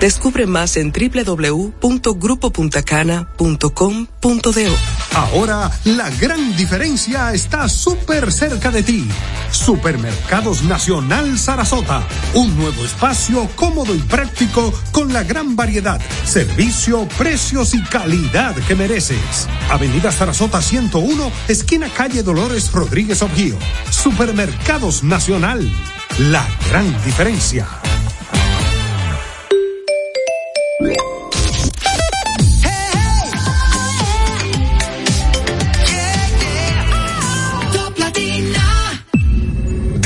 Descubre más en www.grupopuntacana.com.do. Ahora la gran diferencia está súper cerca de ti. Supermercados Nacional Sarasota. Un nuevo espacio cómodo y práctico con la gran variedad, servicio, precios y calidad que mereces. Avenida Sarasota 101, esquina calle Dolores Rodríguez Objío. Supermercados Nacional. La gran diferencia.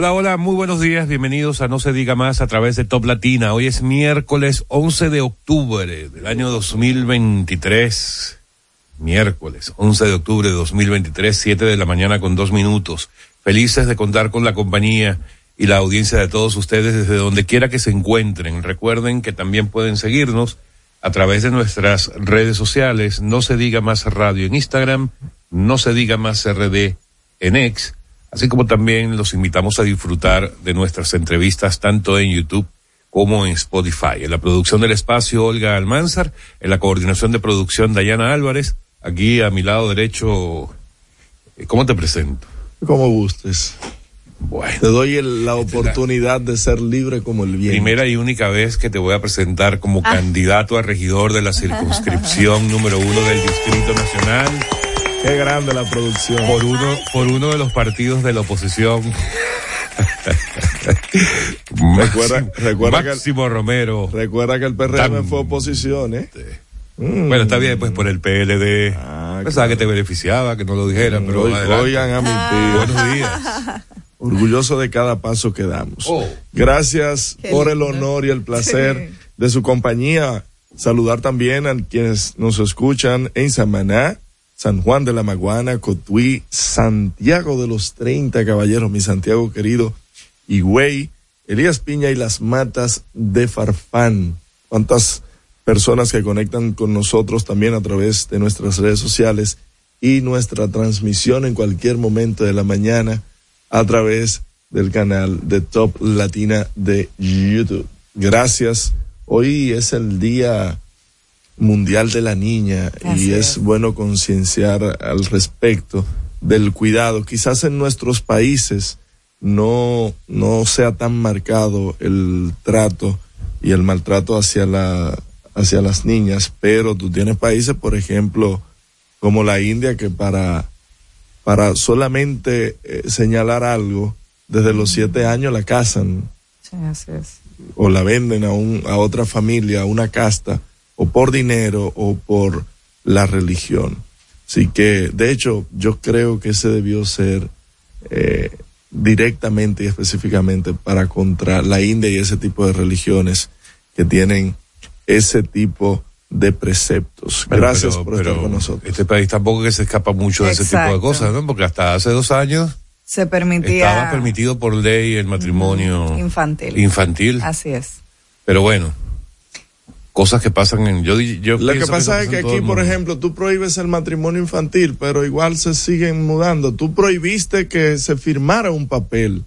Hola, hola, muy buenos días, bienvenidos a No se diga más a través de Top Latina. Hoy es miércoles 11 de octubre del año 2023. Miércoles 11 de octubre de 2023, 7 de la mañana con dos minutos. Felices de contar con la compañía y la audiencia de todos ustedes desde donde quiera que se encuentren. Recuerden que también pueden seguirnos a través de nuestras redes sociales. No se diga más radio en Instagram, no se diga más RD en X así como también los invitamos a disfrutar de nuestras entrevistas tanto en YouTube como en Spotify. En la producción del espacio, Olga Almanzar, en la coordinación de producción, Dayana Álvarez, aquí a mi lado derecho, eh, ¿cómo te presento? Como gustes. Bueno. Te doy la oportunidad de ser libre como el viento. Primera y única vez que te voy a presentar como ah. candidato a regidor de la circunscripción número uno del Distrito Nacional. Qué grande la producción. Por uno, por uno de los partidos de la oposición. recuerda, recuerda Máximo Romero. Recuerda que el PRM fue oposición, ¿eh? Bueno, está bien, pues por el PLD. Ah, Pensaba que te beneficiaba, que no lo dijeran, pero. oigan a mi tío. Buenos días. Orgulloso de cada paso que damos. Oh. Gracias por el honor y el placer de su compañía. Saludar también a quienes nos escuchan en Samaná, San Juan de la Maguana, Cotuí, Santiago de los Treinta Caballeros, mi Santiago querido, Higüey, Elías Piña y las Matas de Farfán. Cuántas personas que conectan con nosotros también a través de nuestras redes sociales y nuestra transmisión en cualquier momento de la mañana a través del canal de Top Latina de YouTube. Gracias. Hoy es el día Mundial de la Niña y es, bueno concienciar al respecto del cuidado. Quizás en nuestros países no, no sea tan marcado el trato y el maltrato hacia la, hacia las niñas, pero tú tienes países, por ejemplo, como la India, que para, para solamente eh, señalar algo, desde los siete años la casan. O la venden a, un, a otra familia, a una casta o por dinero o por la religión. Así que, de hecho, yo creo que ese debió ser eh, directamente y específicamente para contra la India y ese tipo de religiones que tienen ese tipo de preceptos. Gracias por estar con nosotros. Este país tampoco que se escapa mucho de ese tipo de cosas, ¿no? Porque hasta hace dos años se permitía estaba permitido por ley el matrimonio infantil. Infantil. Así es. Pero bueno, cosas que pasan en yo yo lo que pasa es que aquí por ejemplo tú prohíbes el matrimonio infantil pero igual se siguen mudando. Tú prohibiste que se firmara un papel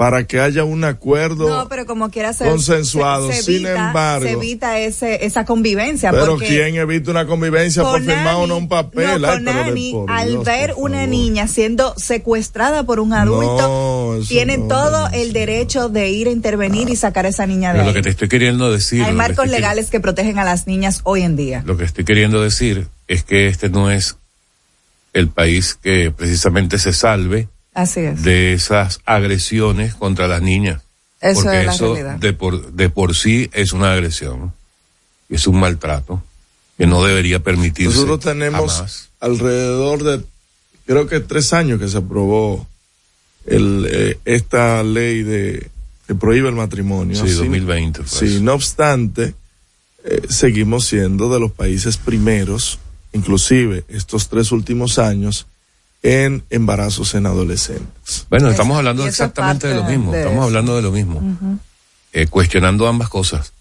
para que haya un acuerdo no, pero como quiera ser, consensuado. Sin embargo, se evita ese, esa convivencia. Pero ¿quién evita una convivencia por firmar uno un papel? al ver una niña siendo secuestrada por un adulto, tienen todo el derecho de ir a intervenir y sacar a esa niña de Lo que te estoy queriendo decir. Hay marcos legales que protegen a las niñas hoy en día. Lo que estoy queriendo decir es que este no es el país que precisamente se salve Así es. de esas agresiones contra las niñas. Eso porque eso de por, de por sí es una agresión, es un maltrato que no debería permitirse. Nosotros tenemos alrededor de, creo que tres años que se aprobó el, eh, esta ley de que prohíbe el matrimonio. Sí, 2020. Pues. Sí, no obstante, eh, seguimos siendo de los países primeros, inclusive estos tres últimos años, en embarazos en adolescentes. Bueno, estamos hablando exactamente de lo mismo, estamos hablando de lo mismo, eh, cuestionando ambas cosas.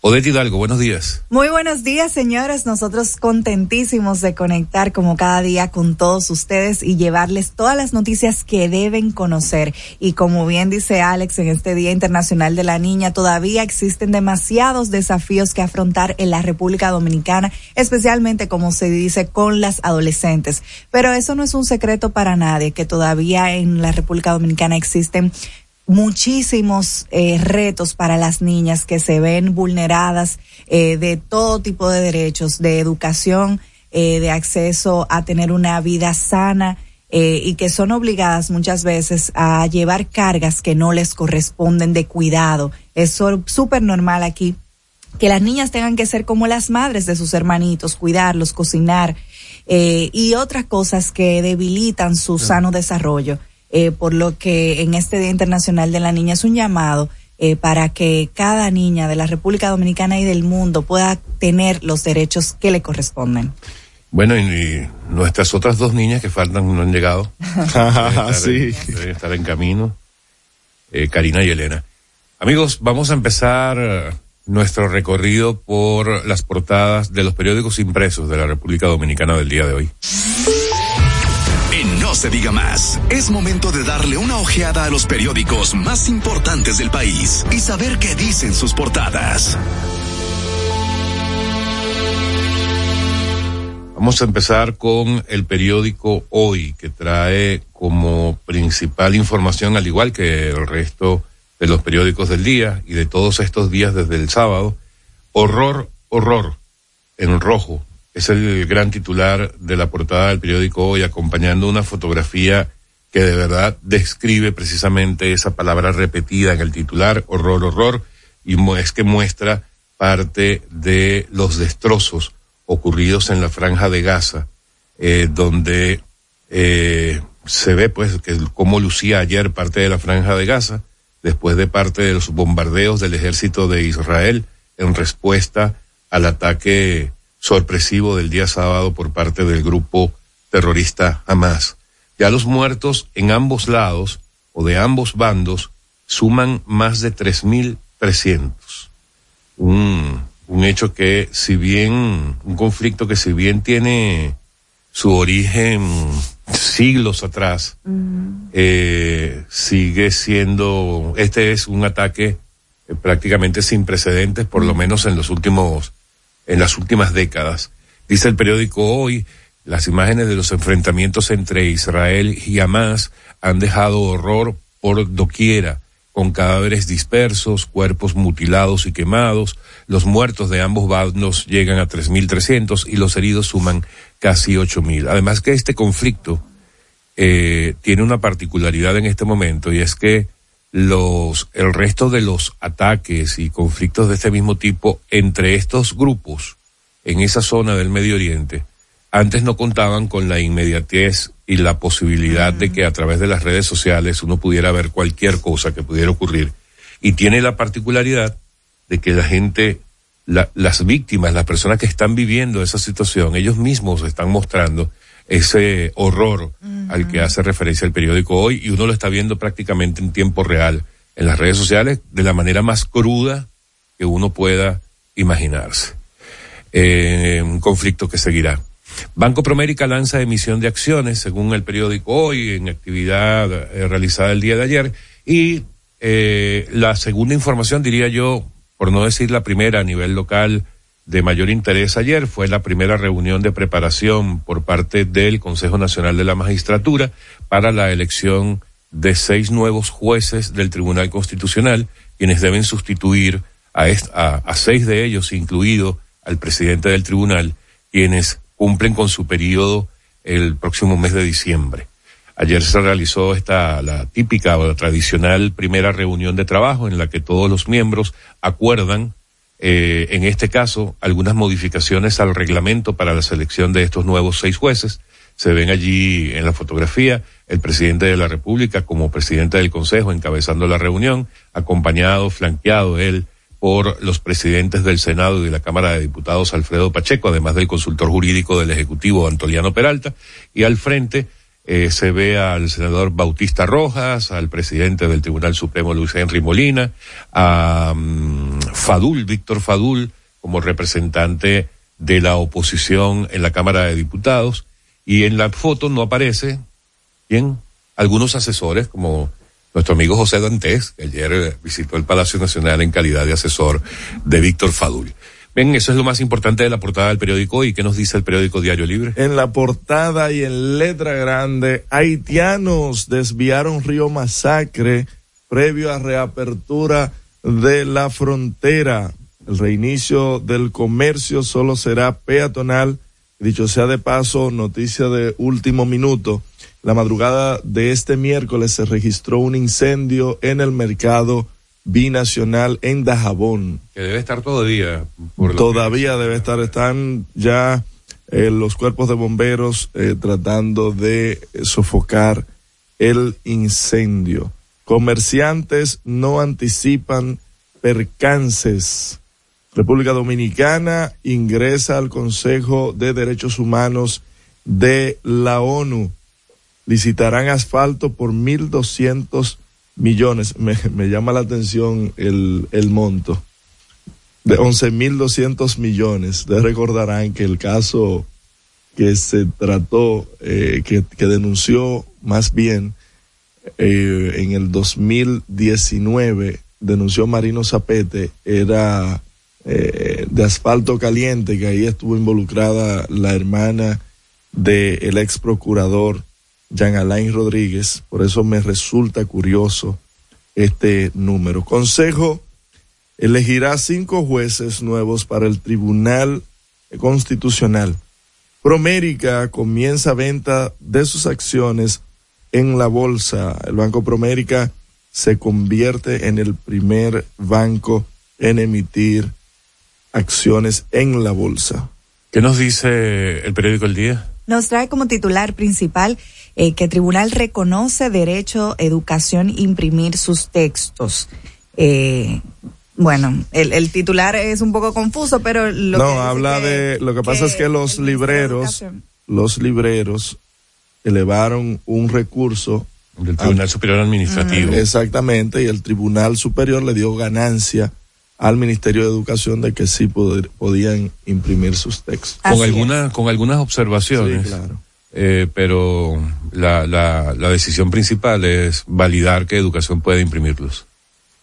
Odette Hidalgo, buenos días. Muy buenos días, señores. Nosotros contentísimos de conectar como cada día con todos ustedes y llevarles todas las noticias que deben conocer. Y como bien dice Alex, en este Día Internacional de la Niña todavía existen demasiados desafíos que afrontar en la República Dominicana, especialmente como se dice con las adolescentes. Pero eso no es un secreto para nadie, que todavía en la República Dominicana existen muchísimos eh, retos para las niñas que se ven vulneradas eh, de todo tipo de derechos, de educación, eh, de acceso a tener una vida sana y que son obligadas muchas veces a llevar cargas que no les corresponden de cuidado. Es súper normal aquí que las niñas tengan que ser como las madres de sus hermanitos, cuidarlos, cocinar y otras cosas que debilitan su sano desarrollo. Eh, por lo que en este Día Internacional de la Niña es un llamado eh, para que cada niña de la República Dominicana y del mundo pueda tener los derechos que le corresponden. Bueno, y, nuestras otras dos niñas que faltan no han llegado. sí. deben estar en camino. Eh, Karina y Elena. Amigos, vamos a empezar nuestro recorrido por las portadas de los periódicos impresos de la República Dominicana del día de hoy. Se diga más. Es momento de darle una ojeada a los periódicos más importantes del país y saber qué dicen sus portadas. Vamos a empezar con el periódico Hoy, que trae como principal información, al igual que el resto de los periódicos del día y de todos estos días desde el sábado, horror, horror, en rojo, es el gran titular de la portada del periódico hoy, acompañando una fotografía que de verdad describe precisamente esa palabra repetida en el titular, horror, horror, y es que muestra parte de los destrozos ocurridos en la franja de Gaza, eh, donde eh, se ve pues que cómo lucía ayer parte de la franja de Gaza, después de parte de los bombardeos del ejército de Israel en respuesta al ataque sorpresivo del día sábado por parte del grupo terrorista Hamas. Ya los muertos en ambos lados o de ambos bandos suman más de 3.300. Un, un hecho que si bien, un conflicto que si bien tiene su origen siglos atrás, eh, sigue siendo, este es un ataque eh, prácticamente sin precedentes, por lo menos en los últimos en las últimas décadas. Dice el periódico hoy, las imágenes de los enfrentamientos entre Israel y Hamas han dejado horror por doquiera, con cadáveres dispersos, cuerpos mutilados y quemados. Los muertos de ambos bandos llegan a 3.300 y los heridos suman casi 8.000. Además que este conflicto eh, tiene una particularidad en este momento y es que los, el resto de los ataques y conflictos de este mismo tipo entre estos grupos en esa zona del Medio Oriente antes no contaban con la inmediatez y la posibilidad de que a través de las redes sociales uno pudiera ver cualquier cosa que pudiera ocurrir. Y tiene la particularidad de que la gente, las víctimas, las personas que están viviendo esa situación, ellos mismos están mostrando ese horror al que hace referencia el periódico hoy y uno lo está viendo prácticamente en tiempo real en las redes sociales de la manera más cruda que uno pueda imaginarse. Eh, un conflicto que seguirá. Banco Promérica lanza emisión de acciones, según el periódico hoy, en actividad eh, realizada el día de ayer. Y eh, la segunda información, diría yo, por no decir la primera a nivel local, de mayor interés ayer fue la primera reunión de preparación por parte del Consejo Nacional de la Magistratura para la elección de seis nuevos jueces del Tribunal Constitucional, quienes deben sustituir a, seis de ellos, incluido al presidente del tribunal, quienes cumplen con su periodo el próximo mes de diciembre. Ayer se realizó esta, la típica o la tradicional primera reunión de trabajo en la que todos los miembros acuerdan, eh, en este caso, algunas modificaciones al reglamento para la selección de estos nuevos seis jueces. Se ven allí en la fotografía el presidente de la República como presidente del Consejo encabezando la reunión, acompañado, flanqueado él por los presidentes del Senado y de la Cámara de Diputados Alfredo Pacheco, además del consultor jurídico del Ejecutivo Antoliano Peralta, y al frente eh, se ve al senador Bautista Rojas, al presidente del Tribunal Supremo Luis Henry Molina, a mm, Fadul, Víctor Fadul, como representante de la oposición en la Cámara de Diputados, y en la foto no aparece, ¿quién? Algunos asesores, como nuestro amigo José Dantes, que ayer visitó el Palacio Nacional en calidad de asesor de Víctor Fadul. Ven, eso es lo más importante de la portada del periódico y qué nos dice el periódico Diario Libre. En la portada y en letra grande, haitianos desviaron Río Masacre previo a reapertura de la frontera. El reinicio del comercio solo será peatonal. Dicho sea de paso, noticia de último minuto. La madrugada de este miércoles se registró un incendio en el mercado binacional en Dajabón. Que debe estar todavía. todavía debe estar. Están ya eh, los cuerpos de bomberos eh, tratando de sofocar el incendio. Comerciantes no anticipan percances. República Dominicana ingresa al Consejo de Derechos Humanos de la ONU. Licitarán asfalto por 1.200 millones. Me, me llama la atención el, el monto de 11.200 millones. Ustedes recordarán que el caso que se trató, eh, que, que, denunció más bien eh, en el 2019, denunció Marino Zapete, era eh, de asfalto caliente, que ahí estuvo involucrada la hermana del el ex procurador Jean Alain Rodríguez, por eso me resulta curioso este número. Consejo elegirá cinco jueces nuevos para el Tribunal Constitucional. Promérica comienza venta de sus acciones en la bolsa. El Banco Promérica se convierte en el primer banco en emitir acciones en la bolsa. ¿Qué nos dice el periódico El Día? Nos trae como titular principal eh, que Tribunal reconoce derecho educación imprimir sus textos. Eh, bueno, el, el, titular es un poco confuso, pero lo no habla de lo que pasa es que los libreros, los libreros elevaron un recurso del Tribunal Superior Administrativo. Exactamente, y el Tribunal Superior le dio ganancia al Ministerio de Educación de que sí poder, podían imprimir sus textos. con algunas con algunas observaciones. Sí, claro. Eh, pero la, la, decisión principal es validar que educación puede imprimirlos.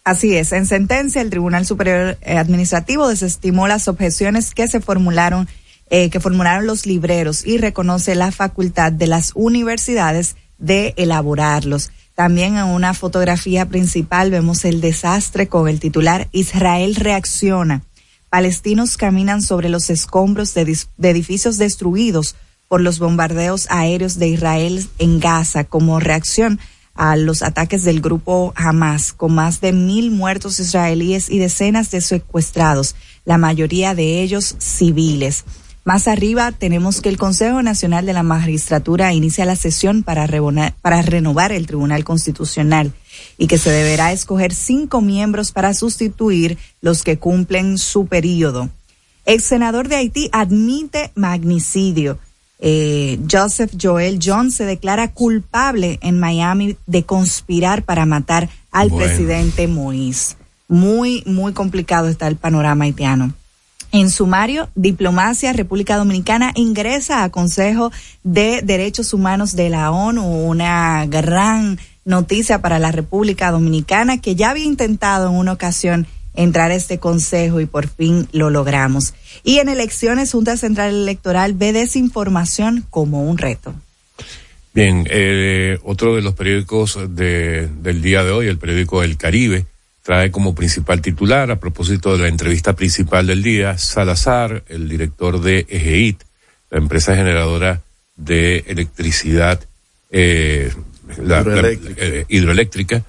Así es. En sentencia, el Tribunal Superior Administrativo desestimó las objeciones que se formularon, eh, que formularon los libreros y reconoce la facultad de las universidades de elaborarlos. También en una fotografía principal vemos el desastre con el titular Israel reacciona. Palestinos caminan sobre los escombros de, de edificios destruidos por los bombardeos aéreos de Israel en Gaza como reacción a los ataques del grupo Hamas, con más de mil muertos israelíes y decenas de secuestrados, la mayoría de ellos civiles. Más arriba tenemos que el Consejo Nacional de la Magistratura inicia la sesión para, renovar el Tribunal Constitucional y que se deberá escoger cinco miembros para sustituir los que cumplen su periodo. El senador de Haití admite magnicidio eh, Joseph Joel John se declara culpable en Miami de conspirar para matar al presidente Moïse. Muy, muy complicado está el panorama haitiano. En sumario, Diplomacia República Dominicana ingresa a Consejo de Derechos Humanos de la ONU, una gran noticia para la República Dominicana que ya había intentado en una ocasión entrar a este consejo y por fin lo logramos. Y en elecciones, Junta Central Electoral ve desinformación como un reto. Bien, eh, otro de los periódicos de, del día de hoy, el periódico El Caribe, trae como principal titular, a propósito de la entrevista principal del día, Salazar, el director de EGEIT, la empresa generadora de electricidad eh, la, hidroeléctrica,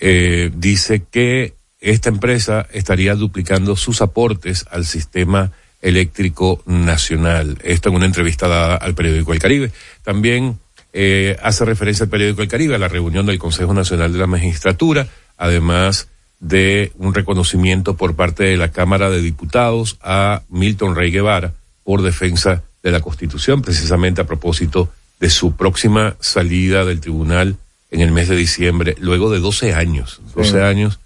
eh, dice que esta empresa estaría duplicando sus aportes al sistema eléctrico nacional. Esto en una entrevista dada al periódico El Caribe. También eh, hace referencia al periódico El Caribe a la reunión del Consejo Nacional de la Magistratura, además de un reconocimiento por parte de la Cámara de Diputados a Milton Rey Guevara por defensa de la Constitución, precisamente a propósito de su próxima salida del tribunal en el mes de diciembre, luego de 12 años, 12 años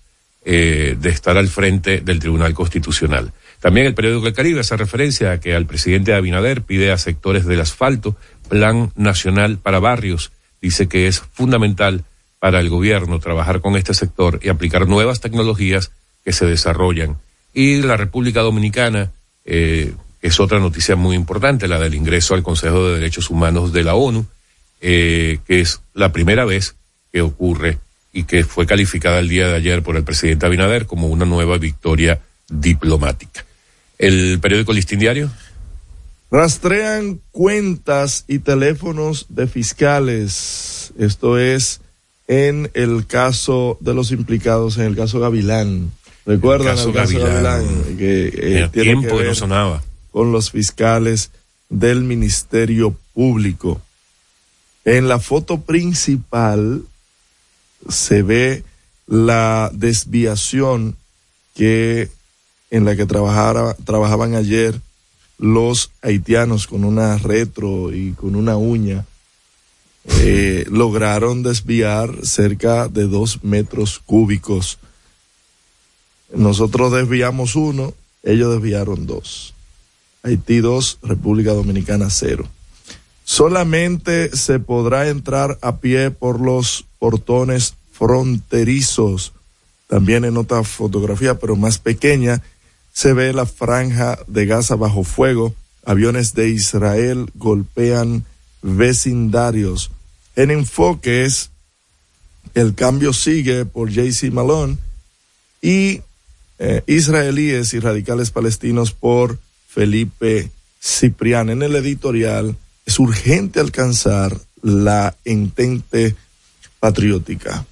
eh, de estar al frente del Tribunal Constitucional. También el periódico El Caribe hace referencia a que al presidente Abinader pide a sectores del asfalto plan nacional para barrios. Dice que es fundamental para el gobierno trabajar con este sector y aplicar nuevas tecnologías que se desarrollan. Y la República Dominicana, eh, es otra noticia muy importante, la del ingreso al Consejo de Derechos Humanos de la ONU, eh, que es la primera vez que ocurre y que fue calificada el día de ayer por el presidente Abinader como una nueva victoria diplomática. El periódico Listín Diario. Rastrean cuentas y teléfonos de fiscales. Esto es en el caso de los implicados en el caso Gavilán. ¿Recuerdan el caso, Gavilán? Que eh, tiene que ver sonaba. con los fiscales del Ministerio Público. En la foto principal se ve la desviación que en la que trabajaban ayer los haitianos con una retro y con una uña eh, lograron desviar cerca de dos metros cúbicos. Nosotros desviamos uno, ellos desviaron dos. Haití dos, República Dominicana cero. Solamente se podrá entrar a pie por los portones fronterizos. También en otra fotografía, pero más pequeña, se ve la franja de Gaza bajo fuego. Aviones de Israel golpean vecindarios. En enfoques, el cambio sigue por JC Malone y eh, israelíes y radicales palestinos por Felipe Ciprián. En el editorial es urgente alcanzar la entente patriótica.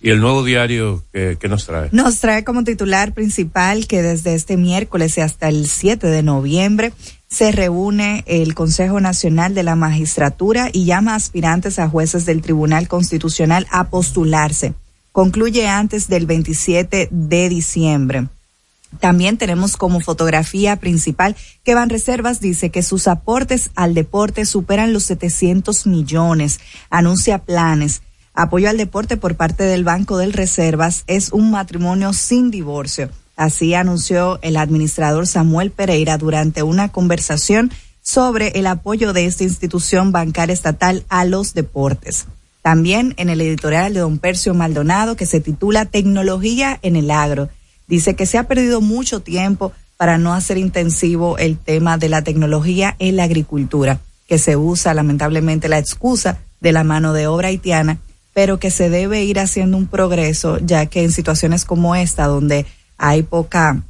¿Y el nuevo diario qué, nos trae? Nos trae como titular principal que desde este miércoles y hasta el 7 de noviembre se reúne el Consejo Nacional de la Magistratura y llama a aspirantes a jueces del Tribunal Constitucional a postularse. Concluye antes del 27 de diciembre. También tenemos como fotografía principal que Van Reservas dice que sus aportes al deporte superan los 700 millones, anuncia planes Apoyo al deporte por parte del Banco del Reservas es un matrimonio sin divorcio. Así anunció el administrador Samuel Pereira durante una conversación sobre el apoyo de esta institución bancaria estatal a los deportes. También en el editorial de don Percio Maldonado que se titula Tecnología en el agro. Dice que se ha perdido mucho tiempo para no hacer intensivo el tema de la tecnología en la agricultura, que se usa lamentablemente la excusa de la mano de obra haitiana pero que se debe ir haciendo un progreso, ya que en situaciones como esta, donde hay poca,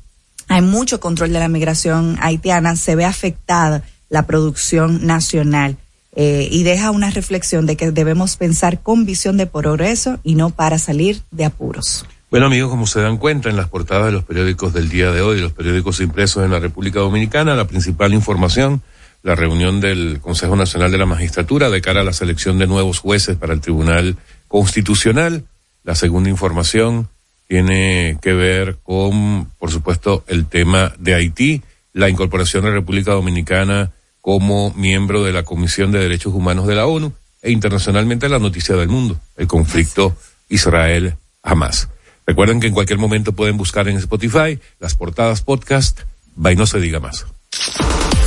hay mucho control de la migración haitiana, se ve afectada la producción nacional. Eh, y deja una reflexión de que debemos pensar con visión de progreso y no para salir de apuros. Bueno amigos, como se dan cuenta en las portadas de los periódicos del día de hoy, los periódicos impresos en la República Dominicana, la principal información, la reunión del Consejo Nacional de la Magistratura de cara a la selección de nuevos jueces para el Tribunal constitucional. La segunda información tiene que ver con, por supuesto, el tema de Haití, la incorporación de República Dominicana como miembro de la Comisión de Derechos Humanos de la ONU e internacionalmente la noticia del mundo, el conflicto Israel-Hamas. Recuerden que en cualquier momento pueden buscar en Spotify las portadas podcast, va y no se diga más.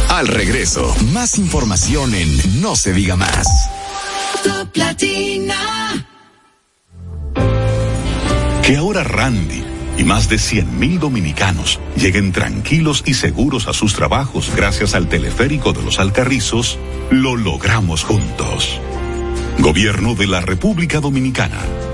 Al regreso, más información en No se diga más. Que ahora Randy y más de 100.000 dominicanos lleguen tranquilos y seguros a sus trabajos gracias al teleférico de los Alcarrizos, lo logramos juntos. Gobierno de la República Dominicana.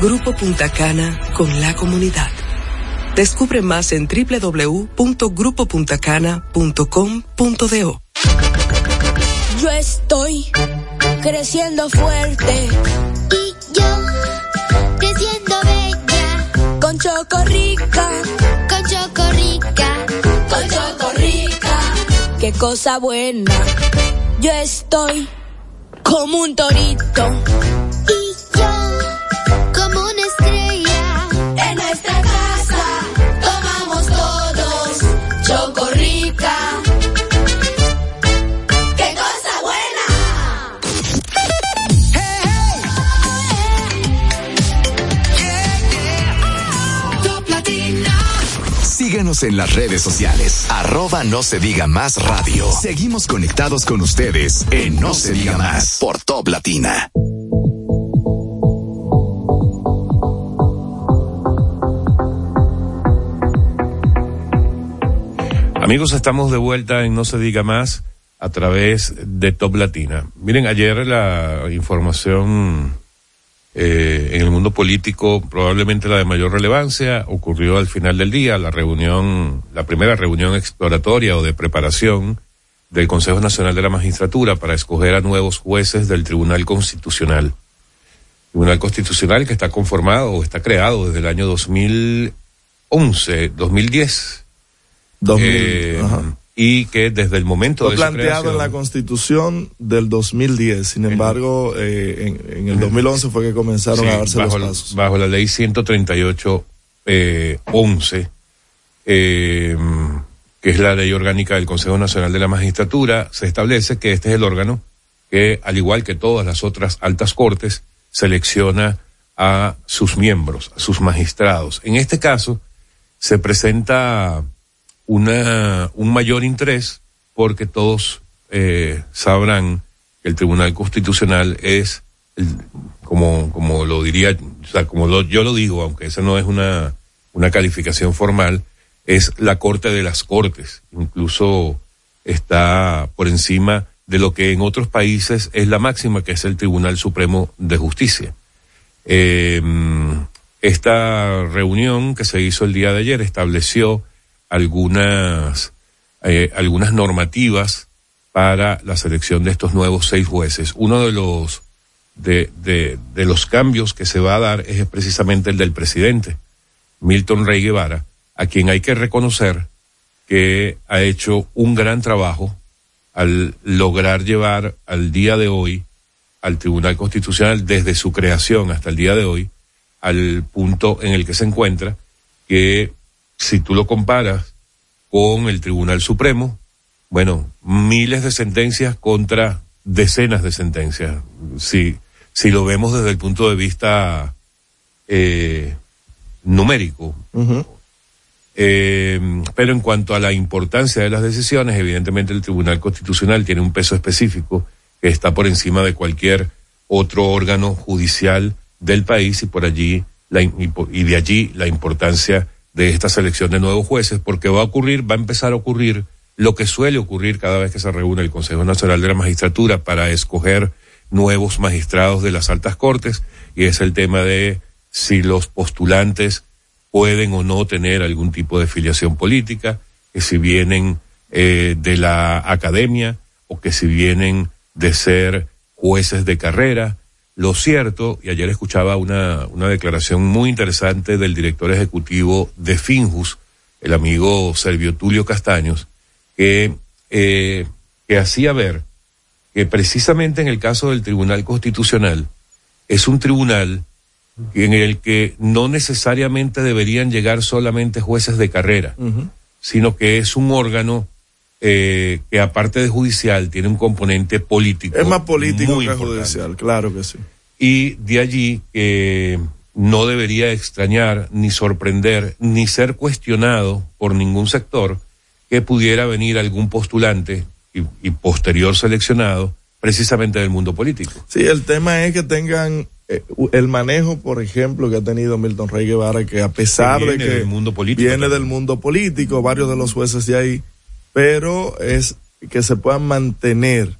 Grupo Punta Cana con la comunidad. Descubre más en www.grupopuntacana.com.do. Yo estoy creciendo fuerte. Y yo creciendo bella. Con Chocorrica. Con Chocorrica. Con Chocorrica. Qué cosa buena. Yo estoy como un torito. Una estrella. En nuestra casa tomamos todos Chocorrica. ¡Qué cosa buena! Síguenos en las redes sociales. Arroba no se diga más radio. Seguimos conectados con ustedes en No se diga más por Top Latina. Amigos, estamos de vuelta en No se diga más a través de Top Latina. Miren, ayer la información eh, en el mundo político, probablemente la de mayor relevancia, ocurrió al final del día, la reunión, la primera reunión exploratoria o de preparación del Consejo Nacional de la Magistratura para escoger a nuevos jueces del Tribunal Constitucional. Tribunal Constitucional que está conformado o está creado desde el año 2011, 2010. 2000, Eh, y que desde el momento Fue de su planteado en la Constitución del 2010. Sin embargo, eh, en, en el 2011 fue que comenzaron Sí, a darse bajo, los pasos. bajo la ley 138 eh, 11, eh, que es la ley orgánica del Consejo Nacional de la Magistratura, se establece que este es el órgano que, al igual que todas las otras altas cortes, selecciona a sus miembros, a sus magistrados. En este caso, se presenta una, un mayor interés porque todos eh, sabrán que el Tribunal Constitucional es, como, como lo diría, o sea, como lo- yo lo digo, aunque esa no es una, una calificación formal, es la Corte de las Cortes. Incluso está por encima de lo que en otros países es la máxima, que es el Tribunal Supremo de Justicia. Eh, esta reunión que se hizo el día de ayer estableció algunas, eh, algunas normativas para la selección de estos nuevos seis jueces. Uno de los, de, de, de los cambios que se va a dar es precisamente el del presidente, Milton Rey Guevara, a quien hay que reconocer que ha hecho un gran trabajo al lograr llevar al día de hoy al Tribunal Constitucional desde su creación hasta el día de hoy al punto en el que se encuentra que si tú lo comparas con el Tribunal Supremo, bueno, miles de sentencias contra decenas de sentencias. Si, si lo vemos desde el punto de vista eh, numérico. Eh, pero en cuanto a la importancia de las decisiones, evidentemente el Tribunal Constitucional tiene un peso específico que está por encima de cualquier otro órgano judicial del país y por allí la, y, por- y de allí la importancia de esta selección de nuevos jueces, porque va a ocurrir, va a empezar a ocurrir lo que suele ocurrir cada vez que se reúne el Consejo Nacional de la Magistratura para escoger nuevos magistrados de las altas cortes, y es el tema de si los postulantes pueden o no tener algún tipo de filiación política, que si vienen eh, de la academia o que si vienen de ser jueces de carrera. Lo cierto, y ayer escuchaba una, una declaración muy interesante del director ejecutivo de Finjus, el amigo Servio Tulio Castaños, que, eh, que hacía ver que precisamente en el caso del Tribunal Constitucional es un tribunal en el que no necesariamente deberían llegar solamente jueces de carrera, sino que es un órgano eh, que aparte de judicial tiene un componente político. Es más político que judicial, claro que sí. Y de allí que no debería extrañar, ni sorprender, ni ser cuestionado por ningún sector que pudiera venir algún postulante y, posterior seleccionado precisamente del mundo político. Sí, el tema es que tengan eh, el manejo, por ejemplo, que ha tenido Milton Rey Guevara, que a pesar de que del mundo político, viene del mundo político, varios de los jueces de ahí, pero es que se puedan mantener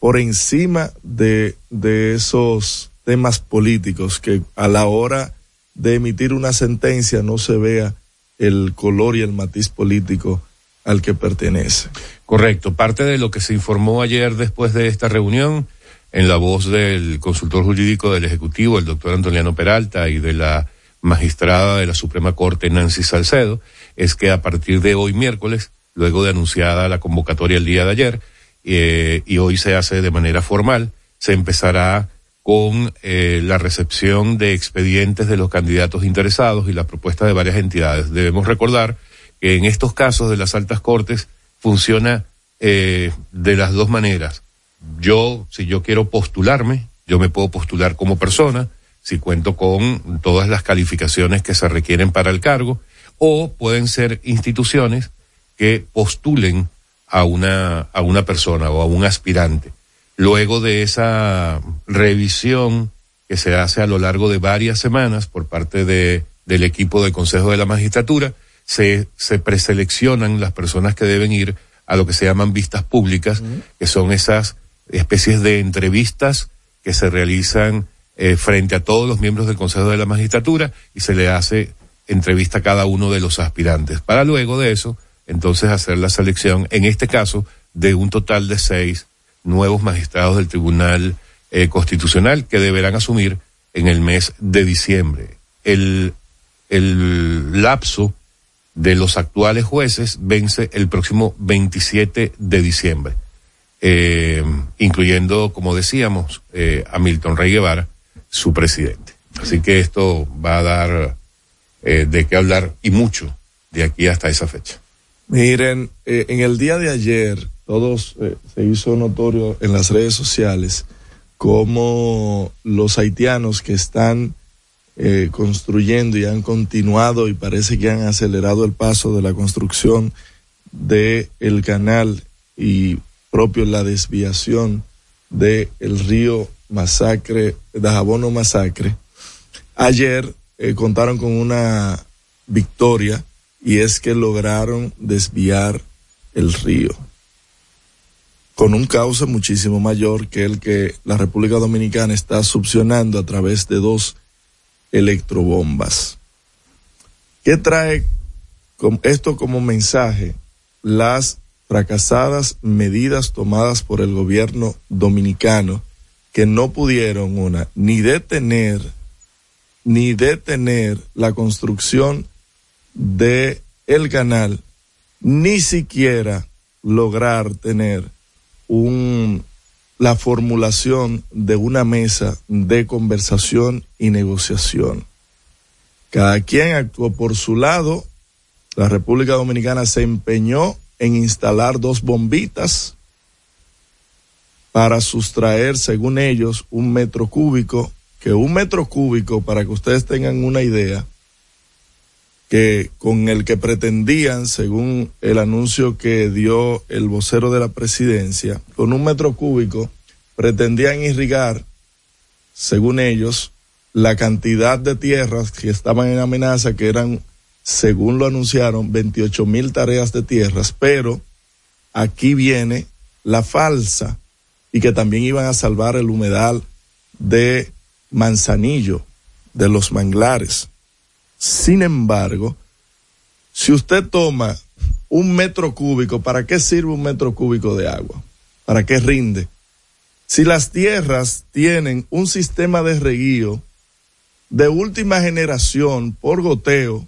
por encima de, de esos temas políticos, que a la hora de emitir una sentencia no se vea el color y el matiz político al que pertenece. Correcto. Parte de lo que se informó ayer después de esta reunión, en la voz del consultor jurídico del Ejecutivo, el doctor Antoniano Peralta, y de la magistrada de la Suprema Corte, Nancy Salcedo, es que a partir de hoy miércoles, luego de anunciada la convocatoria el día de ayer, eh, y hoy se hace de manera formal, se empezará con eh, la recepción de expedientes de los candidatos interesados y la propuesta de varias entidades. Debemos recordar que en estos casos de las altas cortes funciona eh, de las dos maneras. Yo, si yo quiero postularme, yo me puedo postular como persona, si cuento con todas las calificaciones que se requieren para el cargo, o pueden ser instituciones que postulen a una, a una persona o a un aspirante. Luego de esa revisión que se hace a lo largo de varias semanas por parte de, del equipo del Consejo de la Magistratura, se, se preseleccionan las personas que deben ir a lo que se llaman vistas públicas, que son esas especies de entrevistas que se realizan eh, frente a todos los miembros del Consejo de la Magistratura y se le hace entrevista a cada uno de los aspirantes. Para luego de eso, entonces hacer la selección, en este caso, de un total de seis nuevos magistrados del Tribunal eh, Constitucional que deberán asumir en el mes de diciembre. El, el lapso de los actuales jueces vence el próximo 27 de diciembre, eh, incluyendo, como decíamos, eh, a Milton Rey Guevara, su presidente. Así que esto va a dar de qué hablar y mucho de aquí hasta esa fecha. Miren, en el día de ayer, todos se hizo notorio en las redes sociales cómo los haitianos que están eh, construyendo y han continuado y parece que han acelerado el paso de la construcción de el canal y propio la desviación del el río Masacre, Dajabono Masacre. Ayer eh, contaron con una victoria y es que lograron desviar el río con un cauce muchísimo mayor que el que la República Dominicana está subsionando a través de dos electrobombas. ¿Qué trae esto como mensaje? Las fracasadas medidas tomadas por el gobierno dominicano que no pudieron una ni detener ni detener la construcción de el canal ni siquiera lograr tener un la formulación de una mesa de conversación y negociación. Cada quien actuó por su lado. La República Dominicana se empeñó en instalar dos bombitas para sustraer, según ellos, un metro cúbico, que un metro cúbico, para que ustedes tengan una idea, que con el que pretendían, según el anuncio que dio el vocero de la presidencia, con un metro cúbico pretendían irrigar, según ellos, la cantidad de tierras que estaban en amenaza, que eran, según lo anunciaron, 28 mil tareas de tierras, pero aquí viene la falsa y que también iban a salvar el humedal de Manzanillo, de los manglares. Sin embargo, si usted toma un metro cúbico, ¿para qué sirve un metro cúbico de agua? ¿Para qué rinde? Si las tierras tienen un sistema de reguío de última generación por goteo,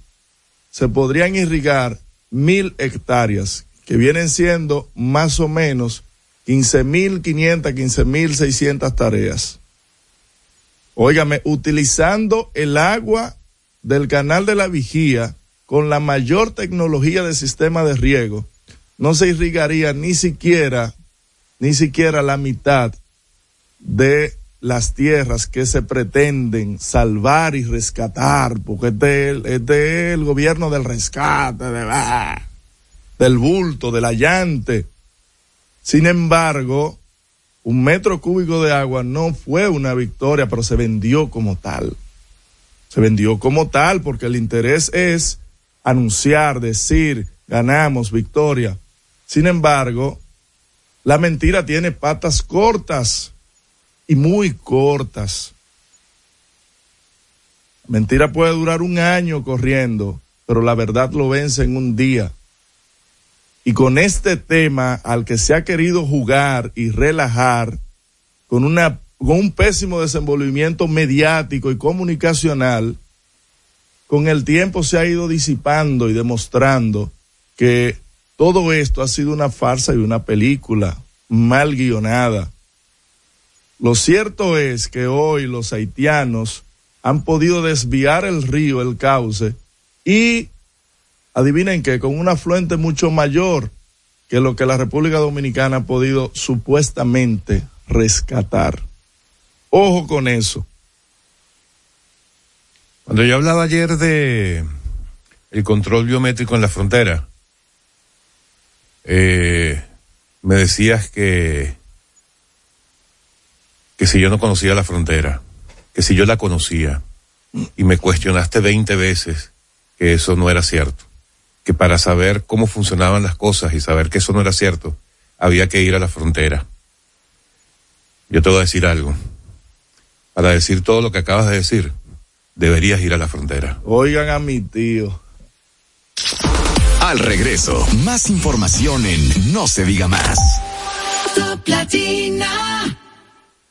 se podrían irrigar mil hectáreas, que vienen siendo más o menos 15.500, 15.600 tareas. Óigame, utilizando el agua del canal de la vigía con la mayor tecnología de sistema de riego, no se irrigaría ni siquiera, ni siquiera la mitad de las tierras que se pretenden salvar y rescatar, porque este es este es el gobierno del rescate, de del bulto, del allante. Sin embargo, un metro cúbico de agua no fue una victoria, pero se vendió como tal. Se vendió como tal porque el interés es anunciar, decir, ganamos, victoria. Sin embargo, la mentira tiene patas cortas y muy cortas. Mentira puede durar un año corriendo, pero la verdad lo vence en un día. Y con este tema al que se ha querido jugar y relajar, con, una, con un pésimo desenvolvimiento mediático y comunicacional, con el tiempo se ha ido disipando y demostrando que todo esto ha sido una farsa y una película mal guionada. Lo cierto es que hoy los haitianos han podido desviar el río, el cauce, y adivinen que con un afluente mucho mayor que lo que la República Dominicana ha podido supuestamente rescatar. Ojo con eso. Cuando yo hablaba ayer de el control biométrico en la frontera, eh, me decías que que si yo no conocía la frontera, que si yo la conocía, y me cuestionaste 20 veces que eso no era cierto que para saber cómo funcionaban las cosas y saber que eso no era cierto, había que ir a la frontera. Yo te voy a decir algo. Para decir todo lo que acabas de decir, deberías ir a la frontera. Oigan a mi tío. Al regreso, más información en No se diga más.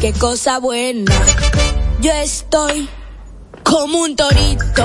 Qué cosa buena. Yo estoy como un torito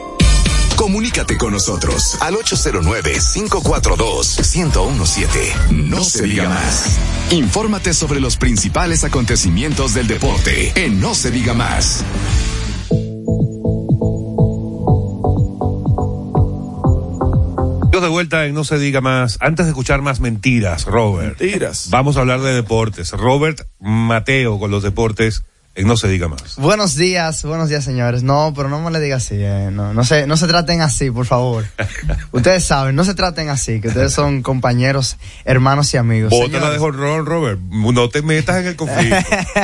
Comunícate con nosotros al 809-542-1017. No se diga más. Infórmate sobre los principales acontecimientos del deporte en No se diga más. Yo de vuelta en No se diga más. Antes de escuchar más mentiras, Robert. Mentiras. Vamos a hablar de deportes. Robert Mateo con los deportes No se diga más. Buenos días, buenos días, señores. No, pero no me le diga así. eh, No, no, se, no se traten así, por favor. ustedes saben, no se traten así, que ustedes son compañeros, hermanos y amigos. Bótala Señores, de jorrón, Robert. No te metas en el conflicto.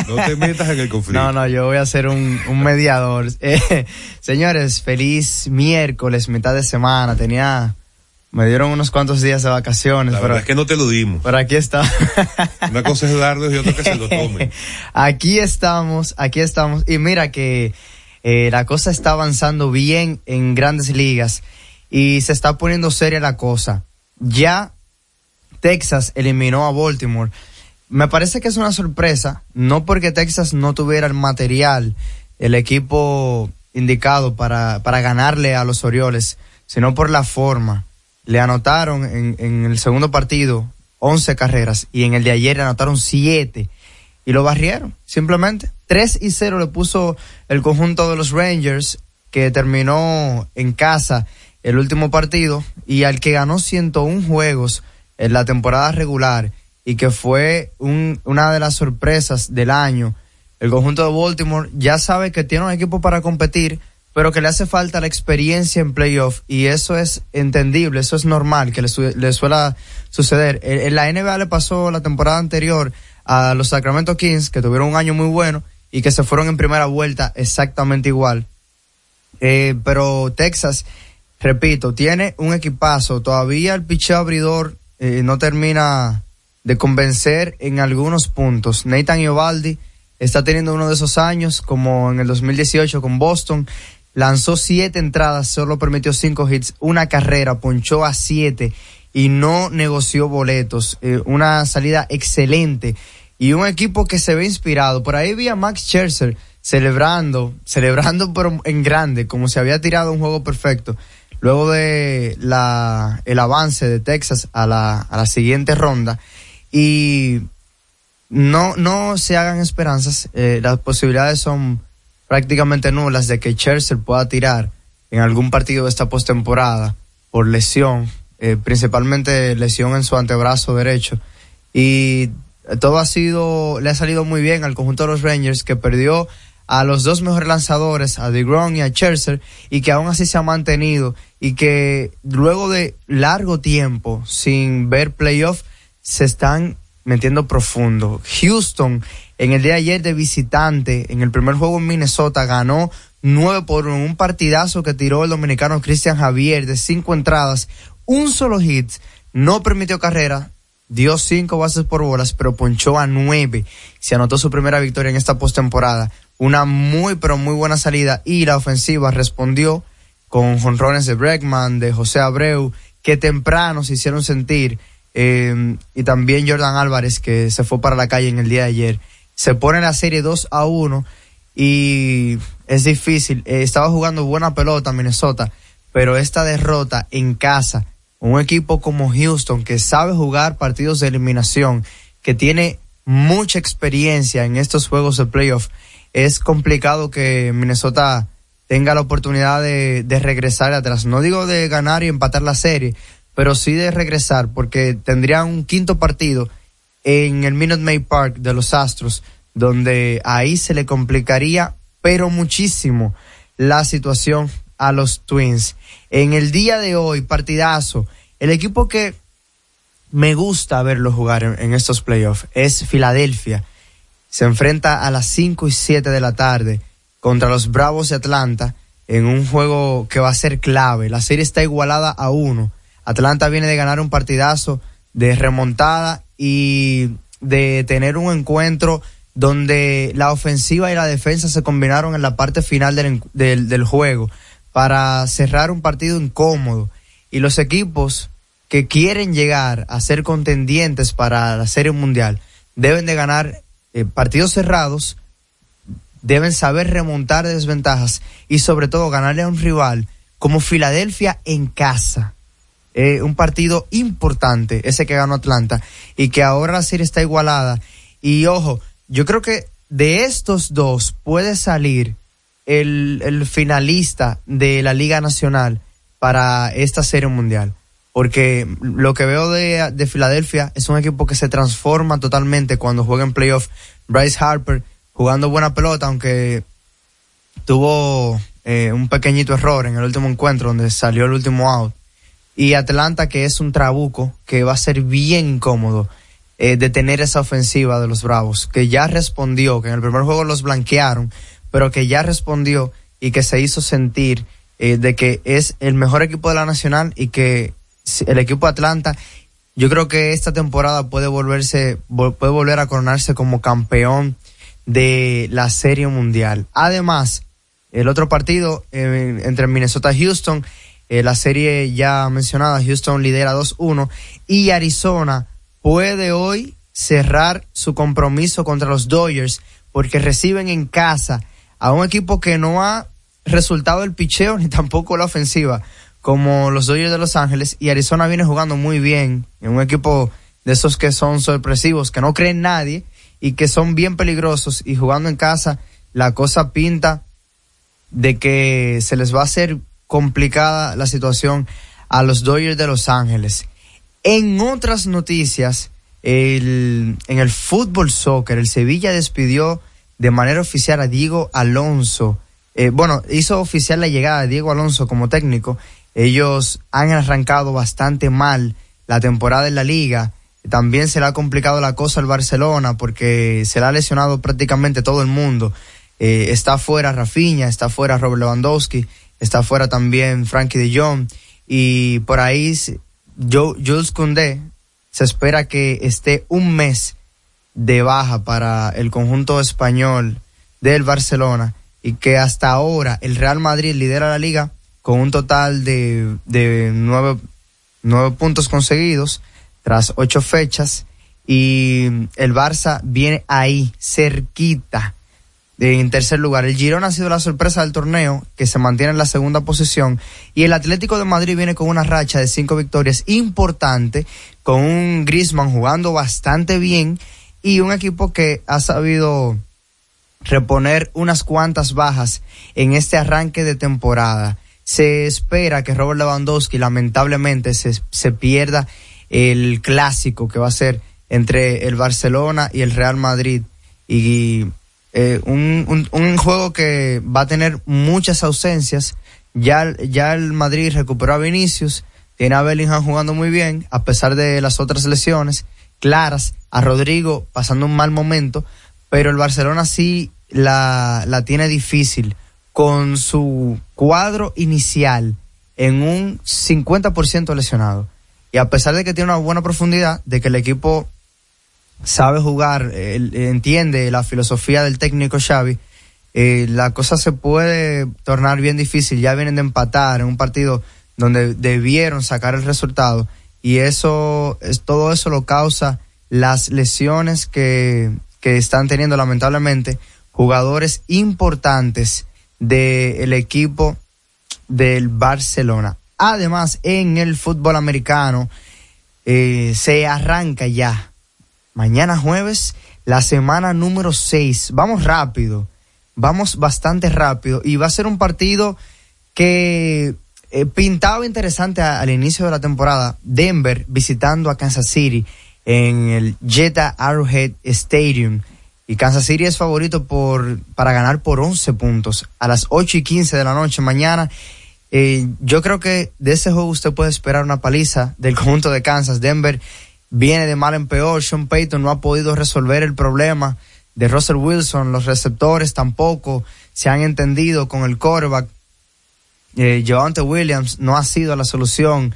No te metas en el conflicto. No, no, yo voy a ser un, un mediador. Eh, señores, feliz miércoles, mitad de semana. Tenía Me dieron unos cuantos días de vacaciones. La pero, verdad es que no te lo dimos. pero aquí está. Una cosa es y otra que se lo tome. aquí estamos, aquí estamos. Y mira que eh, la cosa está avanzando bien en grandes ligas y se está poniendo seria la cosa. Ya Texas eliminó a Baltimore. Me parece que es una sorpresa, no porque Texas no tuviera el material, el equipo indicado para, para ganarle a los Orioles, sino por la forma. Le anotaron en, en el segundo partido 11 carreras y en el de ayer le anotaron 7 y lo barrieron, simplemente. 3 y 0 le puso el conjunto de los Rangers que terminó en casa el último partido y al que ganó 101 juegos en la temporada regular y que fue un, una de las sorpresas del año. El conjunto de Baltimore ya sabe que tiene un equipo para competir, pero que le hace falta la experiencia en playoff y eso es entendible, eso es normal que le, su- le suela suceder. En, la NBA le pasó la temporada anterior a los Sacramento Kings, que tuvieron un año muy bueno y que se fueron en primera vuelta exactamente igual. Eh, pero Texas, repito, tiene un equipazo. Todavía el picheo abridor eh, no termina de convencer en algunos puntos. Nathan Iovaldi está teniendo uno de esos años, como en el 2018 con Boston. Lanzó siete entradas, solo permitió cinco hits, una carrera, ponchó a siete y no negoció boletos. Eh, una salida excelente y un equipo que se ve inspirado. Por ahí vi a Max Scherzer celebrando, celebrando pero en grande, como si había tirado un juego perfecto. Luego de la, el avance de Texas a la, a la siguiente ronda y no, no se hagan esperanzas, eh, las posibilidades son prácticamente nulas de que Scherzer pueda tirar en algún partido de esta postemporada por lesión, eh, principalmente lesión en su antebrazo derecho. Y todo ha sido, le ha salido muy bien al conjunto de los Rangers que perdió a los dos mejores lanzadores, a DeGrom y a Scherzer, y que aún así se ha mantenido y que luego de largo tiempo sin ver playoff se están metiendo profundo. Houston en el día de ayer de visitante, en el primer juego en Minnesota, ganó 9 por 1, un partidazo que tiró el dominicano Cristian Javier de cinco entradas, un solo hit, no permitió carrera, dio cinco bases por bolas, pero ponchó a nueve. Se anotó su primera victoria en esta postemporada. Una muy, pero muy buena salida y la ofensiva respondió con jonrones de Bregman, de José Abreu, que temprano se hicieron sentir, eh, y también Jordan Álvarez, que se fue para la calle en el día de ayer. Se pone la serie 2 a 1 y es difícil. Eh, estaba jugando buena pelota Minnesota, pero esta derrota en casa, un equipo como Houston que sabe jugar partidos de eliminación, que tiene mucha experiencia en estos juegos de playoff, es complicado que Minnesota tenga la oportunidad de regresar atrás. No digo de ganar y empatar la serie, pero sí de regresar, porque tendría un quinto partido en el Minute Maid Park de los Astros, donde ahí se le complicaría, pero muchísimo, la situación a los Twins. En el día de hoy, partidazo, el equipo que me gusta verlo jugar en, en estos playoffs es Filadelfia. Se enfrenta a las 5 y 7 de la tarde contra los Bravos de Atlanta en un juego que va a ser clave. La serie está igualada a uno. Atlanta viene de ganar un partidazo de remontada y de tener un encuentro donde la ofensiva y la defensa se combinaron en la parte final del, del juego para cerrar un partido incómodo. Y los equipos que quieren llegar a ser contendientes para la Serie Mundial deben de ganar eh, partidos cerrados, deben saber remontar desventajas y sobre todo ganarle a un rival como Filadelfia en casa. Un partido importante, ese que ganó Atlanta, y que ahora la serie está igualada. Y ojo, yo creo que de estos dos puede salir el, el finalista de la Liga Nacional para esta serie mundial. Porque lo que veo de, de Filadelfia es un equipo que se transforma totalmente cuando juega en playoff. Bryce Harper jugando buena pelota, aunque tuvo eh, un pequeñito error en el último encuentro donde salió el último out. Y Atlanta, que es un trabuco, que va a ser bien incómodo eh, detener esa ofensiva de los Bravos, que ya respondió, que en el primer juego los blanquearon, pero que ya respondió y que se hizo sentir eh, de que es el mejor equipo de la Nacional y que el equipo de Atlanta, yo creo que esta temporada puede volverse, puede volver a coronarse como campeón de la Serie Mundial. Además, el otro partido eh, entre Minnesota y Houston, eh, la serie ya mencionada, Houston lidera 2-1 y Arizona puede hoy cerrar su compromiso contra los Dodgers porque reciben en casa a un equipo que no ha resultado el picheo ni tampoco la ofensiva como los Dodgers de Los Ángeles y Arizona viene jugando muy bien en un equipo de esos que son sorpresivos, que no creen nadie y que son bien peligrosos y jugando en casa la cosa pinta de que se les va a hacer complicada la situación a los Dodgers de Los Ángeles. En otras noticias, el, en el fútbol soccer, el Sevilla despidió de manera oficial a Diego Alonso. Eh, bueno, hizo oficial la llegada de Diego Alonso como técnico. Ellos han arrancado bastante mal la temporada en la liga. También se le ha complicado la cosa al Barcelona porque se le ha lesionado prácticamente todo el mundo. Eh, está fuera Rafinha, está fuera Robert Lewandowski, está fuera también Frankie de Jong. Y por ahí Jules Koundé se espera que esté un mes de baja para el conjunto español del Barcelona y que hasta ahora el Real Madrid lidera la liga con un total de, de nueve, nueve puntos conseguidos tras ocho fechas. Y el Barça viene ahí cerquita en tercer lugar. El Girón ha sido la sorpresa del torneo, que se mantiene en la segunda posición. Y el Atlético de Madrid viene con una racha de cinco victorias importante, con un Griezmann jugando bastante bien y un equipo que ha sabido reponer unas cuantas bajas en este arranque de temporada. Se espera que Robert Lewandowski lamentablemente se, se pierda el clásico que va a ser entre el Barcelona y el Real Madrid. Y eh, un, un, juego que va a tener muchas ausencias. Ya, ya el Madrid recuperó a Vinicius, tiene a Bellingham jugando muy bien, a pesar de las otras lesiones claras, a Rodrigo pasando un mal momento, pero el Barcelona sí la, la tiene difícil con su cuadro inicial en un 50% lesionado. Y a pesar de que tiene una buena profundidad, de que el equipo sabe jugar, entiende la filosofía del técnico Xavi, eh, la cosa se puede tornar bien difícil. Ya vienen de empatar en un partido donde debieron sacar el resultado y eso, es, todo eso lo causa las lesiones que, que están teniendo lamentablemente jugadores importantes del equipo del Barcelona. Además, en el fútbol americano eh, se arranca ya mañana jueves, la semana número 6. Vamos rápido, vamos bastante rápido y va a ser un partido que eh, pintaba interesante al inicio de la temporada. Denver visitando a Kansas City en el Jetta Arrowhead Stadium. Y Kansas City es favorito por, para ganar por 11 puntos a las 8 y 15 de la noche mañana. Eh, yo creo que de ese juego usted puede esperar una paliza del conjunto de Kansas. Denver viene de mal en peor. Sean Payton no ha podido resolver el problema de Russell Wilson. Los receptores tampoco se han entendido con el quarterback. Eh, Williams no ha sido la solución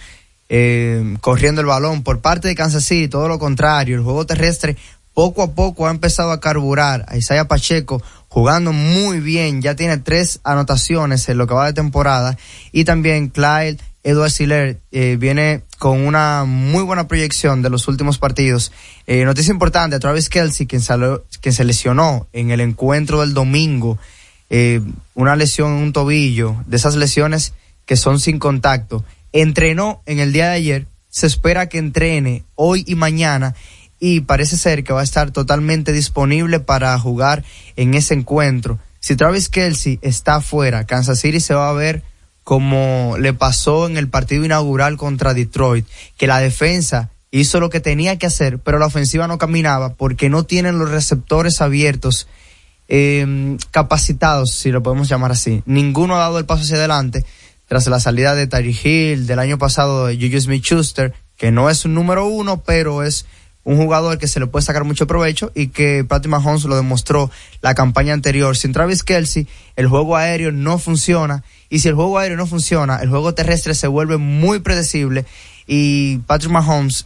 eh, corriendo el balón. Por parte de Kansas City, todo lo contrario. El juego terrestre poco a poco ha empezado a carburar. A Isaiah Pacheco jugando muy bien. Ya tiene tres anotaciones en lo que va de temporada. Y también Clyde Edward Siller eh, viene con una muy buena proyección de los últimos partidos. Eh, noticia importante, Travis Kelsey, quien, quien se lesionó en el encuentro del domingo, eh, una lesión en un tobillo, de esas lesiones que son sin contacto, entrenó en el día de ayer, se espera que entrene hoy y mañana y parece ser que va a estar totalmente disponible para jugar en ese encuentro. Si Travis Kelsey está fuera, Kansas City se va a ver como le pasó en el partido inaugural contra Detroit, que la defensa hizo lo que tenía que hacer, pero la ofensiva no caminaba porque no tienen los receptores abiertos eh, capacitados, si lo podemos llamar así. Ninguno ha dado el paso hacia adelante tras la salida de Tyree Hill, del año pasado de Juju Smith-Schuster, que no es un número uno, pero es un jugador que se le puede sacar mucho provecho y que Patrick Mahomes lo demostró la campaña anterior. Sin Travis Kelsey, el juego aéreo no funciona y si el juego aéreo no funciona, el juego terrestre se vuelve muy predecible y Patrick Mahomes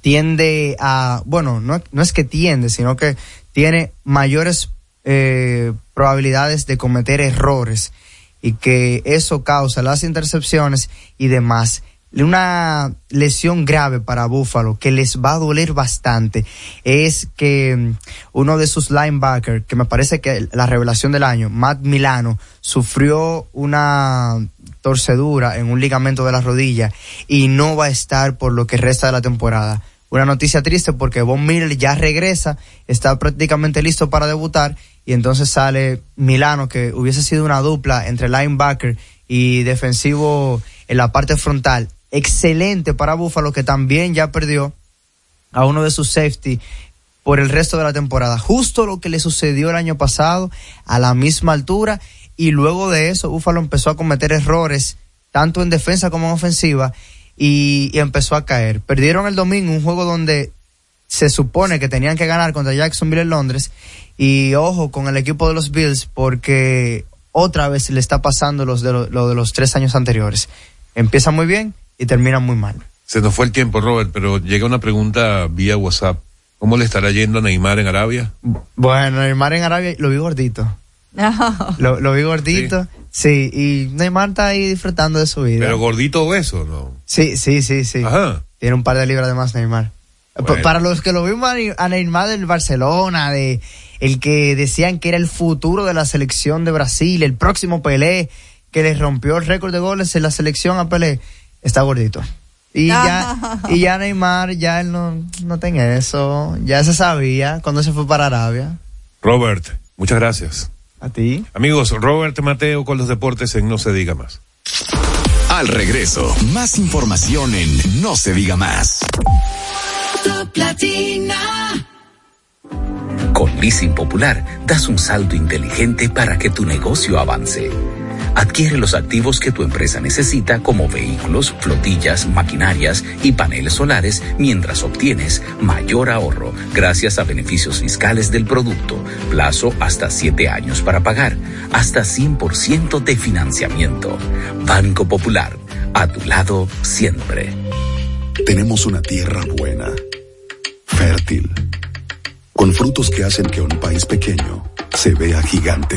tiende a, bueno, no, no es que tiende, sino que tiene mayores eh, probabilidades de cometer errores y que eso causa las intercepciones y demás. Una lesión grave para Buffalo que les va a doler bastante es que mm, uno de sus linebackers, que me parece que la revelación del año, Matt Milano, sufrió una torcedura en un ligamento de la rodilla y no va a estar por lo que resta de la temporada. Una noticia triste porque Von Miller ya regresa, está prácticamente listo para debutar y entonces sale Milano que hubiese sido una dupla entre linebacker y defensivo en la parte frontal. Excelente para Buffalo que también ya perdió a uno de sus safety por el resto de la temporada. Justo lo que le sucedió el año pasado a la misma altura y luego de eso Buffalo empezó a cometer errores tanto en defensa como en ofensiva y, empezó a caer. Perdieron el domingo un juego donde se supone que tenían que ganar contra Jacksonville en Londres y ojo con el equipo de los Bills porque otra vez le está pasando los de lo, lo de los tres años anteriores. Empieza muy bien y termina muy mal. Se nos fue el tiempo, Robert, pero llega una pregunta vía WhatsApp. ¿Cómo le estará yendo a Neymar en Arabia? Bueno, Neymar en Arabia lo vi gordito. Lo, lo vi gordito. Sí. y Neymar está ahí disfrutando de su vida. Pero gordito o eso, ¿no? Sí, sí, sí, sí. Ajá. Tiene un par de libras de más Neymar. Bueno. Para los que lo vimos a Ne- a Neymar del Barcelona, de el que decían que era el futuro de la selección de Brasil, el próximo Pelé, que le rompió el récord de goles en la selección a Pelé, está gordito. Y ya, y ya Neymar, ya él no, no tiene eso, ya se sabía cuando se fue para Arabia. Robert, muchas gracias. A ti. Amigos, Robert Mateo con los deportes en No se diga más. Al regreso, más información en No se diga más. Con Leasing Popular das un salto inteligente para que tu negocio avance. Adquiere los activos que tu empresa necesita como vehículos, flotillas, maquinarias y paneles solares mientras obtienes mayor ahorro gracias a beneficios fiscales del producto, plazo hasta 7 años para pagar, hasta 100% de financiamiento. Banco Popular, a tu lado siempre. Tenemos una tierra buena, fértil, con frutos que hacen que un país pequeño se vea gigante.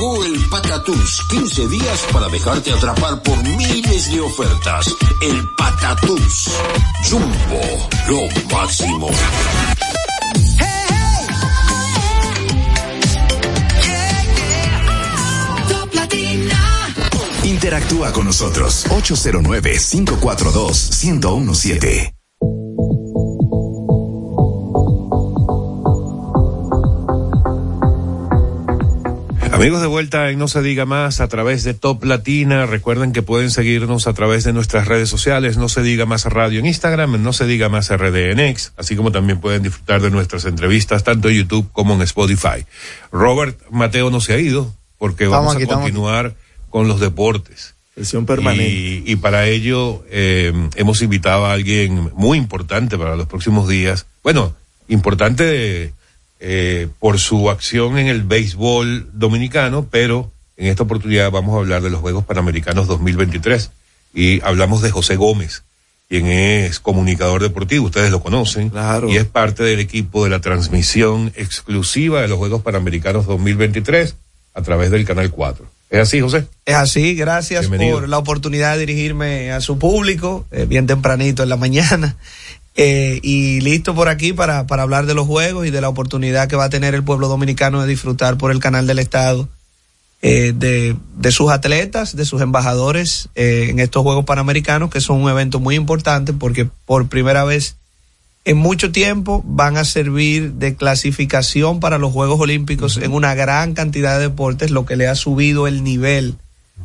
Llegó el Patatús, 15 días para dejarte atrapar por miles de ofertas. El Patatús. Jumbo, lo máximo. Interactúa con nosotros 809-542-1017. Amigos de vuelta en No se diga más a través de Top Latina. Recuerden que pueden seguirnos a través de nuestras redes sociales. No se diga más radio en Instagram, no se diga más RD en X, así como también pueden disfrutar de nuestras entrevistas tanto en YouTube como en Spotify. Robert Mateo no se ha ido porque Estamos vamos a continuar con los deportes. Sesión permanente. Y, y para ello eh, hemos invitado a alguien muy importante para los próximos días. Bueno, importante eh, por su acción en el béisbol dominicano, pero en esta oportunidad vamos a hablar de los Juegos Panamericanos 2023 y hablamos de José Gómez, quien es comunicador deportivo, ustedes lo conocen, y es parte del equipo de la transmisión exclusiva de los Juegos Panamericanos 2023 a través del Canal 4. ¿Es así, José? Es así, gracias Bienvenido. por la oportunidad de dirigirme a su público, eh, bien tempranito en la mañana. Eh, y listo por aquí para, para hablar de los juegos y de la oportunidad que va a tener el pueblo dominicano de disfrutar por el canal del Estado eh, de, de sus atletas, de sus embajadores eh, en estos Juegos Panamericanos, que son un evento muy importante porque por primera vez en mucho tiempo van a servir de clasificación para los Juegos Olímpicos en una gran cantidad de deportes, lo que le ha subido el nivel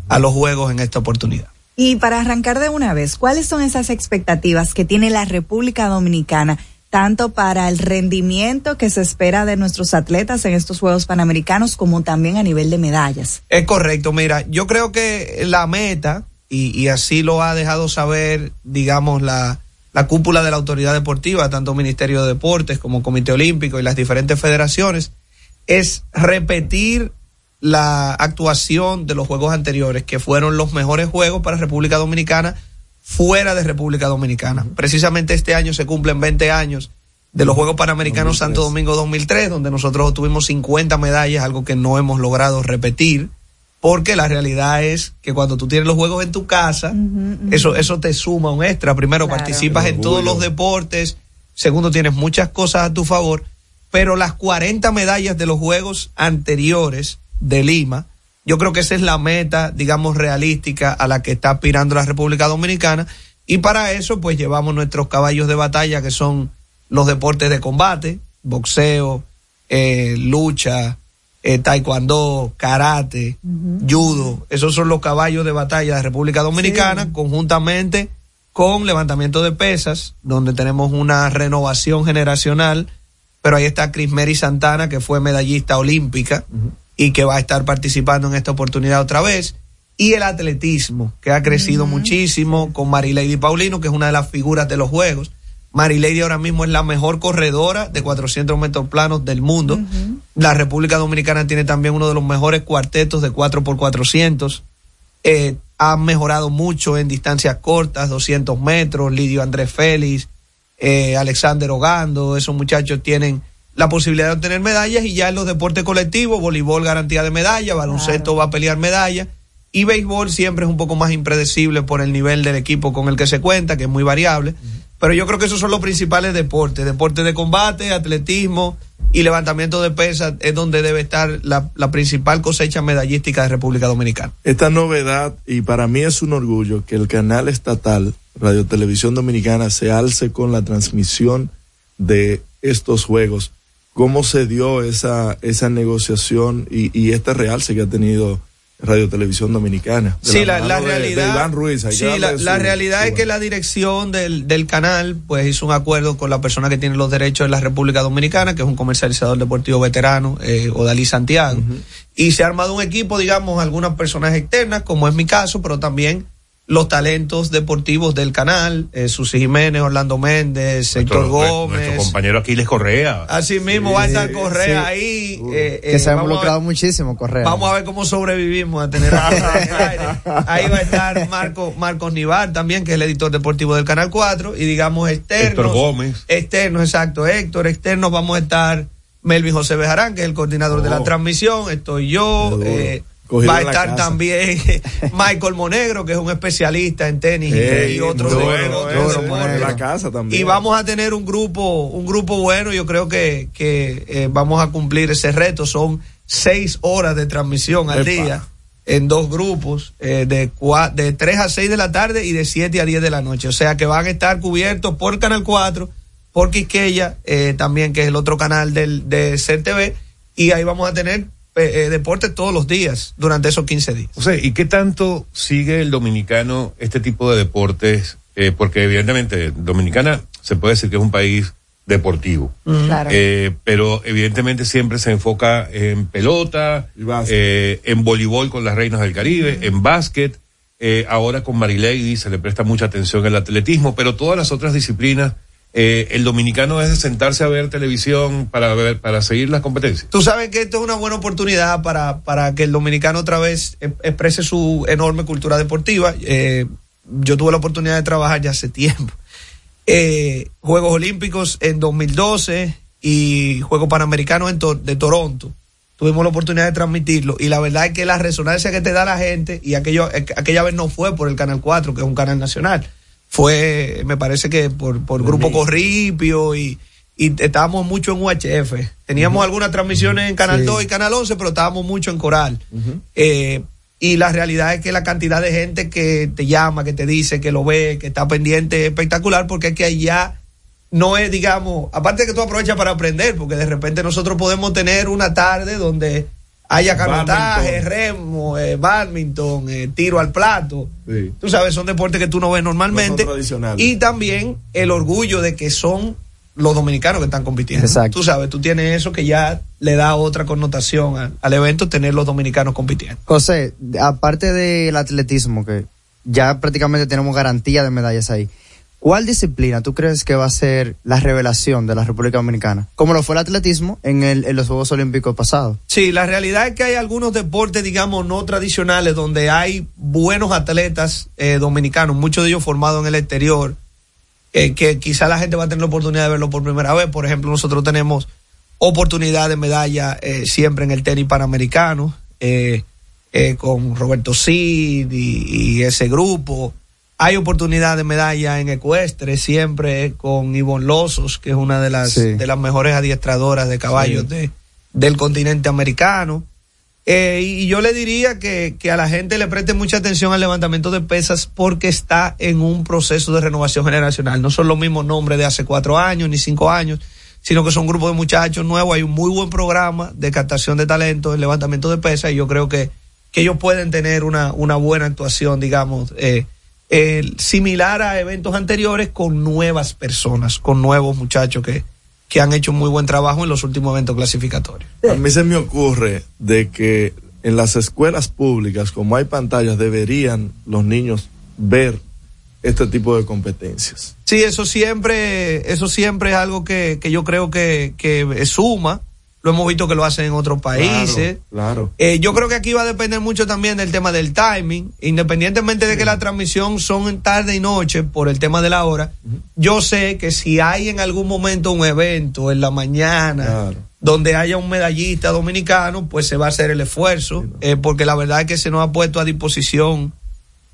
a los Juegos en esta oportunidad. Y para arrancar de una vez, ¿cuáles son esas expectativas que tiene la República Dominicana, tanto para el rendimiento que se espera de nuestros atletas en estos Juegos Panamericanos, como también a nivel de medallas? Es correcto, mira, yo creo que la meta, y, y así lo ha dejado saber, digamos, la, la cúpula de la autoridad deportiva, tanto Ministerio de Deportes como Comité Olímpico y las diferentes federaciones, es repetir la actuación de los juegos anteriores, que fueron los mejores juegos para República Dominicana fuera de República Dominicana. Precisamente este año se cumplen 20 años de los Juegos Panamericanos Santo Domingo 2003, donde nosotros obtuvimos 50 medallas, algo que no hemos logrado repetir, porque la realidad es que cuando tú tienes los juegos en tu casa, eso, eso te suma un extra. Primero, participas en todos los deportes, segundo, tienes muchas cosas a tu favor, pero las 40 medallas de los Juegos anteriores de Lima, yo creo que esa es la meta, digamos, realística a la que está aspirando la República Dominicana. Y para eso, pues llevamos nuestros caballos de batalla, que son los deportes de combate, boxeo, eh, lucha, eh, taekwondo, karate, judo. Esos son los caballos de batalla de República Dominicana, conjuntamente con levantamiento de pesas, donde tenemos una renovación generacional. Pero ahí está Crismeri Santana, que fue medallista olímpica y que va a estar participando en esta oportunidad otra vez. Y el atletismo, que ha crecido muchísimo con Marilady Paulino, que es una de las figuras de los Juegos. Marilady ahora mismo es la mejor corredora de 400 metros planos del mundo. La República Dominicana tiene también uno de los mejores cuartetos de 4x400. Eh, ha mejorado mucho en distancias cortas, 200 metros. Lidio Andrés Félix, eh, Alexander Ogando, esos muchachos tienen la posibilidad de obtener medallas y ya en los deportes colectivos, voleibol garantía de medalla, baloncesto va a pelear medalla y béisbol siempre es un poco más impredecible por el nivel del equipo con el que se cuenta, que es muy variable. Pero yo creo que esos son los principales deportes, deportes de combate, atletismo y levantamiento de pesas es donde debe estar la, la principal cosecha medallística de República Dominicana. Esta novedad, y para mí es un orgullo, que el canal estatal Radio Televisión Dominicana se alce con la transmisión de estos juegos. ¿Cómo se dio esa, esa negociación y, y este realce que ha tenido Radio Televisión Dominicana? Sí, la, la de- de realidad. Iván Ruiz, sí, la, su- la realidad es que la dirección del, del canal, pues hizo un acuerdo con la persona que tiene los derechos de la República Dominicana, que es un comercializador deportivo veterano, eh, Odalí Santiago. Y se ha armado un equipo, digamos, algunas personas externas, como es mi caso, pero también los talentos deportivos del canal, eh, Susi Jiménez, Orlando Méndez, Héctor Gómez. Nuestro compañero Aquiles Correa. Así mismo va a estar Correa sí. ahí. eh, que eh, se ha involucrado muchísimo, Correa. Vamos a ver cómo sobrevivimos a tener a aire. Ahí va a estar Marco, Marcos Nivar también, que es el editor deportivo del Canal 4, y digamos externos. Héctor Gómez. Externos, exacto, Héctor, externos vamos a estar Melvin José Bejarán, que es el coordinador de la Oh. transmisión, estoy yo, eh, va a estar también Michael Monegro, que es un especialista en tenis y- Ey, de- bueno, deportes. de la casa también. Y vamos a tener un grupo, un grupo bueno, yo creo que, que eh, vamos a cumplir ese reto. Son seis horas de transmisión al Epa. día en dos grupos, eh, de, cua- de 3 a 6 de la tarde y de 7 a 10 de la noche. O sea que van a estar cubiertos por Canal 4, por Quisqueya, eh, también que es el otro canal del, de CTV, y ahí vamos a tener eh, eh, deportes todos los días durante esos 15 días. O sea, ¿y qué tanto sigue el dominicano este tipo de deportes? Eh, porque evidentemente Dominicana se puede decir que es un país deportivo. Claro. Eh, pero evidentemente siempre se enfoca en pelota, eh, en voleibol con las reinas del Caribe, en básquet, eh, ahora con Marilady se le presta mucha atención al atletismo, pero todas las otras disciplinas, eh, el dominicano es de sentarse a ver televisión para ver, para seguir las competencias. Tú sabes que esto es una buena oportunidad para, para que el dominicano otra vez em- exprese su enorme cultura deportiva. Eh, yo tuve la oportunidad de trabajar ya hace tiempo. Eh, Juegos Olímpicos en 2012 y Juegos Panamericanos en de Toronto. Tuvimos la oportunidad de transmitirlo y la verdad es que la resonancia que te da la gente, y aquello, aquella vez no fue por el Canal 4, que es un canal nacional, fue, me parece que por, por Grupo Corripio y, y estábamos mucho en UHF. Teníamos algunas transmisiones en Canal Sí. 2 y Canal 11, pero estábamos mucho en Coral. Eh, y la realidad es que la cantidad de gente que te llama, que te dice, que lo ve, que está pendiente es espectacular, porque es que allá no es, digamos, aparte de que tú aprovechas para aprender, porque de repente nosotros podemos tener una tarde donde haya canotaje, remo, eh, badminton, eh, tiro al plato. Sí. Tú sabes, son deportes que tú no ves normalmente. No son tradicionales. Y también el orgullo de que son los dominicanos que están compitiendo. Exacto. Tú sabes, tú tienes eso que ya le da otra connotación a- al evento, tener los dominicanos compitiendo. José, aparte del atletismo, que ya prácticamente tenemos garantía de medallas ahí, ¿cuál disciplina tú crees que va a ser la revelación de la República Dominicana? Como lo fue el atletismo en, el- en los Juegos Olímpicos pasados. Sí, la realidad es que hay algunos deportes, digamos, no tradicionales, donde hay buenos atletas eh, dominicanos, muchos de ellos formados en el exterior, eh, que quizá la gente va a tener la oportunidad de verlo por primera vez. Por ejemplo, nosotros tenemos oportunidad de medalla eh, siempre en el tenis panamericano, con Roberto Cid y ese grupo. Hay oportunidad de medalla en ecuestre siempre con Ivonne Losos, que es una de las, Sí. de las mejores adiestradoras de caballos Sí. de, del continente americano. Eh, y yo le diría que, que a la gente le preste mucha atención al levantamiento de pesas porque está en un proceso de renovación generacional. No son los mismos nombres de hace cuatro años ni cinco años, sino que son un grupo de muchachos nuevos. Hay un muy buen programa de captación de talento en levantamiento de pesas y yo creo que, que ellos pueden tener una, una buena actuación, digamos, eh, eh, similar a eventos anteriores con nuevas personas, con nuevos muchachos que, que han hecho muy buen trabajo en los últimos eventos clasificatorios. A mí se me ocurre de que en las escuelas públicas, como hay pantallas, deberían los niños ver este tipo de competencias. Sí, eso siempre, eso siempre es algo que, que yo creo que, que suma. Lo hemos visto que lo hacen en otros países. Claro. Eh, yo creo que aquí va a depender mucho también del tema del timing, independientemente de que la transmisión son en tarde y noche por el tema de la hora. Yo sé que si hay en algún momento un evento en la mañana donde haya un medallista dominicano, pues se va a hacer el esfuerzo, eh, porque la verdad es que se nos ha puesto a disposición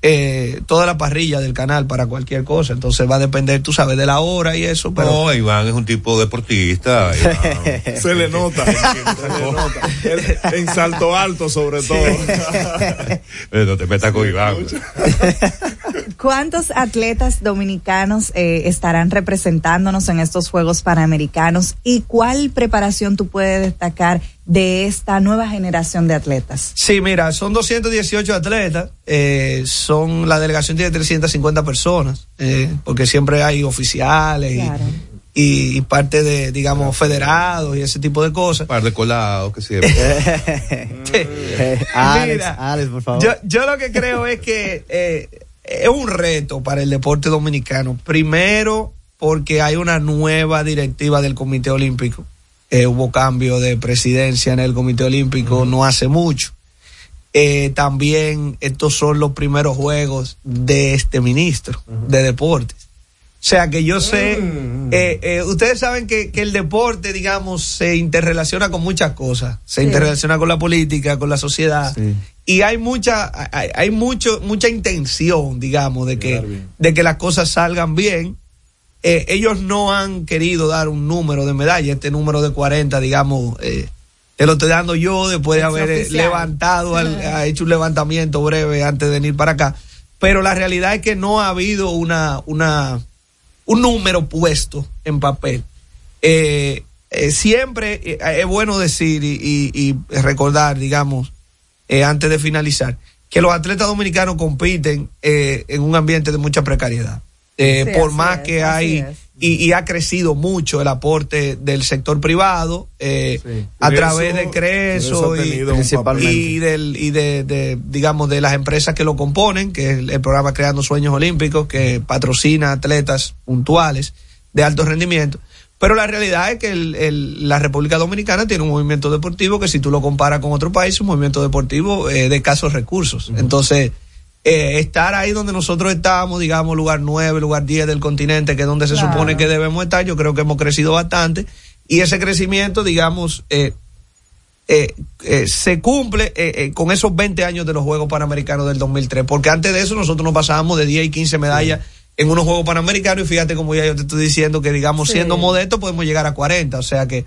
eh, toda la parrilla del canal para cualquier cosa. Entonces va a depender, tú sabes, de la hora y eso, pero No, Iván es un tipo deportista. Iván. Se le nota. se le nota. Él- en salto alto, sobre todo. No te metas con Iván. ¿Cuántos atletas dominicanos eh, estarán representándonos en estos Juegos Panamericanos y cuál preparación tú puedes destacar de esta nueva generación de atletas? Sí, mira, son 218 atletas, eh, son la delegación tiene 350 personas, eh, porque siempre hay oficiales y- Claro. y, y parte de, digamos, federados y ese tipo de cosas. par de colados que siempre. Alex, Mira, Alex, por favor. Yo, yo lo que creo es que eh, es un reto para el deporte dominicano. Primero, porque hay una nueva directiva del Comité Olímpico. Eh, hubo cambio de presidencia en el Comité Olímpico no hace mucho. Eh, también estos son los primeros juegos de este ministro de deportes. O sea que yo sé, eh, eh, ustedes saben que, que el deporte, digamos, se interrelaciona con muchas cosas. Se Sí. interrelaciona con la política, con la sociedad. Y hay mucha, hay, hay mucho, mucha intención, digamos, de que, de que las cosas salgan bien. Eh, ellos no han querido dar un número de medallas, este número de 40, digamos, eh, te lo estoy dando yo después de haber levantado, al- ha hecho un levantamiento breve antes de venir para acá. Pero la realidad es que no ha habido una, una, un número puesto en papel. Eh, eh, siempre eh, es bueno decir y, y- y recordar, digamos, eh, antes de finalizar, que los atletas dominicanos compiten eh, en un ambiente de mucha precariedad. Eh, Sí, por más es, que hay. Y, y ha crecido mucho el aporte del sector privado eh, a través de Creso y, del y de, de, digamos de las empresas que lo componen que es el, el programa creando sueños olímpicos que patrocina atletas puntuales de alto rendimiento. Pero la realidad es que el- el- la República Dominicana tiene un movimiento deportivo que si tú lo comparas con otro país es un movimiento deportivo eh, de escasos recursos. Entonces eh, estar ahí donde nosotros estamos, digamos, lugar 9, lugar 10 del continente, que es donde se Claro. supone que debemos estar, yo creo que hemos crecido bastante. Y ese crecimiento, digamos, eh, eh, eh, se cumple eh, eh, con esos 20 años de los Juegos Panamericanos del 2003, porque antes de eso nosotros nos pasábamos de 10 y 15 medallas en unos Juegos Panamericanos y fíjate como ya yo te estoy diciendo que digamos Sí. siendo modesto podemos llegar a 40, o sea que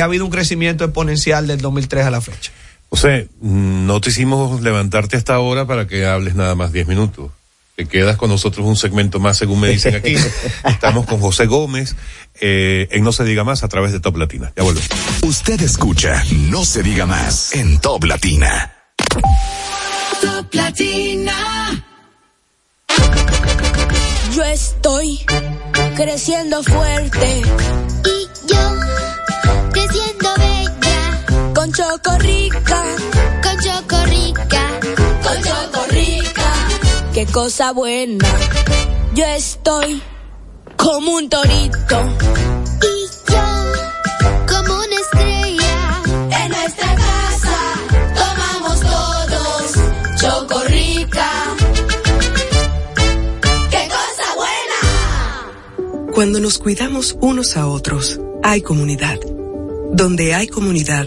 ha habido un crecimiento exponencial del 2003 a la fecha. José, mm, no te hicimos levantarte hasta ahora para que hables nada más 10 minutos. Te quedas con nosotros un segmento más, según me dicen aquí. Estamos con José Gómez eh, en No se diga más a través de Top Latina. Ya vuelvo. Usted escucha No se diga más en Top Latina. Top Latina. Yo estoy creciendo fuerte. Y yo creciendo. Chocorrica. Con Chocorrica. Con Chocorrica. Qué cosa buena. Yo estoy como un torito. Y yo como una estrella. En nuestra casa tomamos todos Chocorrica. ¡Qué cosa buena! Cuando nos cuidamos unos a otros, hay comunidad. Donde hay comunidad,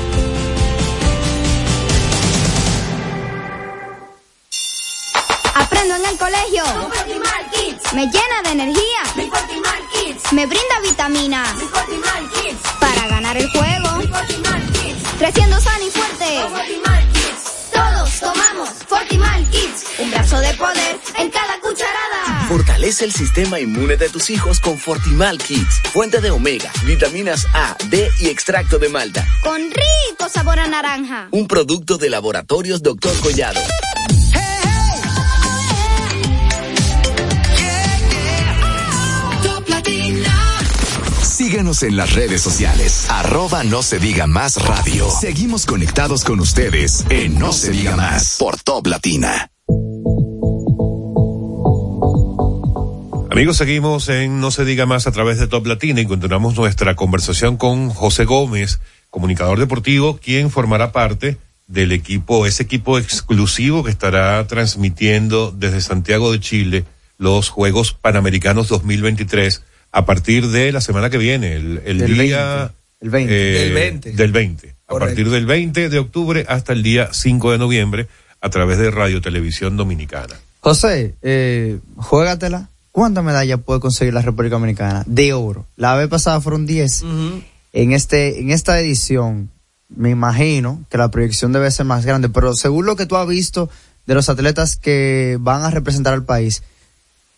Aprendo en el colegio. Me llena de energía. Me brinda vitaminas. Para ganar el juego. Creciendo sano y fuerte. Todos tomamos Fortimal Kids. Un brazo de poder en cada cucharada. Fortalece el sistema inmune de tus hijos con Fortimal Kids, fuente de omega, vitaminas A, D y extracto de malta. Con rico sabor a naranja. Un producto de laboratorios Dr. Collado. Síguenos en las redes sociales. Arroba no se diga más radio. Seguimos conectados con ustedes en No se diga más por Top Latina. Amigos, seguimos en No se diga más a través de Top Latina y continuamos nuestra conversación con José Gómez, comunicador deportivo, quien formará parte del equipo, ese equipo exclusivo que estará transmitiendo desde Santiago de Chile los Juegos Panamericanos 2023 a partir de la semana que viene, el, el Del día 20, el 20. eh, Del 20. del 20. A partir del 20 de octubre hasta el día 5 de noviembre a través de Radio Televisión Dominicana. José, eh, juégatela. ¿Cuántas medallas puede conseguir la República Dominicana? De oro. La vez pasada fueron 10. En este, en esta edición, me imagino que la proyección debe ser más grande, pero según lo que tú has visto de los atletas que van a representar al país,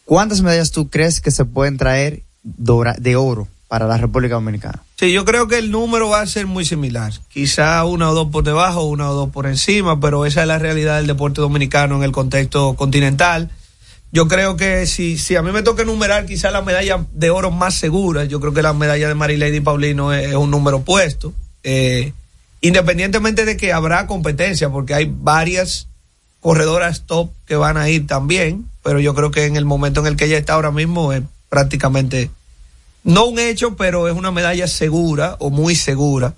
¿cuántas medallas tú crees que se pueden traer de oro para la República Dominicana? Sí, yo creo que el número va a ser muy similar. Quizá una o dos por debajo, una o dos por encima, pero esa es la realidad del deporte dominicano en el contexto continental. Yo creo que si, si a mí me toca enumerar quizá la medalla de oro más segura, yo creo que la medalla de Marilady Paulino es, es un número puesto. Eh, independientemente de que habrá competencia, porque hay varias corredoras top que van a ir también, pero yo creo que en el momento en el que ella está ahora mismo es prácticamente no un hecho, pero es una medalla segura o muy segura.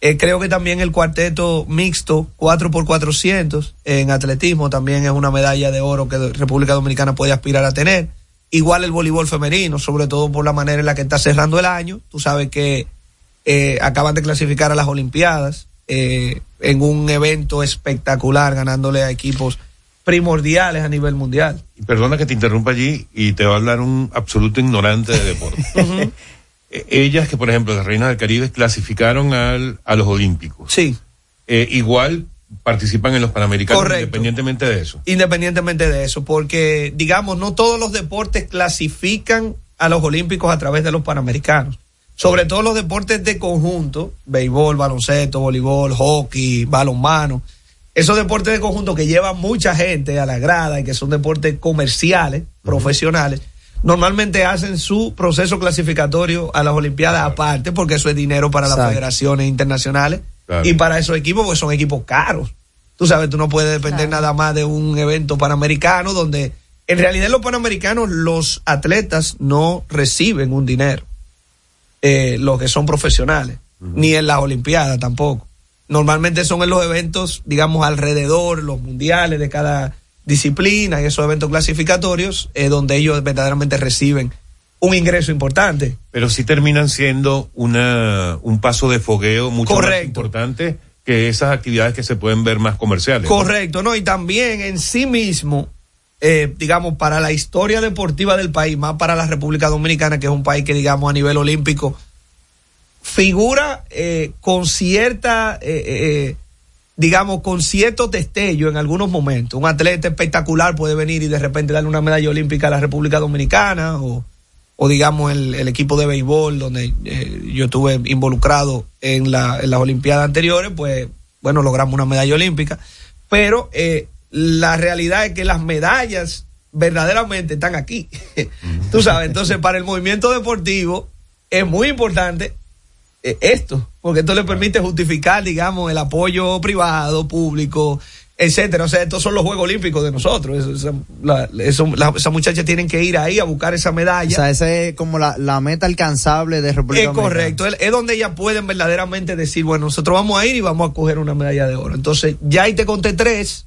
Eh, creo que también el cuarteto mixto 4x400 en atletismo también es una medalla de oro que República Dominicana puede aspirar a tener. Igual el voleibol femenino, sobre todo por la manera en la que está cerrando el año. Tú sabes que eh, acaban de clasificar a las Olimpiadas eh, en un evento espectacular, ganándole a equipos primordiales a nivel mundial. Perdona que te interrumpa allí y te va a hablar un absoluto ignorante de deporte. Eh, Ellas que, por ejemplo, las Reinas del Caribe clasificaron al, a los Olímpicos. Sí. Eh, igual participan en los Panamericanos Correcto. independientemente de eso. Independientemente de eso, porque digamos, no todos los deportes clasifican a los Olímpicos a través de los Panamericanos. Sobre todo los deportes de conjunto, béisbol, baloncesto, voleibol, hockey, balonmano. Esos deportes de conjunto que llevan mucha gente a la grada y que son deportes comerciales, profesionales, normalmente hacen su proceso clasificatorio a las Olimpiadas aparte, porque eso es dinero para las federaciones internacionales Claro. y para esos equipos, pues son equipos caros. Tú sabes, tú no puedes depender nada más de un evento panamericano donde en realidad los panamericanos los atletas no reciben un dinero, eh, los que son profesionales, ni en las Olimpiadas tampoco. Normalmente son en los eventos, digamos, alrededor, los mundiales de cada disciplina y esos eventos clasificatorios, eh, donde ellos verdaderamente reciben un ingreso importante. Pero sí terminan siendo una, un paso de fogueo mucho más importante que esas actividades que se pueden ver más comerciales. ¿no? Correcto, ¿no? Y también en sí mismo, eh, digamos, para la historia deportiva del país, más para la República Dominicana, que es un país que, digamos, a nivel olímpico, figura eh, con cierta, eh, eh, digamos, con cierto destello en algunos momentos. Un atleta espectacular puede venir y de repente darle una medalla olímpica a la República Dominicana o, o digamos, el, el equipo de béisbol donde eh, yo estuve involucrado en, la, en las Olimpiadas anteriores, pues, bueno, logramos una medalla olímpica. Pero eh, la realidad es que las medallas verdaderamente están aquí. Tú sabes, entonces para el movimiento deportivo es muy importante eh, esto, porque esto le permite justificar, digamos, el apoyo privado, público, etcétera. O sea, estos son los Juegos Olímpicos de nosotros. Eso- esa- la- eso- la- esas muchachas tienen que ir ahí a buscar esa medalla. O sea, esa es como la, la meta alcanzable de República Es correcto, es, es donde ellas pueden verdaderamente decir, bueno, nosotros vamos a ir y vamos a coger una medalla de oro. Entonces, ya ahí te conté tres.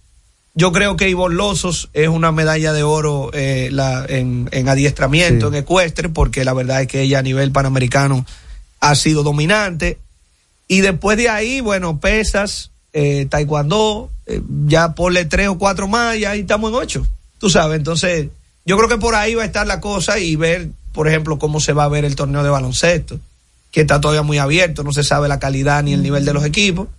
Yo creo que Ivonne Lozos es una medalla de oro eh, la, en, en adiestramiento, en ecuestre, porque la verdad es que ella a nivel panamericano ha sido dominante. Y después de ahí, bueno, pesas, eh, taekwondo, eh, ya ponle tres o cuatro más y ahí estamos en ocho. Tú sabes, entonces yo creo que por ahí va a estar la cosa y ver, por ejemplo, cómo se va a ver el torneo de baloncesto, que está todavía muy abierto, no se sabe la calidad ni el nivel de los equipos.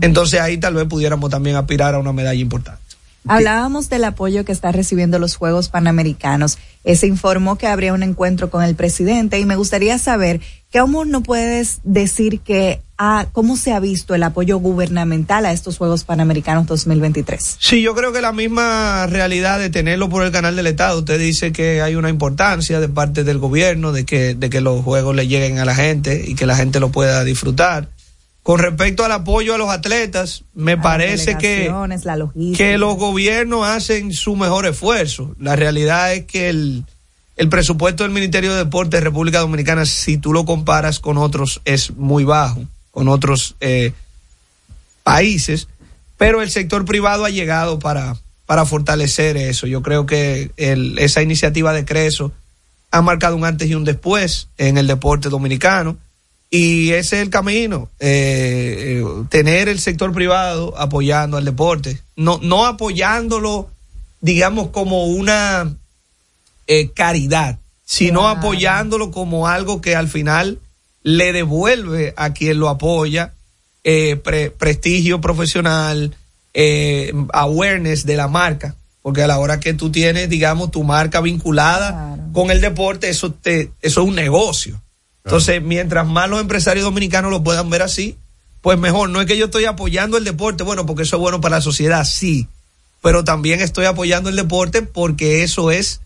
Entonces ahí tal vez pudiéramos también aspirar a una medalla importante. Hablábamos del apoyo que está recibiendo los Juegos Panamericanos. Se informó que habría un encuentro con el presidente y me gustaría saber cómo no puedes decir que ah, cómo se ha visto el apoyo gubernamental a estos Juegos Panamericanos 2023. Sí, yo creo que la misma realidad de tenerlo por el canal del Estado, usted dice que hay una importancia de parte del gobierno de que, de que los juegos le lleguen a la gente y que la gente lo pueda disfrutar. Con respecto al apoyo a los atletas, me parece que, que los gobiernos hacen su mejor esfuerzo. La realidad es que el, el presupuesto del Ministerio de Deportes de República Dominicana, si tú lo comparas con otros, es muy bajo, con otros eh, países, pero el sector privado ha llegado para, para fortalecer eso. Yo creo que el- esa iniciativa de Creso ha marcado un antes y un después en el deporte dominicano. Y ese es el camino, eh, eh, tener el sector privado apoyando al deporte, no, no apoyándolo, digamos, como una eh, caridad, sino apoyándolo como algo que al final le devuelve a quien lo apoya eh, pre- prestigio profesional, eh, awareness de la marca, porque a la hora que tú tienes, digamos, tu marca vinculada con el deporte, eso te, eso es un negocio. Entonces, mientras más los empresarios dominicanos lo puedan ver así, pues mejor. No es que yo estoy apoyando el deporte, bueno, porque eso es bueno para la sociedad, sí, pero también estoy apoyando el deporte porque eso es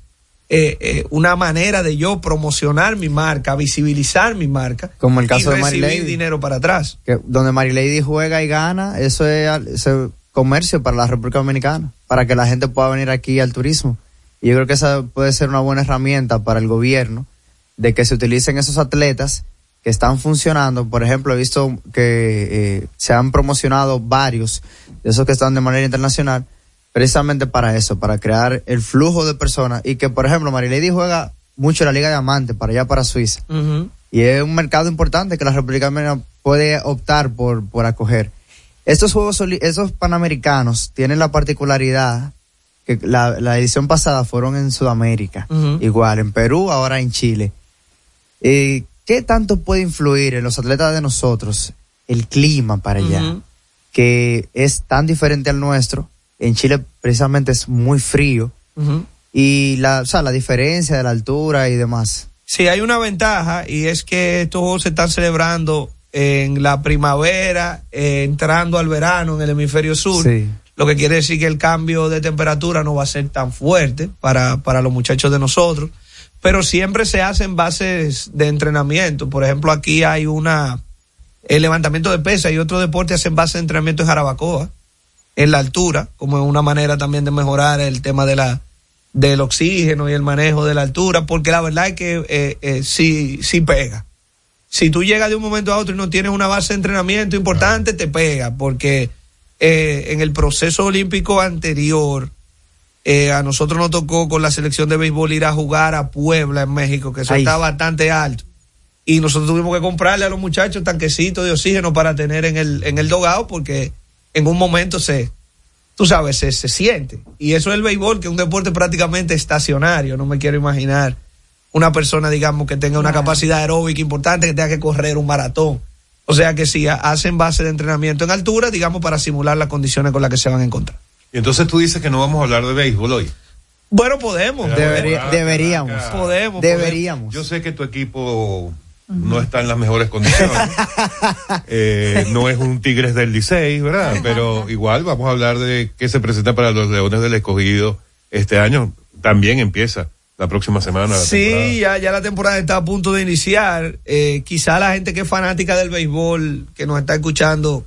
eh, eh, una manera de yo promocionar mi marca, visibilizar mi marca. Como el caso y de Mary Lady. dinero para atrás. que donde Mary Lady juega y gana, eso es, eso es comercio para la República Dominicana, para que la gente pueda venir aquí al turismo. Y yo creo que esa puede ser una buena herramienta para el gobierno de que se utilicen esos atletas que están funcionando. Por ejemplo, he visto que eh, se han promocionado varios de esos que están de manera internacional precisamente para eso, para crear el flujo de personas y que, por ejemplo, Mary Lady juega mucho en la Liga de Diamante para allá para Suiza. Y es un mercado importante que la República Dominicana puede optar por, por acoger. Estos Juegos, esos Panamericanos tienen la particularidad que la, la edición pasada fueron en Sudamérica, igual en Perú, ahora en Chile. Eh, ¿Qué tanto puede influir en los atletas de nosotros el clima para allá? Que es tan diferente al nuestro. En Chile precisamente es muy frío. Y la, o sea, la diferencia de la altura y demás. Sí, hay una ventaja y es que estos juegos se están celebrando en la primavera, eh, entrando al verano en el hemisferio sur. Sí. lo que quiere decir que el cambio de temperatura no va a ser tan fuerte para, para los muchachos de nosotros, pero siempre se hacen bases de entrenamiento. Por ejemplo, aquí hay una, el levantamiento de pesa y otro deporte hacen base de entrenamiento en Jarabacoa, en la altura, como una manera también de mejorar el tema de la, del oxígeno y el manejo de la altura, porque la verdad es que eh, eh, sí, sí pega. Si tú llegas de un momento a otro y no tienes una base de entrenamiento importante, te pega, porque eh, en el proceso olímpico anterior, eh, a nosotros nos tocó con la selección de béisbol ir a jugar a Puebla en México, que eso Ay. está bastante alto. Y nosotros tuvimos que comprarle a los muchachos tanquecitos de oxígeno para tener en el, en el dogado, porque en un momento se, tú sabes, se, se siente. Y eso es el béisbol, que es un deporte prácticamente estacionario. No me quiero imaginar una persona, digamos, que tenga una capacidad aeróbica importante, que tenga que correr un maratón. O sea que sí, ha- hacen base de entrenamiento en altura, digamos, para simular las condiciones con las que se van a encontrar. Y entonces tú dices que no vamos a hablar de béisbol hoy. Bueno, podemos. Debería- deberíamos. Podemos. Deberíamos. Yo sé que tu equipo no está en las mejores condiciones. Eh, no es un Tigres del Licey, ¿verdad? Pero igual vamos a hablar de qué se presenta para los Leones del Escogido este año. También empieza la próxima semana. la. Sí, ya, ya la temporada está a punto de iniciar. Eh, quizá la gente que es fanática del béisbol, que nos está escuchando,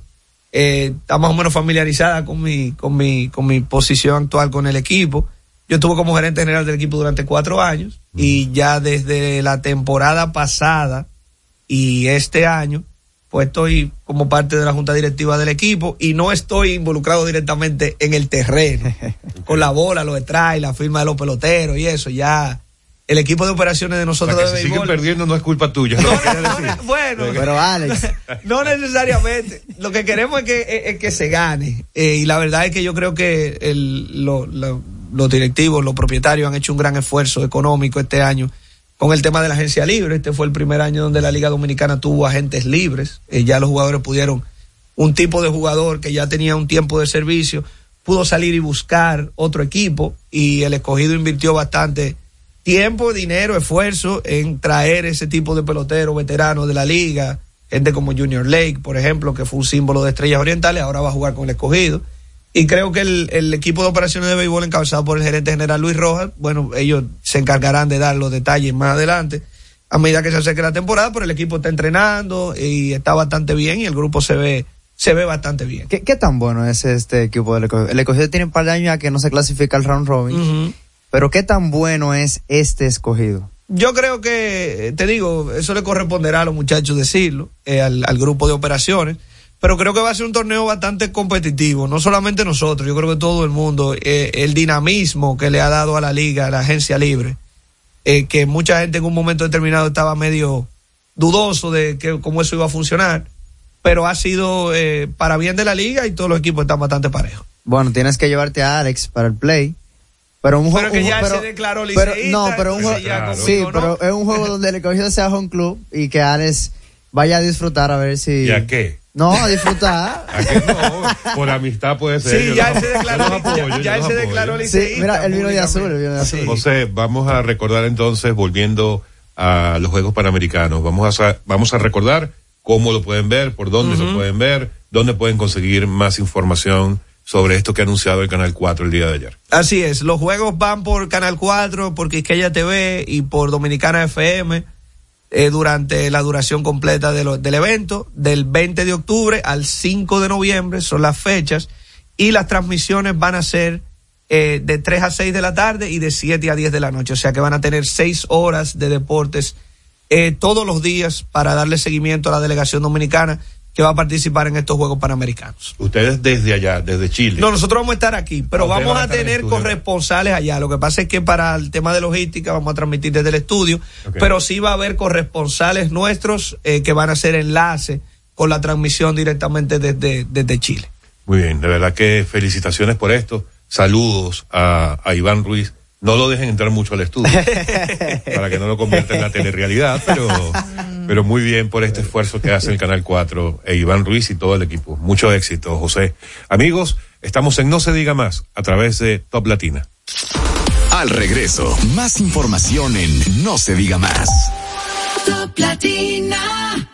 eh, está más o menos familiarizada con mi, con mi, con mi posición actual con el equipo. Yo estuve como gerente general del equipo durante cuatro años y ya desde la temporada pasada y este año, pues estoy como parte de la junta directiva del equipo y no estoy involucrado directamente en el terreno, con la bola, los detrás, la firma de los peloteros y eso, ya el equipo de operaciones de nosotros de si siguen perdiendo no es culpa tuya. Bueno, Pero Alex, no necesariamente. Lo que queremos es que, es, es que se gane. Eh, y la verdad es que yo creo que el, lo- lo- los directivos, los propietarios han hecho un gran esfuerzo económico este año con el tema de la agencia libre. Este fue el primer año donde la Liga Dominicana tuvo agentes libres. Eh, ya los jugadores pudieron, un tipo de jugador que ya tenía un tiempo de servicio, pudo salir y buscar otro equipo y el escogido invirtió bastante tiempo, dinero, esfuerzo en traer ese tipo de pelotero veterano de la liga, gente como Junior Lake, por ejemplo, que fue un símbolo de estrellas orientales, ahora va a jugar con el escogido. Y creo que el, el equipo de operaciones de béisbol encabezado por el gerente general Luis Rojas, bueno, ellos se encargarán de dar los detalles más adelante a medida que se acerque la temporada, pero el equipo está entrenando y está bastante bien y el grupo se ve, se ve bastante bien. ¿qué, qué tan bueno es este equipo del Escogido? El Escogido tiene un par de años ya que no se clasifica al round robin. Pero ¿qué tan bueno es este Escogido? Yo creo que, eh, te digo, eso le corresponderá a los muchachos decirlo, eh, al, al grupo de operaciones, pero creo que va a ser un torneo bastante competitivo, no solamente nosotros, yo creo que todo el mundo, eh, el dinamismo que le ha dado a la liga, a la agencia libre, eh, que mucha gente en un momento determinado estaba medio dudoso de que, cómo eso iba a funcionar, pero ha sido eh, para bien de la liga y todos los equipos están bastante parejos. Bueno, tienes que llevarte a Alex para el play. Pero un juego. Pero que un- ya pero- se declaró pero- liceísta, No, pero un juego. Claro. Sí, pero es un juego donde el escogido sea home club y que Alex vaya a disfrutar a ver si. ¿Y a qué? No, a disfrutar. ¿A qué no? Por amistad puede ser. Sí, yo ya él se declaró, yo los apoyo, ya, yo ya él se declaró sí, liceísta mira, el vino de azul, el vino de azul. Sí. José, vamos a recordar entonces, volviendo a los Juegos Panamericanos, vamos a, vamos a recordar cómo lo pueden ver, por dónde lo pueden ver, dónde pueden conseguir más información sobre esto que ha anunciado el Canal 4 el día de ayer. Así es, los juegos van por Canal 4, por Quisqueya TV y por Dominicana FM eh, durante la duración completa del evento, del 20 de octubre al 5 de noviembre, son las fechas, y las transmisiones van a ser eh, de 3 a 6 de la tarde y de 7 a 10 de la noche, o sea que van a tener 6 horas de deportes eh, todos los días para darle seguimiento a la delegación dominicana que va a participar en estos Juegos Panamericanos. Ustedes desde allá, desde Chile. No, nosotros vamos a estar aquí, pero ustedes vamos a tener corresponsales allá. Lo que pasa es que para el tema de logística vamos a transmitir desde el estudio, pero sí va a haber corresponsales nuestros eh, que van a hacer enlace con la transmisión directamente desde, desde Chile. Muy bien, de verdad que felicitaciones por esto. Saludos a, a Iván Ruiz. No lo dejen entrar mucho al estudio para que no lo convierta en la telerrealidad, pero, pero muy bien por este esfuerzo que hace el Canal 4 e Iván Ruiz y todo el equipo. Mucho éxito, José. Amigos, estamos en No se diga más a través de Top Latina. Al regreso, más información en No se diga más. Top Latina.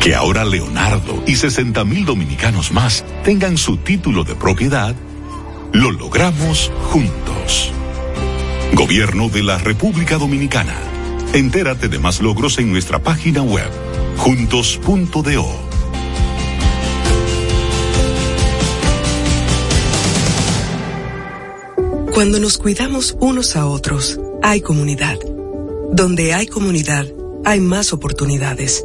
Que ahora Leonardo y 60 mil dominicanos más tengan su título de propiedad, lo logramos juntos. Gobierno de la República Dominicana. Entérate de más logros en nuestra página web, juntos.do. Cuando nos cuidamos unos a otros, hay comunidad. Donde hay comunidad, hay más oportunidades.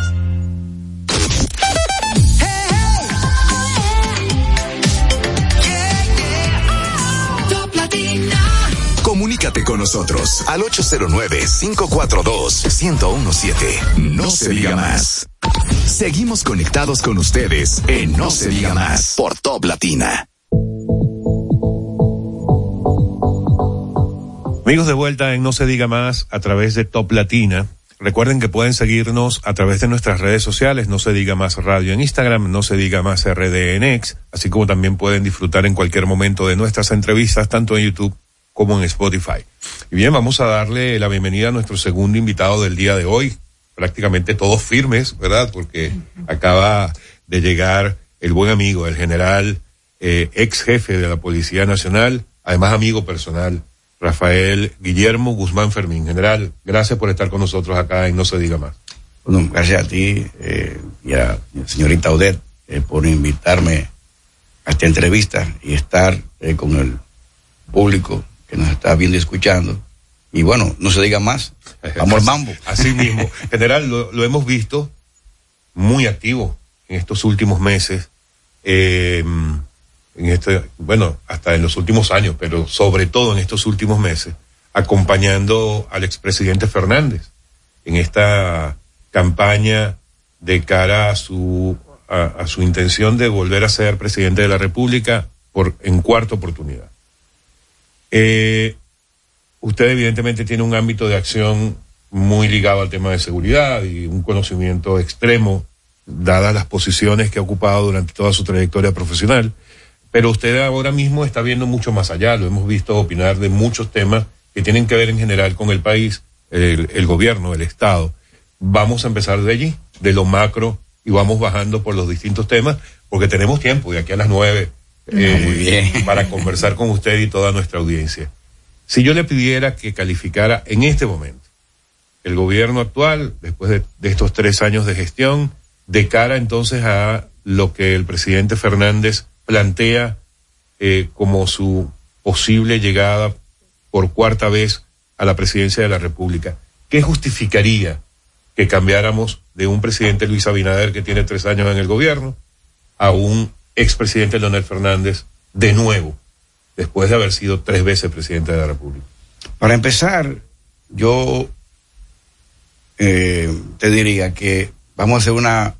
Comunícate con nosotros al 809-542-1017. No se diga más. Seguimos conectados con ustedes en No se diga más por Top Latina. Amigos de vuelta en No se diga más a través de Top Latina. Recuerden que pueden seguirnos a través de nuestras redes sociales, No se diga más radio en Instagram, No se diga más RD en X, así como también pueden disfrutar en cualquier momento de nuestras entrevistas, tanto en YouTube como en Spotify. Y bien, vamos a darle la bienvenida a nuestro segundo invitado del día de hoy, prácticamente todos firmes, ¿verdad? Porque acaba de llegar el buen amigo, el general, eh, ex jefe de la Policía Nacional, además amigo personal, Rafael Guillermo Guzmán Fermín. General, gracias por estar con nosotros acá en No se diga más. Bueno, gracias a ti eh, y a señorita Odette eh, por invitarme a esta entrevista y estar eh, con el público que nos está viendo y escuchando. Y bueno, no se diga más. Vamos al mambo. Así mismo. General, lo, hemos visto muy activo en estos últimos meses. eh, en este, bueno, hasta en los últimos años, pero sobre todo en estos últimos meses, acompañando al expresidente Fernández en esta campaña de cara a su, a su intención de volver a ser presidente de la República por, en cuarta oportunidad. Eh, usted evidentemente tiene un ámbito de acción muy ligado al tema de seguridad y un conocimiento extremo, dadas las posiciones que ha ocupado durante toda su trayectoria profesional. Pero usted ahora mismo está viendo mucho más allá, lo hemos visto opinar de muchos temas que tienen que ver en general con el país, el, el gobierno, el Estado. Vamos a empezar de allí, de lo macro, y vamos bajando por los distintos temas, porque tenemos tiempo de aquí a las nueve eh, para conversar con usted y toda nuestra audiencia. Si yo le pidiera que calificara en este momento el gobierno actual, después de, de estos tres años de gestión, de cara entonces a lo que el presidente Fernández plantea eh, como su posible llegada por cuarta vez a la presidencia de la República. ¿Qué justificaría que cambiáramos de un presidente Luis Abinader que tiene tres años en el gobierno a un expresidente Leonel Fernández de nuevo, después de haber sido tres veces presidente de la República? Para empezar, yo eh, te diría que vamos a hacer una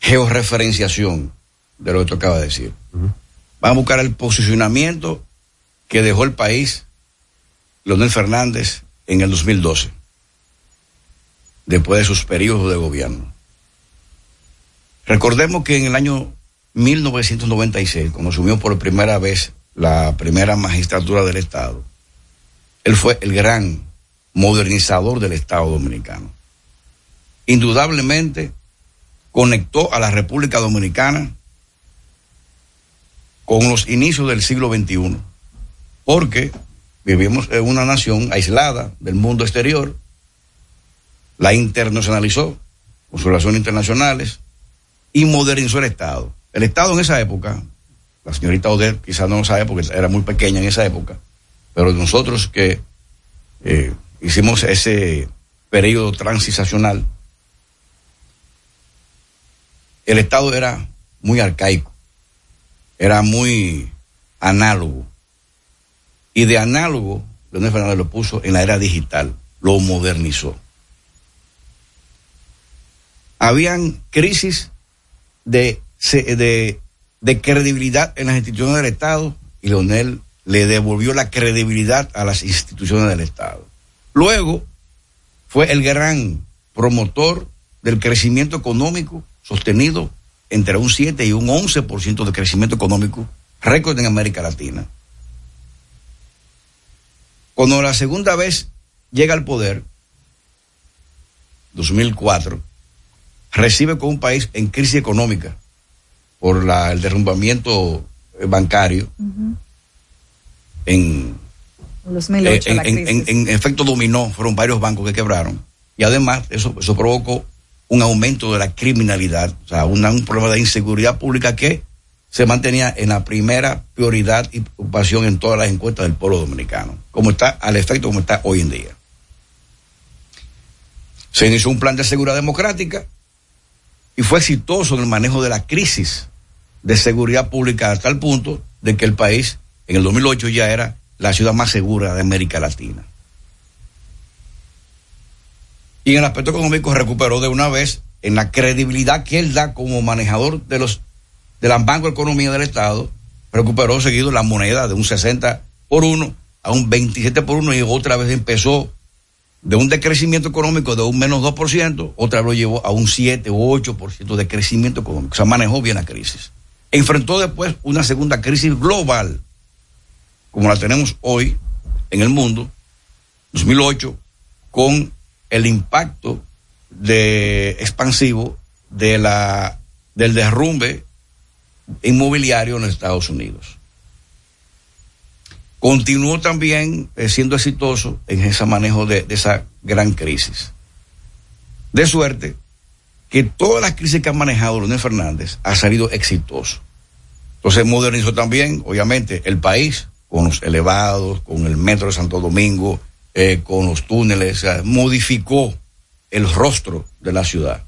georreferenciación de lo que tú acabas de decir. Vamos a buscar el posicionamiento que dejó el país Leonel Fernández en el 2012, después de sus periodos de gobierno. Recordemos que en el año 1996, cuando asumió por primera vez la primera magistratura del Estado, él fue el gran modernizador del Estado dominicano. Indudablemente conectó a la República Dominicana con los inicios del siglo XXI, porque vivimos en una nación aislada del mundo exterior, la internacionalizó con sus relaciones internacionales y modernizó el Estado. El Estado en esa época, la señorita Odette quizás no lo sabe porque era muy pequeña en esa época, pero nosotros que eh, hicimos ese periodo transicional, el Estado era muy arcaico, era muy análogo. Y de análogo, Leonel Fernández lo puso en la era digital, lo modernizó. Habían crisis de, de, credibilidad en las instituciones del Estado y Leonel le devolvió la credibilidad a las instituciones del Estado. Luego fue el gran promotor del crecimiento económico sostenido entre un 7 y un 11% de crecimiento económico, récord en América Latina. Cuando la segunda vez llega al poder, 2004, recibe con un país en crisis económica por la, el derrumbamiento bancario en, 2008, en, la en- crisis. en- en efecto dominó, fueron varios bancos que quebraron. Y además, eso, eso provocó un aumento de la criminalidad, o sea, una- un problema de inseguridad pública que se mantenía en la primera prioridad y preocupación en todas las encuestas del pueblo dominicano, como está al efecto como está hoy en día. Se inició un plan de seguridad democrática y fue exitoso en el manejo de la crisis de seguridad pública a tal punto de que el país en el 2008 ya era la ciudad más segura de América Latina. Y en el aspecto económico recuperó de una vez en la credibilidad que él da como manejador de los de la Banco de Economía del Estado, recuperó seguido la moneda de un 60 por 1 a un 27 por 1 y otra vez empezó de un decrecimiento económico de un menos 2%, otra lo llevó a un 7 o 8% de crecimiento económico. O sea, manejó bien la crisis. Enfrentó después una segunda crisis global, como la tenemos hoy en el mundo, 2008, con el impacto expansivo de la del derrumbe inmobiliario en los Estados Unidos. Continuó también eh, siendo exitoso en ese manejo de, esa gran crisis. De suerte que todas las crisis que ha manejado Leonel Fernández ha salido exitoso. Entonces modernizó también, obviamente, el país con los elevados, con el metro de Santo Domingo, eh, con los túneles, modificó el rostro de la ciudad.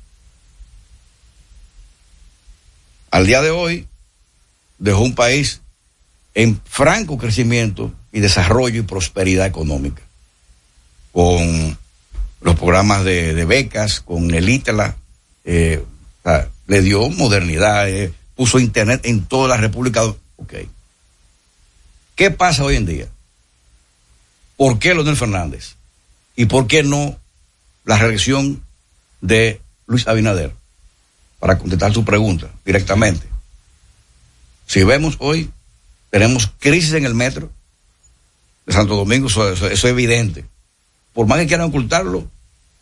Al día de hoy dejó un país en franco crecimiento y desarrollo y prosperidad económica, con los programas de, becas, con el ITLA, eh, le dio modernidad, eh, puso internet en toda la República. Ok. ¿Qué pasa hoy en día? ¿Por qué Leonel Fernández? ¿Y por qué no la reelección de Luis Abinader? Para contestar tu pregunta directamente. Si vemos hoy, tenemos crisis en el metro de Santo Domingo, eso, es evidente. Por más que quieran ocultarlo,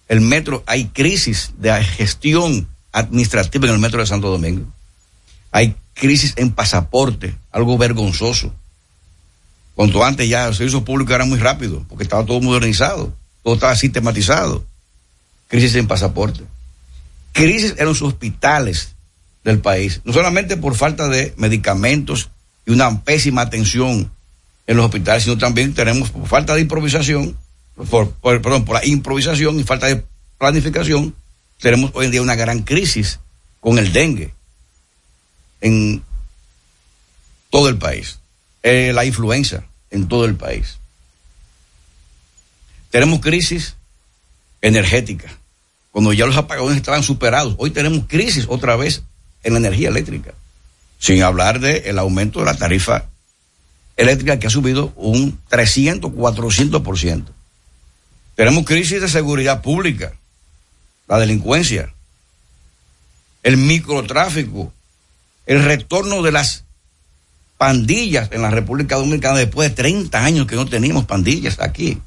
el metro, hay crisis de gestión administrativa en el metro de Santo Domingo. Hay crisis en pasaporte, algo vergonzoso. Cuanto antes ya los servicios públicos eran muy rápidos, porque estaba todo modernizado, todo estaba sistematizado. Crisis en pasaporte. Crisis en los hospitales del país, no solamente por falta de medicamentos y una pésima atención en los hospitales, sino también tenemos por falta de improvisación, por, por- perdón, por la improvisación y falta de planificación, tenemos hoy en día una gran crisis con el dengue en todo el país, Eh, la influenza en todo el país. Tenemos crisis energética, cuando ya los apagones estaban superados. Hoy tenemos crisis otra vez en la energía eléctrica, sin hablar del el aumento de la tarifa eléctrica que ha subido un 300, 400%. Tenemos crisis de seguridad pública, la delincuencia, el microtráfico, el retorno de las pandillas en la República Dominicana después de 30 años que no teníamos pandillas aquí.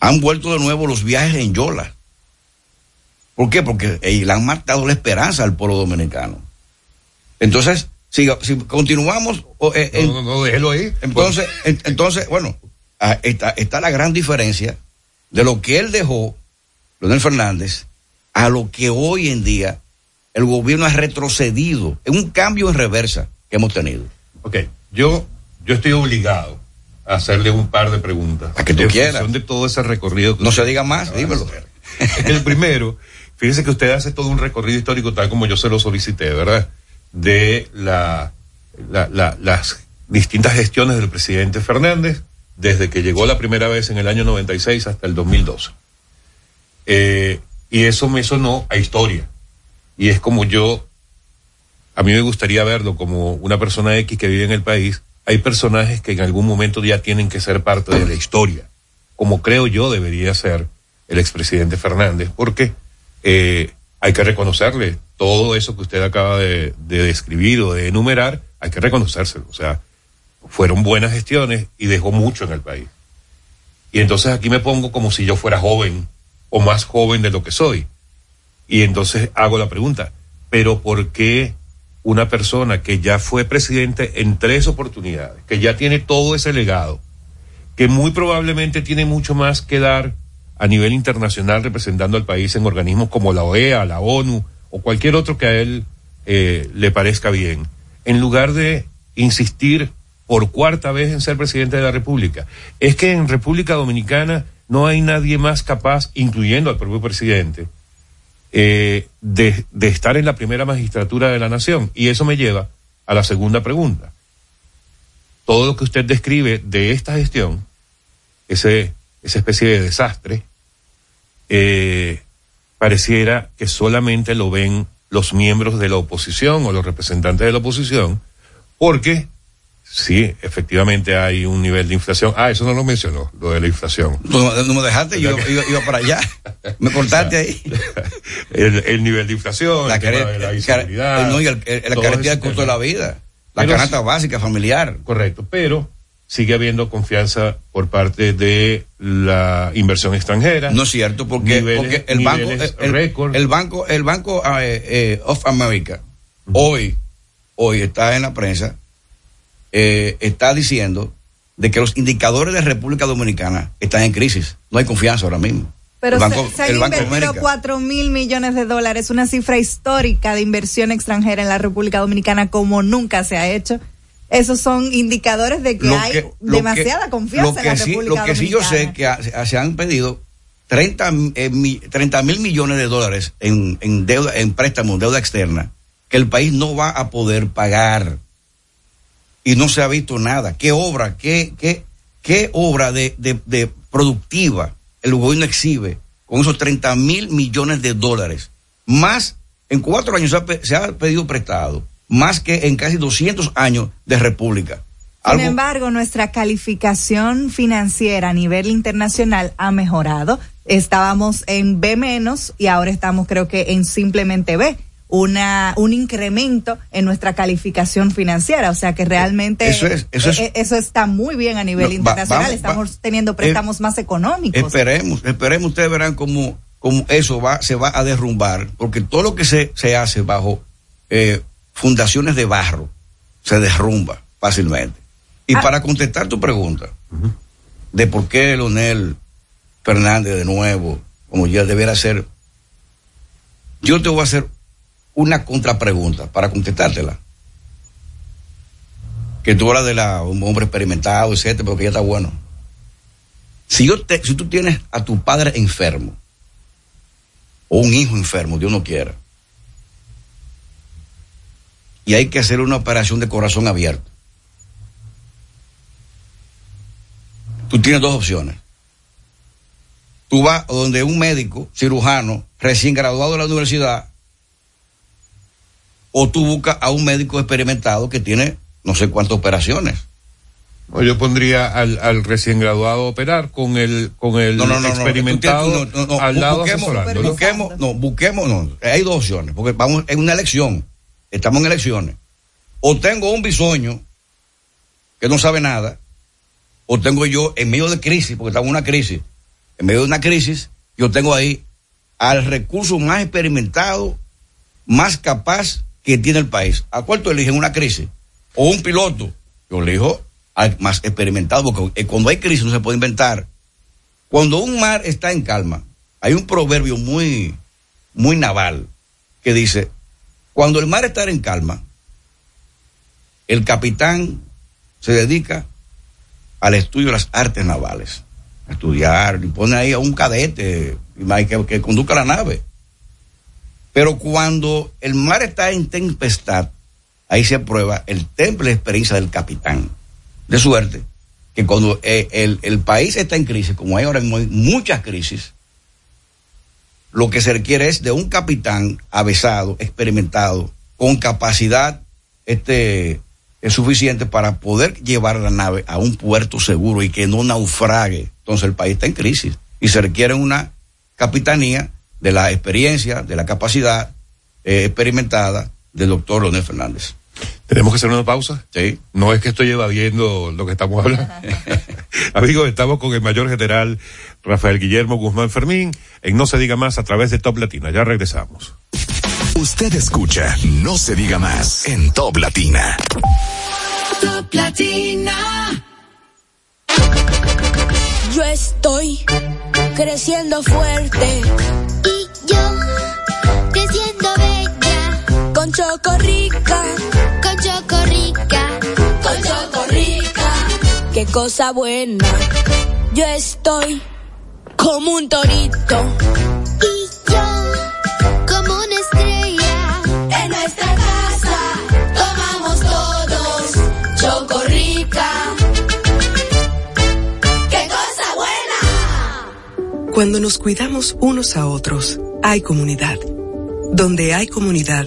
Han vuelto de nuevo los viajes en Yola. ¿Por qué? Porque le han matado la esperanza al pueblo dominicano. Entonces, si, si continuamos... eh, en- No, no, no, déjelo ahí. entonces, en- entonces, bueno, ah, está, está la gran diferencia de lo que él dejó, Leonel Fernández, a lo que hoy en día el gobierno ha retrocedido. Es un cambio en reversa que hemos tenido. Ok, yo, yo estoy obligado a hacerle un par de preguntas. A que tú quieras. de todo ese recorrido. que No se diga más, dímelo. El primero, fíjese que usted hace todo un recorrido histórico tal como yo se lo solicité, ¿verdad? De la, la- la- las distintas gestiones del presidente Fernández desde que llegó la primera vez en el año 96 hasta el 2012. Eh, y eso me sonó a historia. Y es como yo, a mí me gustaría verlo como una persona X que vive en el país. Hay personajes que en algún momento ya tienen que ser parte de la historia, como creo yo debería ser el expresidente Fernández, porque eh, hay que reconocerle todo eso que usted acaba de, de describir o de enumerar, hay que reconocérselo. O sea, fueron buenas gestiones y dejó mucho en el país. Y entonces aquí me pongo como si yo fuera joven o más joven de lo que soy. Y entonces hago la pregunta, pero ¿por qué una persona que ya fue presidente en tres oportunidades, que ya tiene todo ese legado, que muy probablemente tiene mucho más que dar a nivel internacional representando al país en organismos como la OEA, la ONU o cualquier otro que a él eh, le parezca bien, en lugar de insistir por cuarta vez en ser presidente de la República. Es que en República Dominicana no hay nadie más capaz, incluyendo al propio presidente, eh, de, estar en la primera magistratura de la nación. Y eso me lleva a la segunda pregunta. Todo lo que usted describe de esta gestión, ese, esa especie de desastre, eh, pareciera que solamente lo ven los miembros de la oposición o los representantes de la oposición, porque sí, efectivamente hay un nivel de inflación. Ah, eso no lo mencionó, lo de la inflación. No, no me dejaste, yo iba, iba para allá. Me cortaste ahí. El, el nivel de inflación, La el tema care- de la inseguridad. no, y el- el- la ese del costo tema. de la vida. La Pero canasta básica familiar. Correcto, pero sigue habiendo confianza por parte de la inversión extranjera. No es cierto, porque, Niveles- porque el banco, el, récord. el banco, el banco eh, eh, of America, hoy, hoy está en la prensa, eh, está diciendo de que los indicadores de República Dominicana están en crisis. No hay confianza ahora mismo. Pero el se- banco, se, han el Banco de invertido América. cuatro mil millones de dólares, una cifra histórica de inversión extranjera en la República Dominicana como nunca se ha hecho. Esos son indicadores de que hay demasiada que- confianza lo en la sí, República Lo que sí yo sé que se han pedido 30 eh, mi- 30 mil millones de dólares en, en deuda, en préstamos, deuda externa, que el país no va a poder pagar. Y no se ha visto nada. ¿Qué obra, qué, qué, qué obra de, de- de productiva el gobierno exhibe con esos 30 mil millones de dólares? Más, en cuatro años se ha, pe- se ha pedido prestado, más que en casi 200 años de república. Sin embargo, nuestra calificación financiera a nivel internacional ha mejorado. Estábamos en B menos y ahora estamos creo que en simplemente B. Una, un incremento en nuestra calificación financiera, o sea que realmente Eso es- eso es- eh, eh, eso está muy bien a nivel No, va- internacional. estamos va- teniendo préstamos más económicos. Esperemos, esperemos, ustedes verán cómo, cómo eso va, se va a derrumbar, porque todo lo que se, se hace bajo eh, fundaciones de barro se derrumba fácilmente. Y Ah. para contestar tu pregunta de por qué Leonel Fernández de nuevo, como ya debiera ser, yo te voy a hacer una contrapregunta para contestártela. Que tú hablas de la, un hombre experimentado, etcétera, porque ya está bueno. Si, yo te, si tú tienes a tu padre enfermo, o un hijo enfermo, Dios no quiera, y hay que hacer una operación de corazón abierto, tú tienes dos opciones. Tú vas a donde un médico, cirujano, recién graduado de la universidad, o tú buscas a un médico experimentado que tiene no sé cuántas operaciones. No, yo pondría al, al recién graduado a operar con el, con el No, no, experimentado tú tienes- no, no, no, al lado busquemos, asesorándolo. busquemos, no, busquemos, no, hay dos opciones, porque vamos en una elección, estamos en elecciones. O tengo un bisoño que no sabe nada, o tengo yo en medio de crisis, porque estamos en una crisis, en medio de una crisis, yo tengo ahí al recurso más experimentado, más capaz que tiene el país. ¿A cuál tú eliges una crisis? O un piloto. Yo elijo al más experimentado, porque eh, cuando hay crisis no se puede inventar. Cuando un mar está en calma, hay un proverbio muy, muy naval que dice, cuando el mar está en calma, el capitán se dedica al estudio de las artes navales, a estudiar, y pone ahí a un cadete que, que conduzca la nave. Pero cuando el mar está en tempestad, ahí se aprueba el temple de experiencia del capitán. De suerte que cuando eh, el, país está en crisis, como hay ahora muchas crisis, lo que se requiere es de un capitán avesado, experimentado, con capacidad este, es suficiente para poder llevar la nave a un puerto seguro y que no naufrague. Entonces el país está en crisis y se requiere una capitanía de la experiencia, de la capacidad eh, experimentada del doctor Leonel Fernández. ¿Tenemos que hacer una pausa? Sí. No es que estoy evadiendo lo que estamos hablando. Amigos, estamos con el mayor general Rafael Guillermo Guzmán Fermín en No se diga más a través de Top Latina. Ya regresamos. Usted escucha No se diga más en Top Latina. Top Latina. Yo estoy creciendo fuerte Y yo, con Chocorrica, con chocorrica, con Chocorrica. Qué cosa buena. Yo estoy como un torito y yo, como una estrella, en nuestra casa. Tomamos todos Chocorrica. Qué cosa buena. Cuando nos cuidamos unos a otros, hay comunidad. Donde hay comunidad,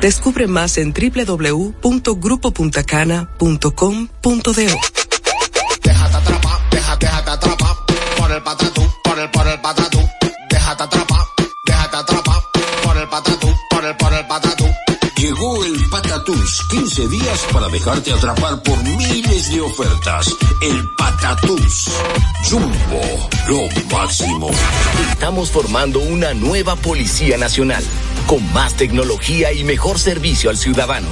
Descubre más en www.grupopuntacana.com.do. Déjate atrapar, déjate, déjate atrapar por el patatú, por el, por el patatú. Llegó el Patatús, 15 días para dejarte atrapar por miles de ofertas. El Patatús. Jumbo, lo máximo. Estamos formando una nueva Policía Nacional, con más tecnología y mejor servicio al ciudadano.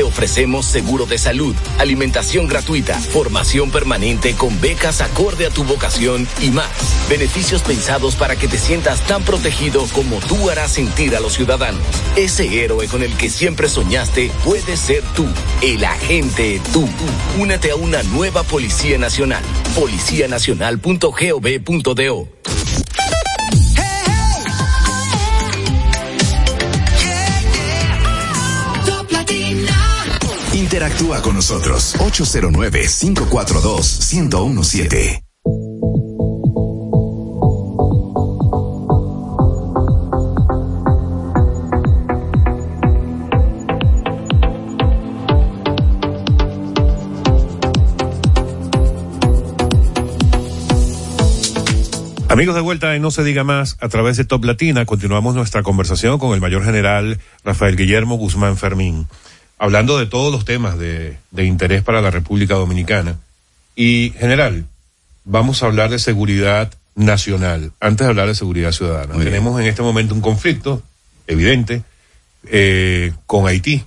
Te ofrecemos seguro de salud, alimentación gratuita, formación permanente con becas acorde a tu vocación y más. Beneficios pensados para que te sientas tan protegido como tú harás sentir a los ciudadanos. Ese héroe con el que siempre soñaste puede ser tú, el agente tú. Únete a una nueva Policía Nacional. Policianacional.gov.do. Interactúa con nosotros 809-542-1017. Amigos de vuelta en No se diga más, a través de Top Latina continuamos nuestra conversación con el mayor general Rafael Guillermo Guzmán Fermín, hablando de todos los temas de, de interés para la República Dominicana. Y general, vamos a hablar de seguridad nacional, antes de hablar de seguridad ciudadana. Muy bien. Tenemos en este momento un conflicto evidente eh, con Haití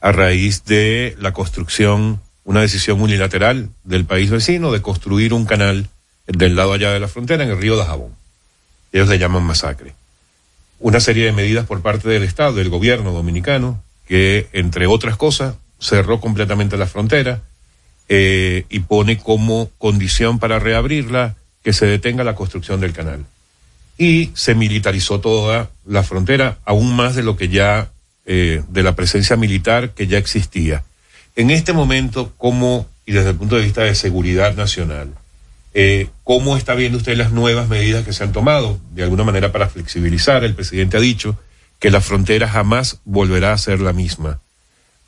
a raíz de la construcción, una decisión unilateral del país vecino de construir un canal del lado allá de la frontera en el río de Jabón. Ellos le llaman masacre. Una serie de medidas por parte del Estado, del gobierno dominicano, que entre otras cosas cerró completamente la frontera eh, y pone como condición para reabrirla que se detenga la construcción del canal. Y se militarizó toda la frontera, aún más de lo que ya, eh, de la presencia militar que ya existía. En este momento, como, y desde el punto de vista de seguridad nacional, Eh, ¿Cómo está viendo usted las nuevas medidas que se han tomado? De alguna manera para flexibilizar. El presidente ha dicho que la frontera jamás volverá a ser la misma.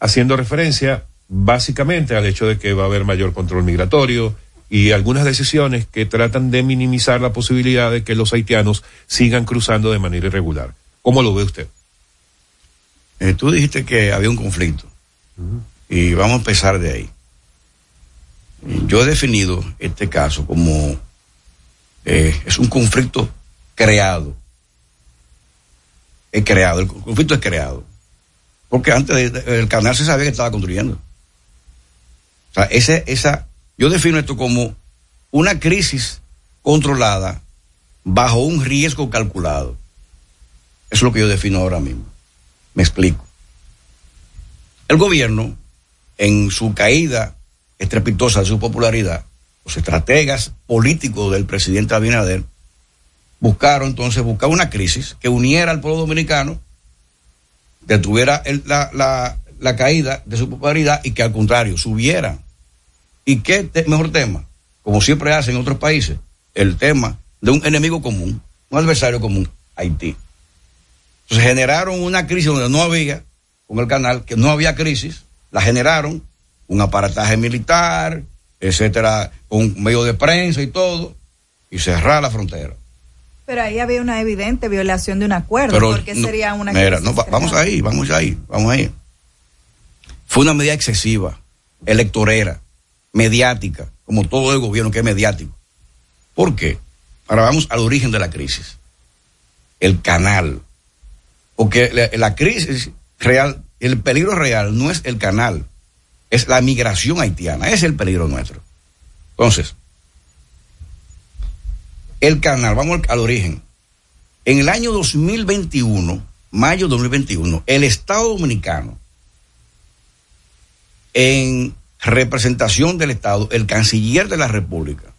Haciendo referencia básicamente al hecho de que va a haber mayor control migratorio y algunas decisiones que tratan de minimizar la posibilidad de que los haitianos sigan cruzando de manera irregular. ¿Cómo lo ve usted? Eh, tú dijiste que había un conflicto y vamos a empezar de ahí. Yo he definido este caso como eh, es un conflicto creado. Es creado, el conflicto es creado. Porque antes el canal se sabía que estaba construyendo. O sea, ese, esa, yo defino esto como una crisis controlada bajo un riesgo calculado. Eso es lo que yo defino ahora mismo. Me explico. El gobierno, en su caída estrepitosa de su popularidad, los estrategas políticos del presidente Abinader buscaron entonces buscar una crisis que uniera al pueblo dominicano, detuviera el- la, la- la caída de su popularidad y que al contrario subiera. ¿Y qué mejor tema? Como siempre hacen en otros países, el tema de un enemigo común, un adversario común, Haití. Entonces generaron una crisis donde no había, con el canal, que no había crisis, la generaron, un aparataje militar, etcétera, con medio de prensa y todo, y cerrar la frontera. Pero ahí había una evidente violación de un acuerdo, Pero no, sería una mira, no, va- vamos ahí, vamos ahí, vamos ahí. Fue una medida excesiva, electorera, mediática, como todo el gobierno que es mediático. ¿Por qué? Ahora vamos al origen de la crisis. El canal. Porque la, la crisis real, el peligro real no es el canal, es la migración haitiana, es el peligro nuestro. Entonces, el canal, vamos al, al origen. En el año 2021, mayo 2021, el Estado Dominicano, en representación del Estado, el canciller de la República,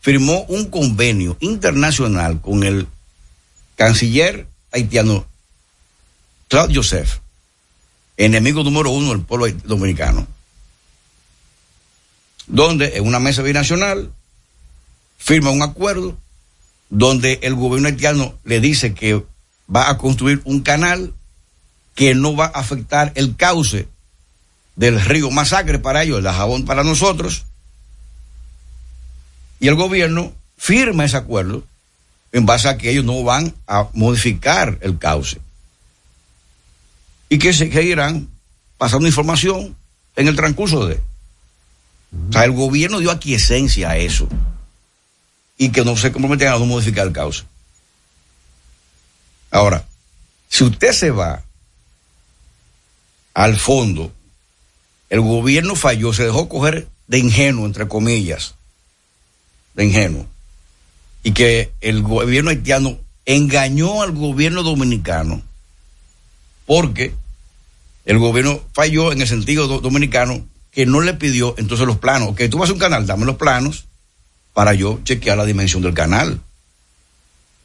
firmó un convenio internacional con el canciller haitiano Claude Joseph, enemigo número uno del pueblo dominicano, donde en una mesa binacional firma un acuerdo donde el gobierno haitiano le dice que va a construir un canal que no va a afectar el cauce del río Masacre para ellos, el Jabón para nosotros. Y el gobierno firma ese acuerdo en base a que ellos no van a modificar el cauce. Y que seguirán pasando información en el transcurso de. O sea, el gobierno dio aquiescencia a eso. Y que no se comprometen a no modificar el cauce. Ahora, si usted se va al fondo, el gobierno falló, se dejó coger de ingenuo, entre comillas, de ingenuo, y que el gobierno haitiano engañó al gobierno dominicano porque el gobierno falló en el sentido do- dominicano que no le pidió entonces los planos. Que tú vas a un canal, dame los planos para yo chequear la dimensión del canal.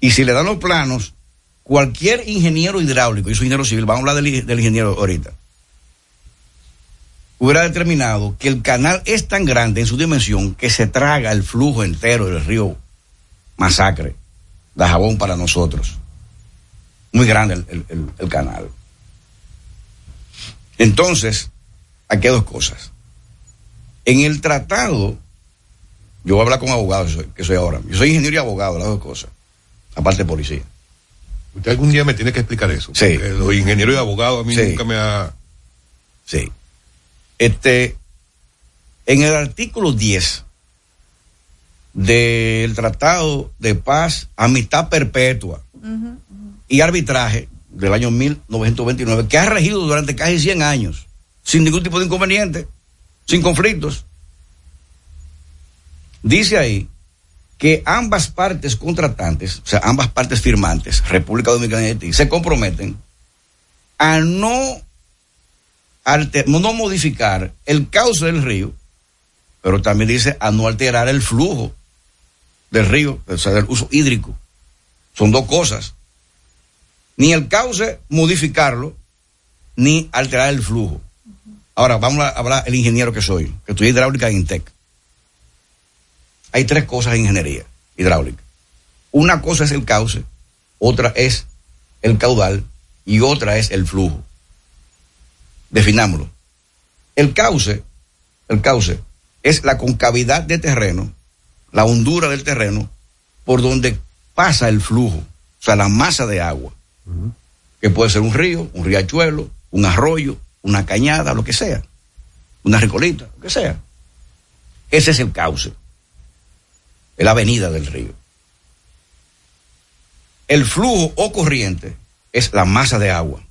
Y si le dan los planos, cualquier ingeniero hidráulico, yo soy ingeniero civil, vamos a hablar del, ingeniero ahorita, hubiera determinado que el canal es tan grande en su dimensión que se traga el flujo entero del río Masacre, de jabón para nosotros. Muy grande el- el- el canal. Entonces, aquí hay dos cosas. En el tratado, yo voy a hablar con abogados, que soy ahora. Yo soy ingeniero y abogado, las dos cosas. Aparte de policía. Usted algún día me tiene que explicar eso. Sí. Los ingenieros y abogados a mí Sí. nunca me ha... Sí. Este, en el artículo 10 del Tratado de Paz, Amistad Perpetua y Arbitraje del año 1929, que ha regido durante casi 100 años, sin ningún tipo de inconveniente, sin conflictos, dice ahí que ambas partes contratantes, o sea, ambas partes firmantes, República Dominicana y Haití, se comprometen a no alter- no modificar el cauce del río, pero también dice a no alterar el flujo del río, o sea, del uso hídrico. Son dos cosas. Ni el cauce modificarlo, ni alterar el flujo. Ahora, vamos a hablar el ingeniero que soy, que estudié hidráulica en INTEC. Hay tres cosas en ingeniería hidráulica. Una cosa es el cauce, otra es el caudal y otra es el flujo. Definámoslo. El cauce, el cauce es la concavidad de terreno, la hondura del terreno por donde pasa el flujo, o sea, la masa de agua, que puede ser un río, un riachuelo, un arroyo, una cañada, lo que sea, una recolita, lo que sea. Ese es el cauce, es la avenida del río. El flujo o corriente es la masa de agua,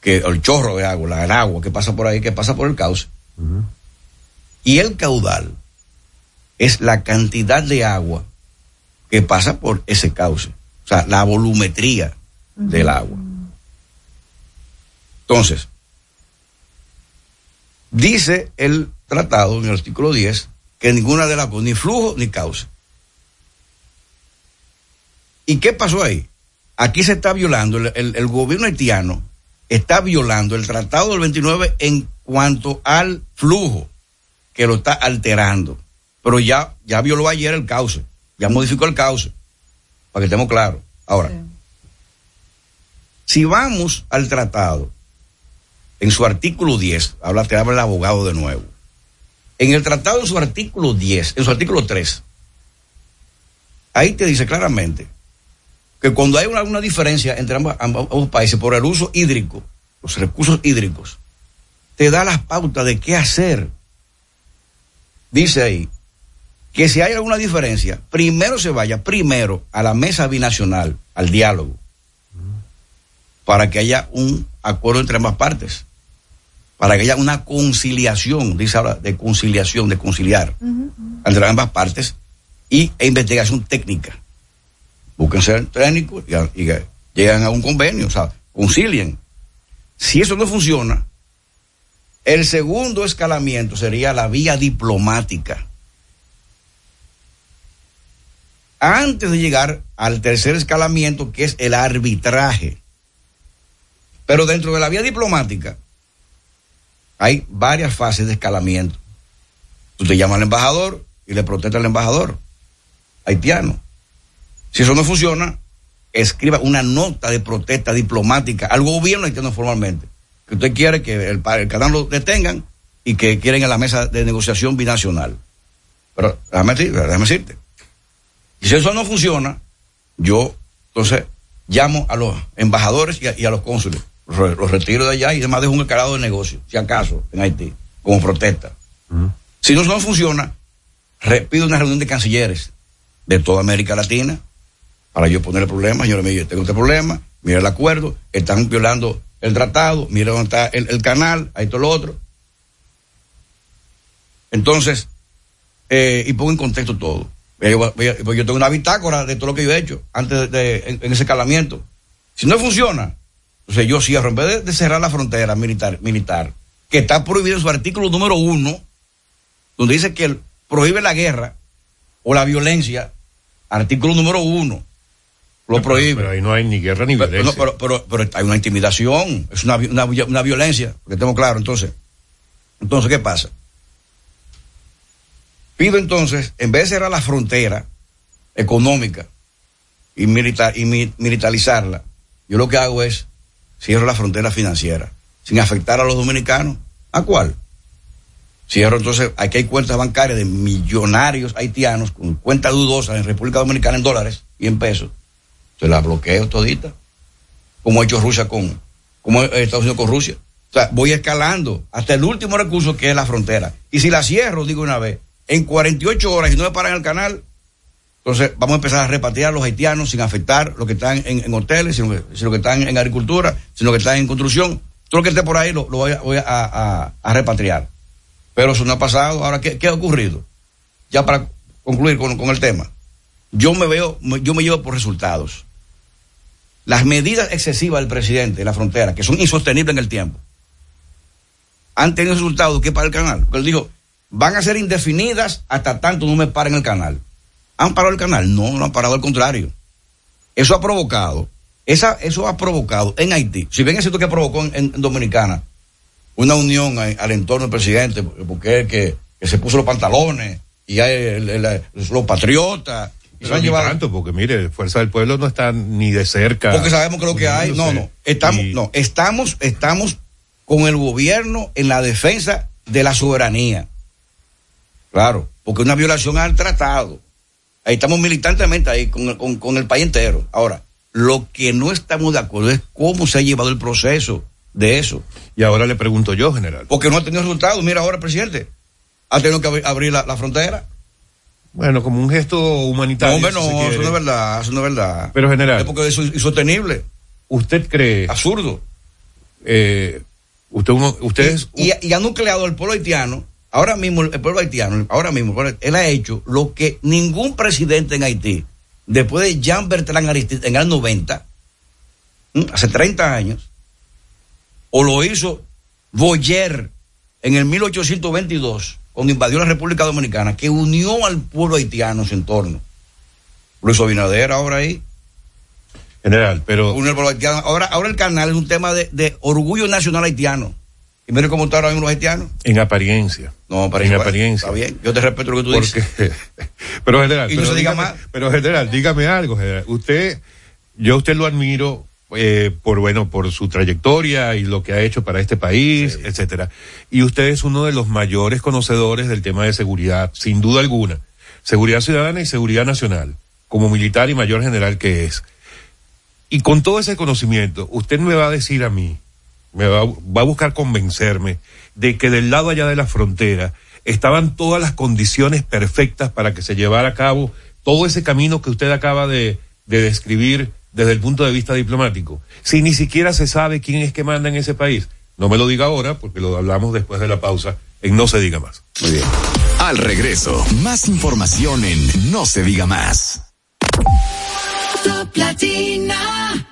que el chorro de agua, la, el agua que pasa por ahí, que pasa por el cauce. Y el caudal es la cantidad de agua que pasa por ese cauce, o sea, la volumetría del agua. Entonces, dice el tratado en el artículo 10 que ninguna de las cosas, ni flujo ni cauce. ¿Y qué pasó ahí? Aquí se está violando, el, el- el gobierno haitiano está violando el tratado del 29 en cuanto al flujo, que lo está alterando. Pero ya, ya violó ayer el cauce, ya modificó el cauce, para que estemos claros. Ahora, si vamos al tratado, en su artículo 10, habla, te habla el abogado de nuevo. En el tratado, en su artículo 10, en su artículo 3, ahí te dice claramente que cuando hay una, diferencia entre ambos, ambos- ambos países por el uso hídrico, los recursos hídricos, te da las pautas de qué hacer. Dice ahí que si hay alguna diferencia, primero se vaya primero a la mesa binacional, al diálogo, para que haya un acuerdo entre ambas partes, para que haya una conciliación, dice ahora de conciliación, de conciliar entre ambas partes y e investigación técnica. Búsquense técnicos y, a- y que llegan a un convenio, o sea, concilien. Si eso no funciona, el segundo escalamiento sería la vía diplomática. Antes de llegar al tercer escalamiento, que es el arbitraje. Pero dentro de la vía diplomática hay varias fases de escalamiento. Tú te llamas al embajador y le protesta al embajador haitiano. Si eso no funciona, escriba una nota de protesta diplomática al gobierno haitiano formalmente. Que usted quiere que el, el canal lo detengan y que quieren a la mesa de negociación binacional. Pero déjame, déjame decirte. Y si eso no funciona, yo entonces llamo a los embajadores y a los cónsules. Los, retiro de allá y además dejo un escalado de negocio, si acaso, en Haití, como protesta. Si no, no funciona, pido una reunión de cancilleres de toda América Latina para yo poner el problema. Señores, yo tengo este problema, mire el acuerdo, están violando el tratado, mire dónde está el, el canal, ahí todo lo otro. Entonces, eh, y pongo en contexto todo. Yo, pues yo tengo una bitácora de todo lo que yo he hecho antes de, de- en, en ese escalamiento. Si no funciona, entonces yo cierro, en vez de, de cerrar la frontera militar, militar, que está prohibido en su artículo número uno, donde dice que prohíbe la guerra o la violencia, artículo número uno, lo prohíbe. Pero ahí no hay ni guerra ni Pero, violencia. no, pero, pero, pero hay una intimidación, es una, una, vi- una violencia, porque estemos claros. Entonces, entonces, ¿qué pasa? Pido entonces, en vez de cerrar la frontera económica y, militar, y mi- militarizarla, yo lo que hago es cierro la frontera financiera, sin afectar a los dominicanos. ¿A cuál? Cierro entonces, aquí hay cuentas bancarias de millonarios haitianos con cuentas dudosas en República Dominicana en dólares y en pesos. Se la bloqueo todita. Como ha hecho Rusia con, como Estados Unidos con Rusia. O sea, voy escalando hasta el último recurso que es la frontera. Y si la cierro, digo una vez, en 48 horas y no me paran el canal, entonces vamos a empezar a repatriar a los haitianos sin afectar los que están en, hoteles, sino que, que están en agricultura, sino que están en construcción. Todo lo que esté por ahí lo, voy, a, repatriar. Pero eso no ha pasado. Ahora, ¿qué, ha ocurrido? Ya para concluir con, el tema. Yo me veo, yo me llevo por resultados. Las medidas excesivas del presidente en la frontera, que son insostenibles en el tiempo, han tenido resultados que para el canal. Porque él dijo, van a ser indefinidas hasta tanto no me paren el canal. ¿Han parado el canal? No, no han parado, al contrario. Eso ha provocado, esa, eso ha provocado en Haití, si bien es cierto que provocó en, en Dominicana una unión a- al entorno del presidente, porque- él que, que se puso los pantalones y hay los patriotas. y se han llevado- tanto, porque mire, Fuerza del Pueblo no está ni de cerca. porque sabemos que lo que hay, no, no, estamos, Y- no, estamos, estamos con el gobierno en la defensa de la soberanía. Claro, porque es una violación al tratado. Ahí estamos militantemente ahí con, el- con, con el país entero. Ahora, lo que no estamos de acuerdo es cómo se ha llevado el proceso de eso. Y ahora le pregunto yo, general. Porque no ha tenido resultados. Mira ahora, presidente, ha tenido que abrir, abrir la, la frontera. Bueno, como un gesto humanitario. No, hombre, no, eso no es verdad, eso no es verdad. Pero general. Es porque es insostenible. ¿Usted cree? Absurdo. Eh, usted, uno, ustedes. y, y ha nucleado al pueblo haitiano. Ahora mismo, el pueblo haitiano, ahora mismo, él ha hecho lo que ningún presidente en Haití, después de Jean Bertrand Aristide en el 90, ¿m? hace 30 años, o lo hizo Boyer en el 1822, cuando invadió la República Dominicana, que unió al pueblo haitiano en su entorno. Luis Abinader ahora ahí. General, pero. Unió al pueblo haitiano. Ahora, ahora el canal es un tema de, de orgullo nacional haitiano. Y mire cómo están ahora mismo los haitianos. En apariencia. No, para en apariencia. Está bien, yo te respeto lo que tú dices. Porque, pero general, Y no pero, se diga más. pero general, dígame algo, general. Usted, yo a usted lo admiro eh, por bueno, por su trayectoria y lo que ha hecho para este país, etcétera. Y usted es uno de los mayores conocedores del tema de seguridad, sin duda alguna. Seguridad ciudadana y seguridad nacional, como militar y mayor general que es. Y con todo ese conocimiento, usted me va a decir a mí, me va, va a buscar convencerme de que del lado allá de la frontera estaban todas las condiciones perfectas para que se llevara a cabo todo ese camino que usted acaba de, de describir desde el punto de vista diplomático. Si ni siquiera se sabe quién es que manda en ese país. No me lo diga ahora, porque lo hablamos después de la pausa en No se diga más. Muy bien. Al regreso, más información en No se diga más. Top Latina.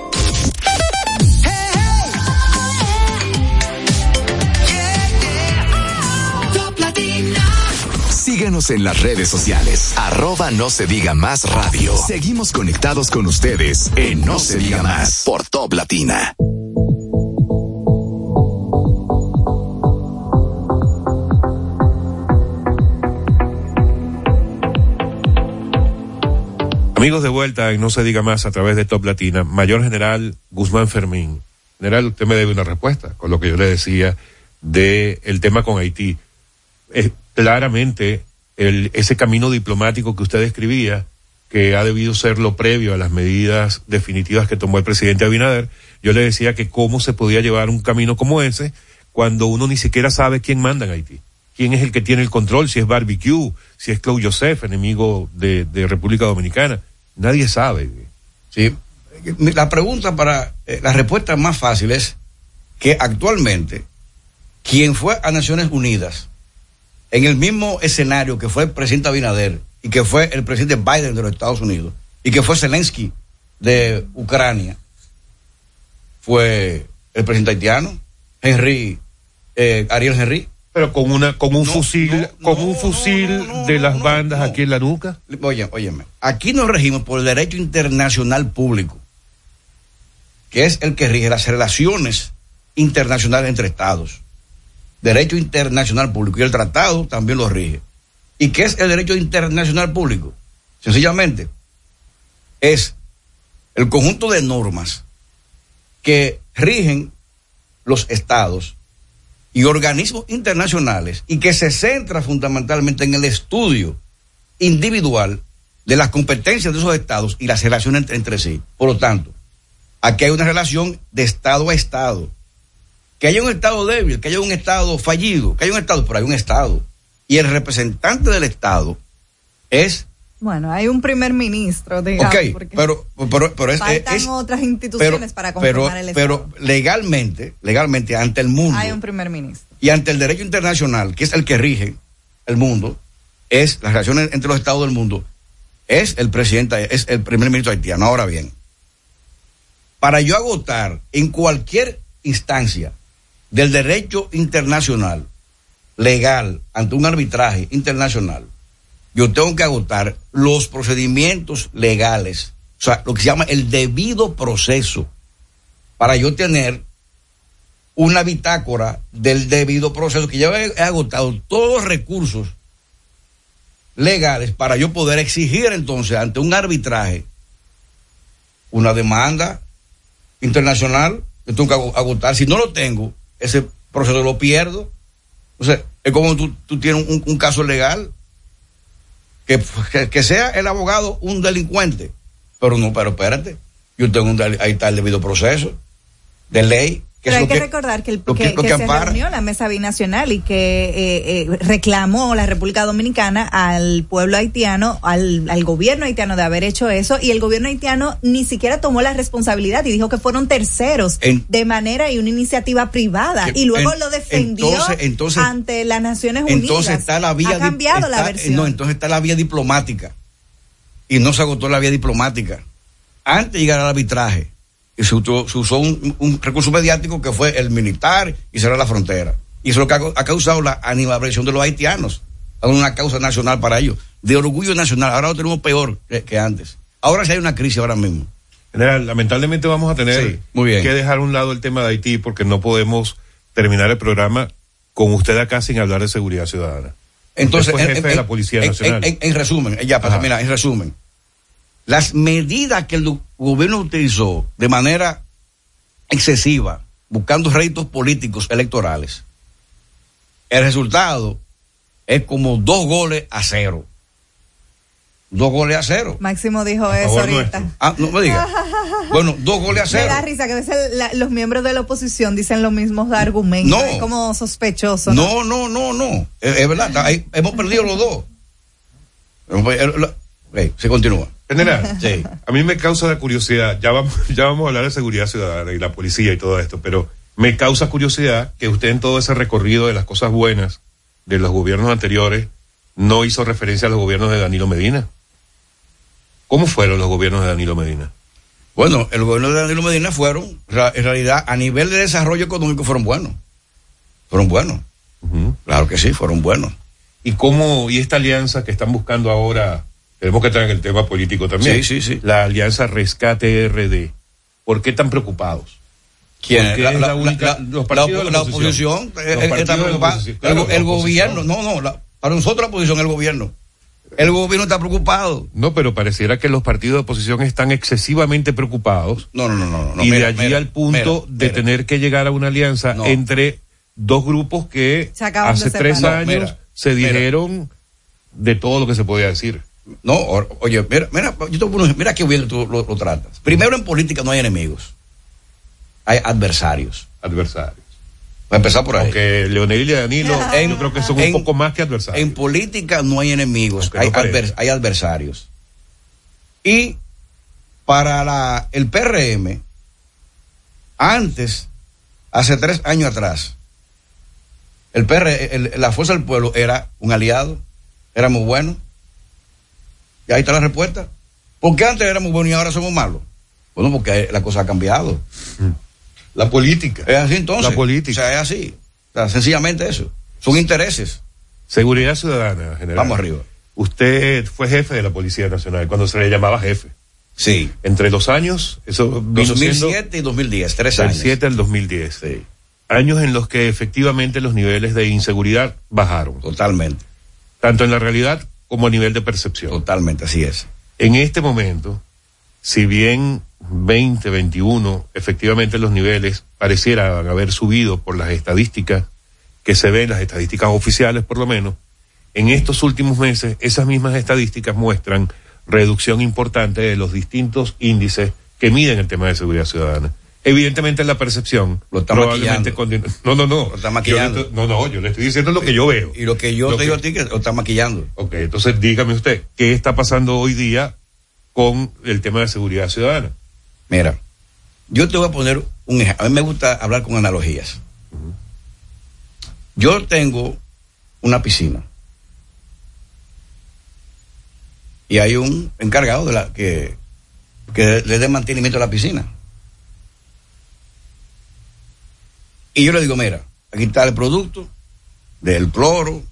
Síguenos en las redes sociales. Arroba no se diga más radio. Seguimos conectados con ustedes en No se diga más por Top Latina. Amigos de vuelta en No se diga más a través de Top Latina, Mayor General Guzmán Fermín. General, usted me debe una respuesta con lo que yo le decía de el tema con Haití. Es claramente el, ese camino diplomático que usted describía, que ha debido ser lo previo a las medidas definitivas que tomó el presidente Abinader, yo le decía que cómo se podía llevar un camino como ese cuando uno ni siquiera sabe quién manda en Haití quién es el que tiene el control, si es Barbecue, si es Claude Joseph, enemigo de, República Dominicana. Nadie sabe. Sí. La pregunta para, eh, la respuesta más fácil es que actualmente quien fue a Naciones Unidas en el mismo escenario que fue el presidente Abinader y que fue el presidente Biden de los Estados Unidos y que fue Zelensky de Ucrania, fue el presidente haitiano, Henry, eh, Ariel Henry. Pero con una, con un fusil, con un fusil de las bandas aquí en la nuca. Oye, óyeme, aquí nos regimos por el derecho internacional público, que es el que rige las relaciones internacional entre estados. Derecho internacional público. Y el tratado también lo rige. ¿Y qué es el derecho internacional público? Sencillamente, es el conjunto de normas que rigen los estados y organismos internacionales y que se centra fundamentalmente en el estudio individual de las competencias de esos estados y las relaciones entre, sí. Por lo tanto, aquí hay una relación de estado a estado. Que haya un estado débil, que haya un estado fallido, que haya un estado, pero hay un estado. Y el representante del estado es Bueno, hay un primer ministro, digamos. Ok, porque pero, pero, pero es, faltan es- otras instituciones para conformar el Estado. pero legalmente, legalmente ante el mundo hay un primer ministro. y ante el derecho internacional, que es el que rige el mundo, es las relaciones entre los estados del mundo, es el presidente, es el primer ministro haitiano. Ahora bien, para yo agotar en cualquier instancia del derecho internacional legal ante un arbitraje internacional, yo tengo que agotar los procedimientos legales, o sea, lo que se llama el debido proceso, para yo tener una bitácora del debido proceso, que yo he, agotado todos los recursos legales para yo poder exigir entonces ante un arbitraje una demanda internacional, que tengo que ago- agotar. Si no lo tengo, ese proceso lo pierdo. O sea, es como tú, tú tienes un, un caso legal que, que, sea el abogado un delincuente. Pero no, pero espérate. Yo tengo un, ahí está el debido proceso de ley. Pero hay que, que, recordar que, el, que, se reunió la mesa binacional y que eh, eh, reclamó la República Dominicana al pueblo haitiano, al, al gobierno haitiano de haber hecho eso y el gobierno haitiano ni siquiera tomó la responsabilidad y dijo que fueron terceros En- de manera y una iniciativa privada y luego en- lo defendió entonces- entonces- ante las Naciones Unidas. Entonces está la vía Ha cambiado la está- versión. No, entonces está la vía diplomática. Y no se agotó la vía diplomática. Antes de llegar al arbitraje, y se usó, se usó un, un recurso mediático que fue el militar y cerrar la frontera. Y eso es lo que ha, ha causado la animación de los haitianos. Es una causa nacional para ellos, de orgullo nacional. Ahora lo tenemos peor que, que antes. Ahora sí hay una crisis ahora mismo. General, lamentablemente vamos a tener Sí, muy bien. que dejar a un lado el tema de Haití porque no podemos terminar el programa con usted acá sin hablar de seguridad ciudadana. Entonces, en- en- de la Policía en- Nacional. En, en- en resumen, ya para Ajá. terminar, en resumen, las medidas que el gobierno utilizó de manera excesiva, buscando réditos políticos electorales, el resultado es como dos goles a cero. Dos goles a cero. Máximo dijo eso ahorita. Ah, no me diga. Bueno, dos goles a Me cero. da risa que a veces la- los miembros de la oposición dicen los mismos argumentos. No. Es como sospechoso. No, no, no, no. Es, es verdad, ahí- hemos perdido los dos. Ok, se continúa. General, Sí. a mí me causa la curiosidad, ya vamos, ya vamos a hablar de seguridad ciudadana y la policía y todo esto, pero me causa curiosidad que usted en todo ese recorrido de las cosas buenas de los gobiernos anteriores no hizo referencia a los gobiernos de Danilo Medina. ¿Cómo fueron los gobiernos de Danilo Medina? Bueno, el gobierno de Danilo Medina fueron, en realidad, a nivel de desarrollo económico fueron buenos. Fueron buenos. Claro que sí, fueron buenos. ¿Y cómo, y esta alianza que están buscando ahora, tenemos que entrar en el tema político también? Sí, sí, sí. La alianza Rescate RD. ¿Por qué tan preocupados? ¿Quién? Porque La, es la- la única- la- los partidos de la de oposición. El, gobierno, no, no, la- para nosotros la oposición es el gobierno. El gobierno está preocupado. No, pero pareciera que los partidos de oposición están excesivamente preocupados. No, no, no, no. no, y mira, de allí mira, al punto mira, de mira. tener que llegar a una alianza No. entre dos grupos que hace tres años No, mira, se mira. dijeron de todo lo que se podía decir. No, o- oye, mira, mira, yo te pongo un- mira qué bien tú lo, lo tratas. Primero en política no hay enemigos. Hay adversarios. Adversarios. Va a empezar por ahí. Aunque Leonel y Danilo, En- yo creo que son en- un poco más que adversarios. En política no hay enemigos, Aunque hay, no adversarios. Y para la, el PRM, antes, hace tres años atrás, el PR, el- la Fuerza del Pueblo era un aliado, era muy bueno. Y ahí está la respuesta. ¿Por qué antes éramos buenos y ahora somos malos? Bueno, porque la cosa ha cambiado. La política. Es así entonces. La política. O sea, es así. O sea, sencillamente eso. Son intereses. Seguridad ciudadana, general. Vamos arriba. Usted fue jefe de la Policía Nacional cuando se le llamaba jefe. Sí. Entre los años, eso vino 2007 siendo y 2010, tres años. 7 al 2010. Sí. años en los que efectivamente los niveles de inseguridad bajaron. Totalmente. Tanto en la realidad como a nivel de percepción. Totalmente, así es. En este momento, si bien 2021, efectivamente los niveles parecieran haber subido por las estadísticas que se ven, las estadísticas oficiales por lo menos, en estos últimos meses esas mismas estadísticas muestran reducción importante de los distintos índices que miden el tema de seguridad ciudadana. Evidentemente la percepción Lo está probablemente No, no, no. Lo está maquillando. Yo no, no, yo le estoy diciendo lo que yo veo. Y lo que yo Lo te digo que- a ti que lo está maquillando. Ok, entonces dígame usted, ¿qué está pasando hoy día con el tema de seguridad ciudadana? Mira, yo te voy a poner un ejemplo. A mí me gusta hablar con analogías. Yo tengo una piscina. Y hay un encargado de la que, que le dé mantenimiento a la piscina. Y yo le digo, mira, aquí está el producto del cloro,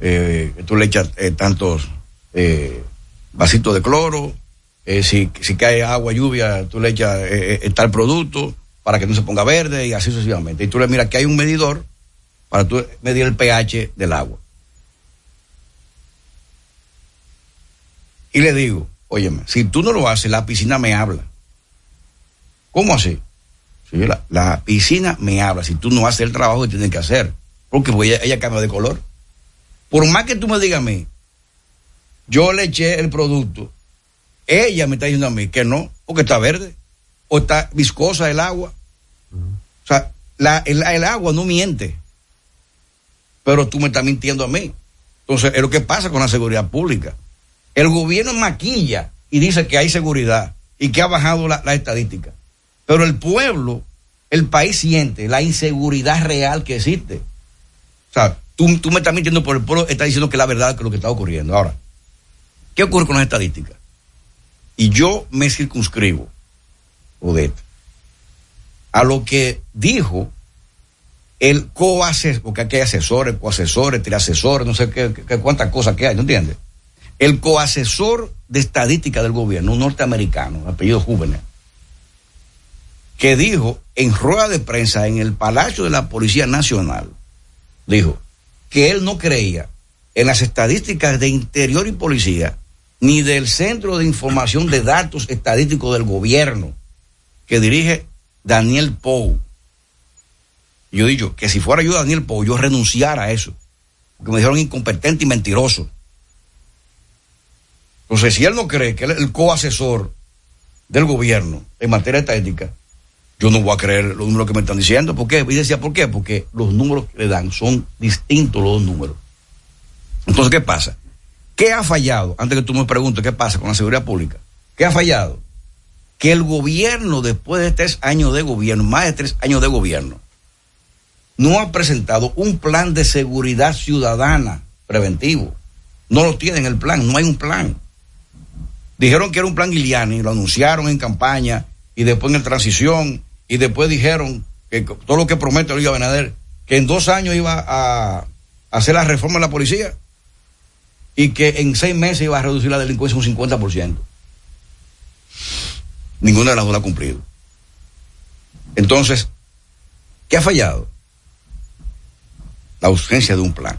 eh, tú le echas eh, tantos eh, vasitos de cloro, eh, si, cae agua, lluvia, tú le echas tal producto para que no se ponga verde y así sucesivamente. Y tú le miras que hay un medidor para tú medir el pH del agua. Y le digo, óyeme, si tú no lo haces, la piscina me habla. ¿Cómo así? La, piscina me habla si tú no haces el trabajo que tienes que hacer. Porque pues, ella, cambia de color. Por más que tú me digas a mí, yo le eché el producto, ella me está diciendo a mí que no, porque está verde, o está viscosa el agua. O sea, el agua no miente, pero tú me estás mintiendo a mí. Entonces, es lo que pasa con la seguridad pública. El gobierno maquilla y dice que hay seguridad y que ha bajado la, la estadística. Pero el pueblo, el país siente la inseguridad real que existe. O sea, tú, tú me estás mintiendo por el pueblo, estás diciendo que la verdad es lo que está ocurriendo. Ahora, ¿qué ocurre con las estadísticas? Y yo me circunscribo, Odette, a lo que dijo el coasesor, porque aquí hay asesores, coasesores, triasesores, no sé qué, qué- cuántas cosas que hay, ¿no entiendes? El coasesor de estadística del gobierno, un norteamericano, apellido Juvenal, que dijo en rueda de prensa en el Palacio de la Policía Nacional, dijo que él no creía en las estadísticas de interior y policía, ni del Centro de Información de Datos Estadísticos del Gobierno, que dirige Daniel Pou. Yo dicho que si fuera yo Daniel Pou, yo renunciara a eso, porque me dijeron incompetente y mentiroso. Entonces, si él no cree que él es el coasesor del gobierno en materia estadística, yo no voy a creer los números que me están diciendo. ¿Por qué? Y decía, ¿por qué? Porque los números que le dan son distintos los dos números. Entonces, ¿qué pasa? ¿Qué ha fallado? Antes que tú me preguntes qué pasa con la seguridad pública. ¿Qué ha fallado? Que el gobierno, después de tres años de gobierno, más de tres años de gobierno, no ha presentado un plan de seguridad ciudadana preventivo. No lo tienen el plan, no hay un plan. Dijeron que era un plan Giuliani, lo anunciaron en campaña y después en transición y después dijeron que todo lo que promete Luis Abinader, que en dos años iba a, hacer la reforma de la policía y que en seis meses iba a reducir la delincuencia un 50%. Ninguna de las dos la ha cumplido. Entonces, ¿qué ha fallado? La ausencia de un plan.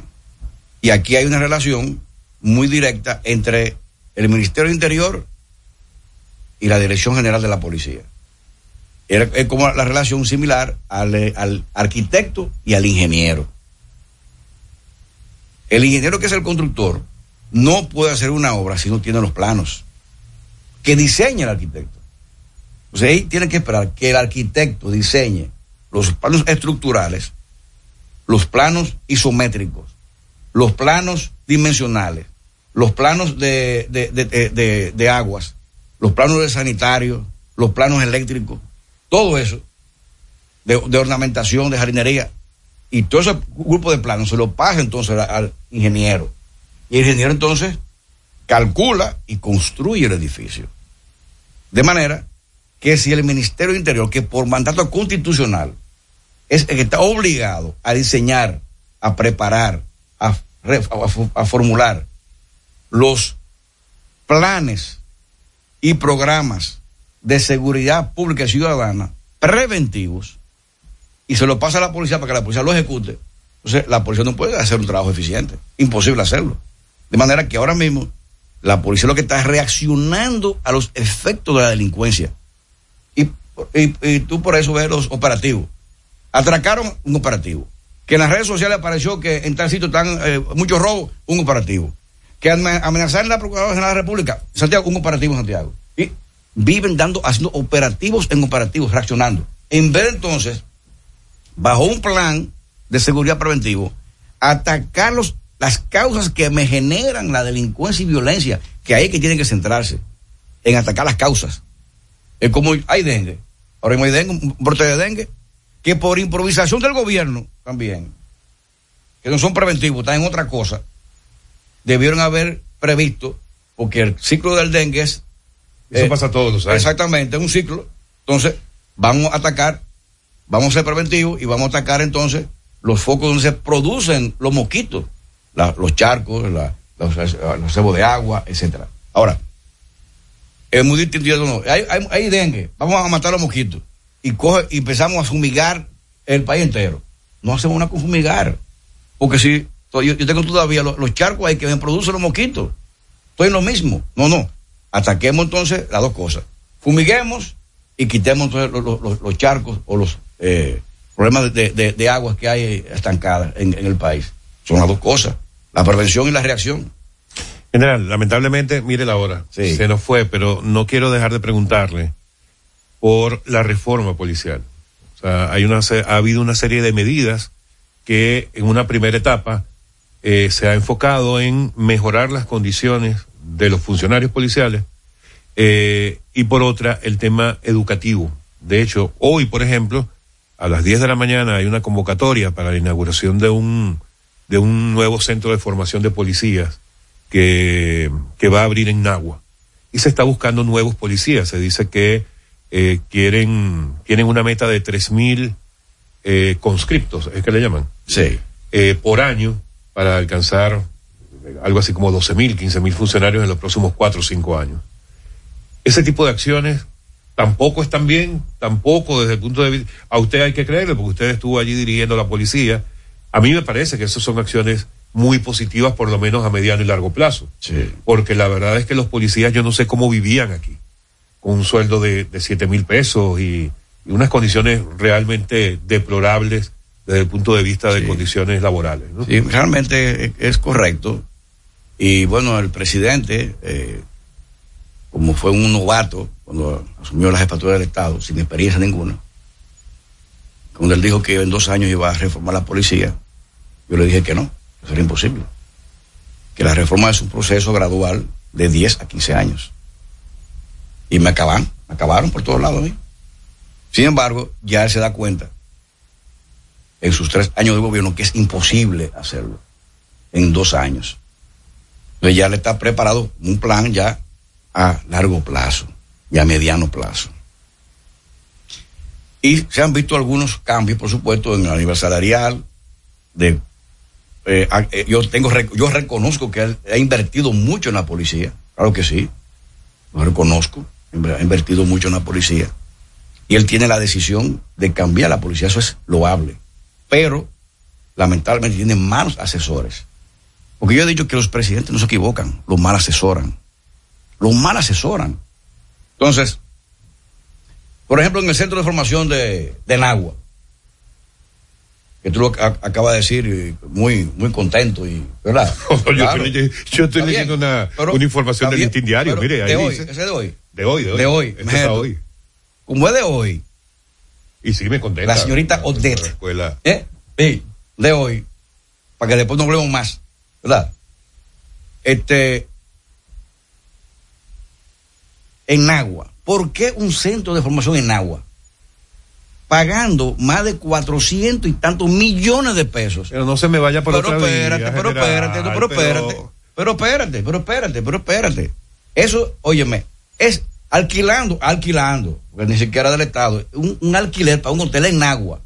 Y aquí hay una relación muy directa entre el Ministerio de Interior y la Dirección General de la Policía. Era, es como la relación similar al, eh, al arquitecto y al ingeniero. El ingeniero que es el constructor no puede hacer una obra si no tiene los planos que diseña el arquitecto. O sea, ahí tiene que esperar que el arquitecto diseñe los planos estructurales, los planos isométricos, los planos dimensionales, los planos de- de- de- de aguas, los planos de sanitario, los planos eléctricos, todo eso, de, ornamentación, de jardinería, y todo ese grupo de planos se lo pasa entonces al, ingeniero. Y el ingeniero entonces calcula y construye el edificio. De manera que si el Ministerio de Interior, que por mandato constitucional es el que está obligado a diseñar, a preparar, a, re- a- a formular los planes y programas de seguridad pública y ciudadana preventivos, y se lo pasa a la policía para que la policía lo ejecute, entonces la policía no puede hacer un trabajo eficiente. Imposible hacerlo. De manera que ahora mismo la policía lo que está es reaccionando a los efectos de la delincuencia. Y, y- tú por eso ves los operativos. Atracaron un operativo. Que en las redes sociales apareció que en tal sitio están eh, muchos robos, un operativo. Que ame- amenazaron a la Procuradora General de la República, Santiago, un operativo en Santiago. Viven dando, haciendo operativos en operativos, reaccionando. En vez entonces, bajo un plan de seguridad preventivo, atacar los, las causas que me generan la delincuencia y violencia, que ahí es que tienen que centrarse, en atacar las causas. Es como hay dengue, ahora mismo hay dengue, un brote de dengue, que por improvisación del gobierno también, que no son preventivos, están en otra cosa, debieron haber previsto, porque el ciclo del dengue es... Eso eh, pasa todos los años. Exactamente, es un ciclo. Entonces, vamos a atacar, vamos a ser preventivos y vamos a atacar entonces los focos donde se producen los mosquitos, la- los charcos, la- los, los cebos de agua, etcétera. Ahora, es muy distinto. No, hay, hay, hay dengue, vamos a matar los mosquitos y, coge, y empezamos a fumigar el país entero. No hacemos una con fumigar, porque si yo, yo tengo todavía los, los charcos ahí que me producen los mosquitos, estoy en lo mismo. No, no. Ataquemos entonces las dos cosas. Fumiguemos y quitemos entonces los, los- los- charcos o los eh, problemas de, de- de aguas que hay estancadas en, en el país. Son las dos cosas. La prevención y la reacción. General, lamentablemente, mire la hora. Se nos fue, pero no quiero dejar de preguntarle por la reforma policial. O sea, hay una, ha habido una serie de medidas que en una primera etapa eh, se ha enfocado en mejorar las condiciones de los funcionarios policiales eh, y por otra el tema educativo. De hecho, hoy, por ejemplo, a las 10 de la mañana hay una convocatoria para la inauguración de un, de un nuevo centro de formación de policías que, que va a abrir en Nagua. Y se está buscando nuevos policías. Se dice que eh, quieren, tienen una meta de 3.000 eh, conscriptos, es que le llaman. Sí. Eh, por año para alcanzar algo así como 12.000, 15.000 funcionarios en los próximos 4 o 5 años. Ese tipo de acciones tampoco están bien, tampoco desde el punto de vista, a usted hay que creerle porque usted estuvo allí dirigiendo la policía. A mí me parece que esas son acciones muy positivas por lo menos a mediano y largo plazo. Porque la verdad es que los policías yo no sé cómo vivían aquí, con un sueldo de, de 7 mil pesos y, y unas condiciones realmente deplorables desde el punto de vista de condiciones laborales. ¿no? Sí, realmente es correcto. Y bueno, el presidente, eh, como fue un novato cuando asumió la jefatura del Estado, sin experiencia ninguna, cuando él dijo que en dos años iba a reformar la policía, yo le dije que no, eso era imposible. Que la reforma es un proceso gradual de 10 a 15 años. Y me acaban, me acabaron por todos lados mí. Sin embargo, ya él se da cuenta en sus tres años de gobierno que es imposible hacerlo en dos años. Entonces ya le está preparado un plan ya a largo plazo y a mediano plazo. Y se han visto algunos cambios, por supuesto, en el nivel salarial. De, eh, eh, yo tengo, yo reconozco que ha invertido mucho en la policía. Claro que sí. Lo reconozco. Ha invertido mucho en la policía. Y él tiene la decisión de cambiar la policía. Eso es loable. Pero, lamentablemente, tiene malos asesores. Porque yo he dicho que los presidentes no se equivocan, los mal asesoran. Los mal asesoran. Entonces, por ejemplo, en el centro de formación de, de Nagua, que tú lo ac- acabas de decir, muy, muy contento, y, ¿verdad? yo estoy Claro. leyendo- yo estoy Está bien, leyendo una, pero- una información del listín diario, mire, ahí de hoy, dice. ese de hoy. De hoy, de hoy. De hoy, Este imagínate. está hoy. Como es de hoy. Y sí me contenta. La señorita Odette. escuela. ¿Eh? Sí, de hoy. Para que después no hablemos más. ¿Verdad? Este. En Nagua. ¿Por qué un centro de formación en Nagua? Pagando más de 400 y tantos millones de pesos. Pero no se me vaya por pero otra vía, espérate, pero general, espérate, pero pero- espérate. Pero espérate, pero espérate, pero espérate. Eso, óyeme, es alquilando, alquilando, porque ni siquiera del Estado, un, un alquiler para un hotel en Agua,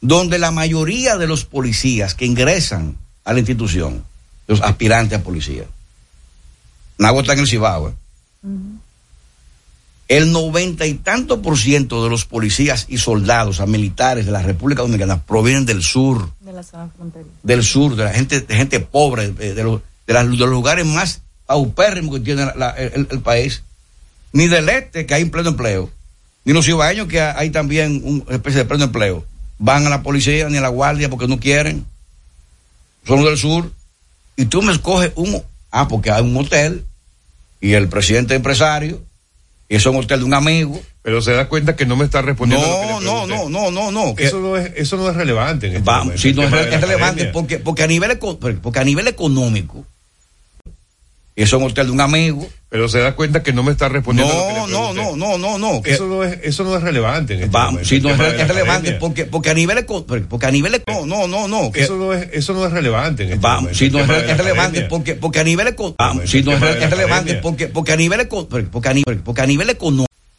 donde la mayoría de los policías que ingresan a la institución, los aspirantes a policía, Nagua está en el Cibao, ¿eh? El noventa y tanto por ciento de los policías y soldados, a militares de la República Dominicana provienen del sur, De la zona fronteriza. del sur, de la gente, de gente pobre, eh, de los, de las- de los lugares más paupérrimos que tiene la- el, el país, ni del este, que hay pleno empleo, ni los ciudadanos que hay también una especie de pleno empleo, van a la policía ni a la guardia porque no quieren, son del sur, y tú me escoges un, ah, porque hay un hotel, y el presidente es empresario, y eso es un hotel de un amigo. Pero se da cuenta que no me está respondiendo. lo que No, le no, no, no, no, no. Eso no es, eso no es relevante. En este Vamos, momento, sí, no, es, es relevante porque, porque, a nivel, porque a nivel económico, eso es un hotel de un amigo. Pero se da cuenta que no me está respondiendo. lo que le No, no, pregunté. no, no, no, no. Eso no es, eso no es relevante. En este Vamos, momento, sí, el no, es, relevante porque, porque a nivel, porque a nivel, no, no, no, no. Eso no es, eso no es relevante. En este Vamos, momento, sí, el no es, relevante porque, porque a nivel, sí, no es, relevante porque, porque a nivel, porque a nivel, porque a nivel económico.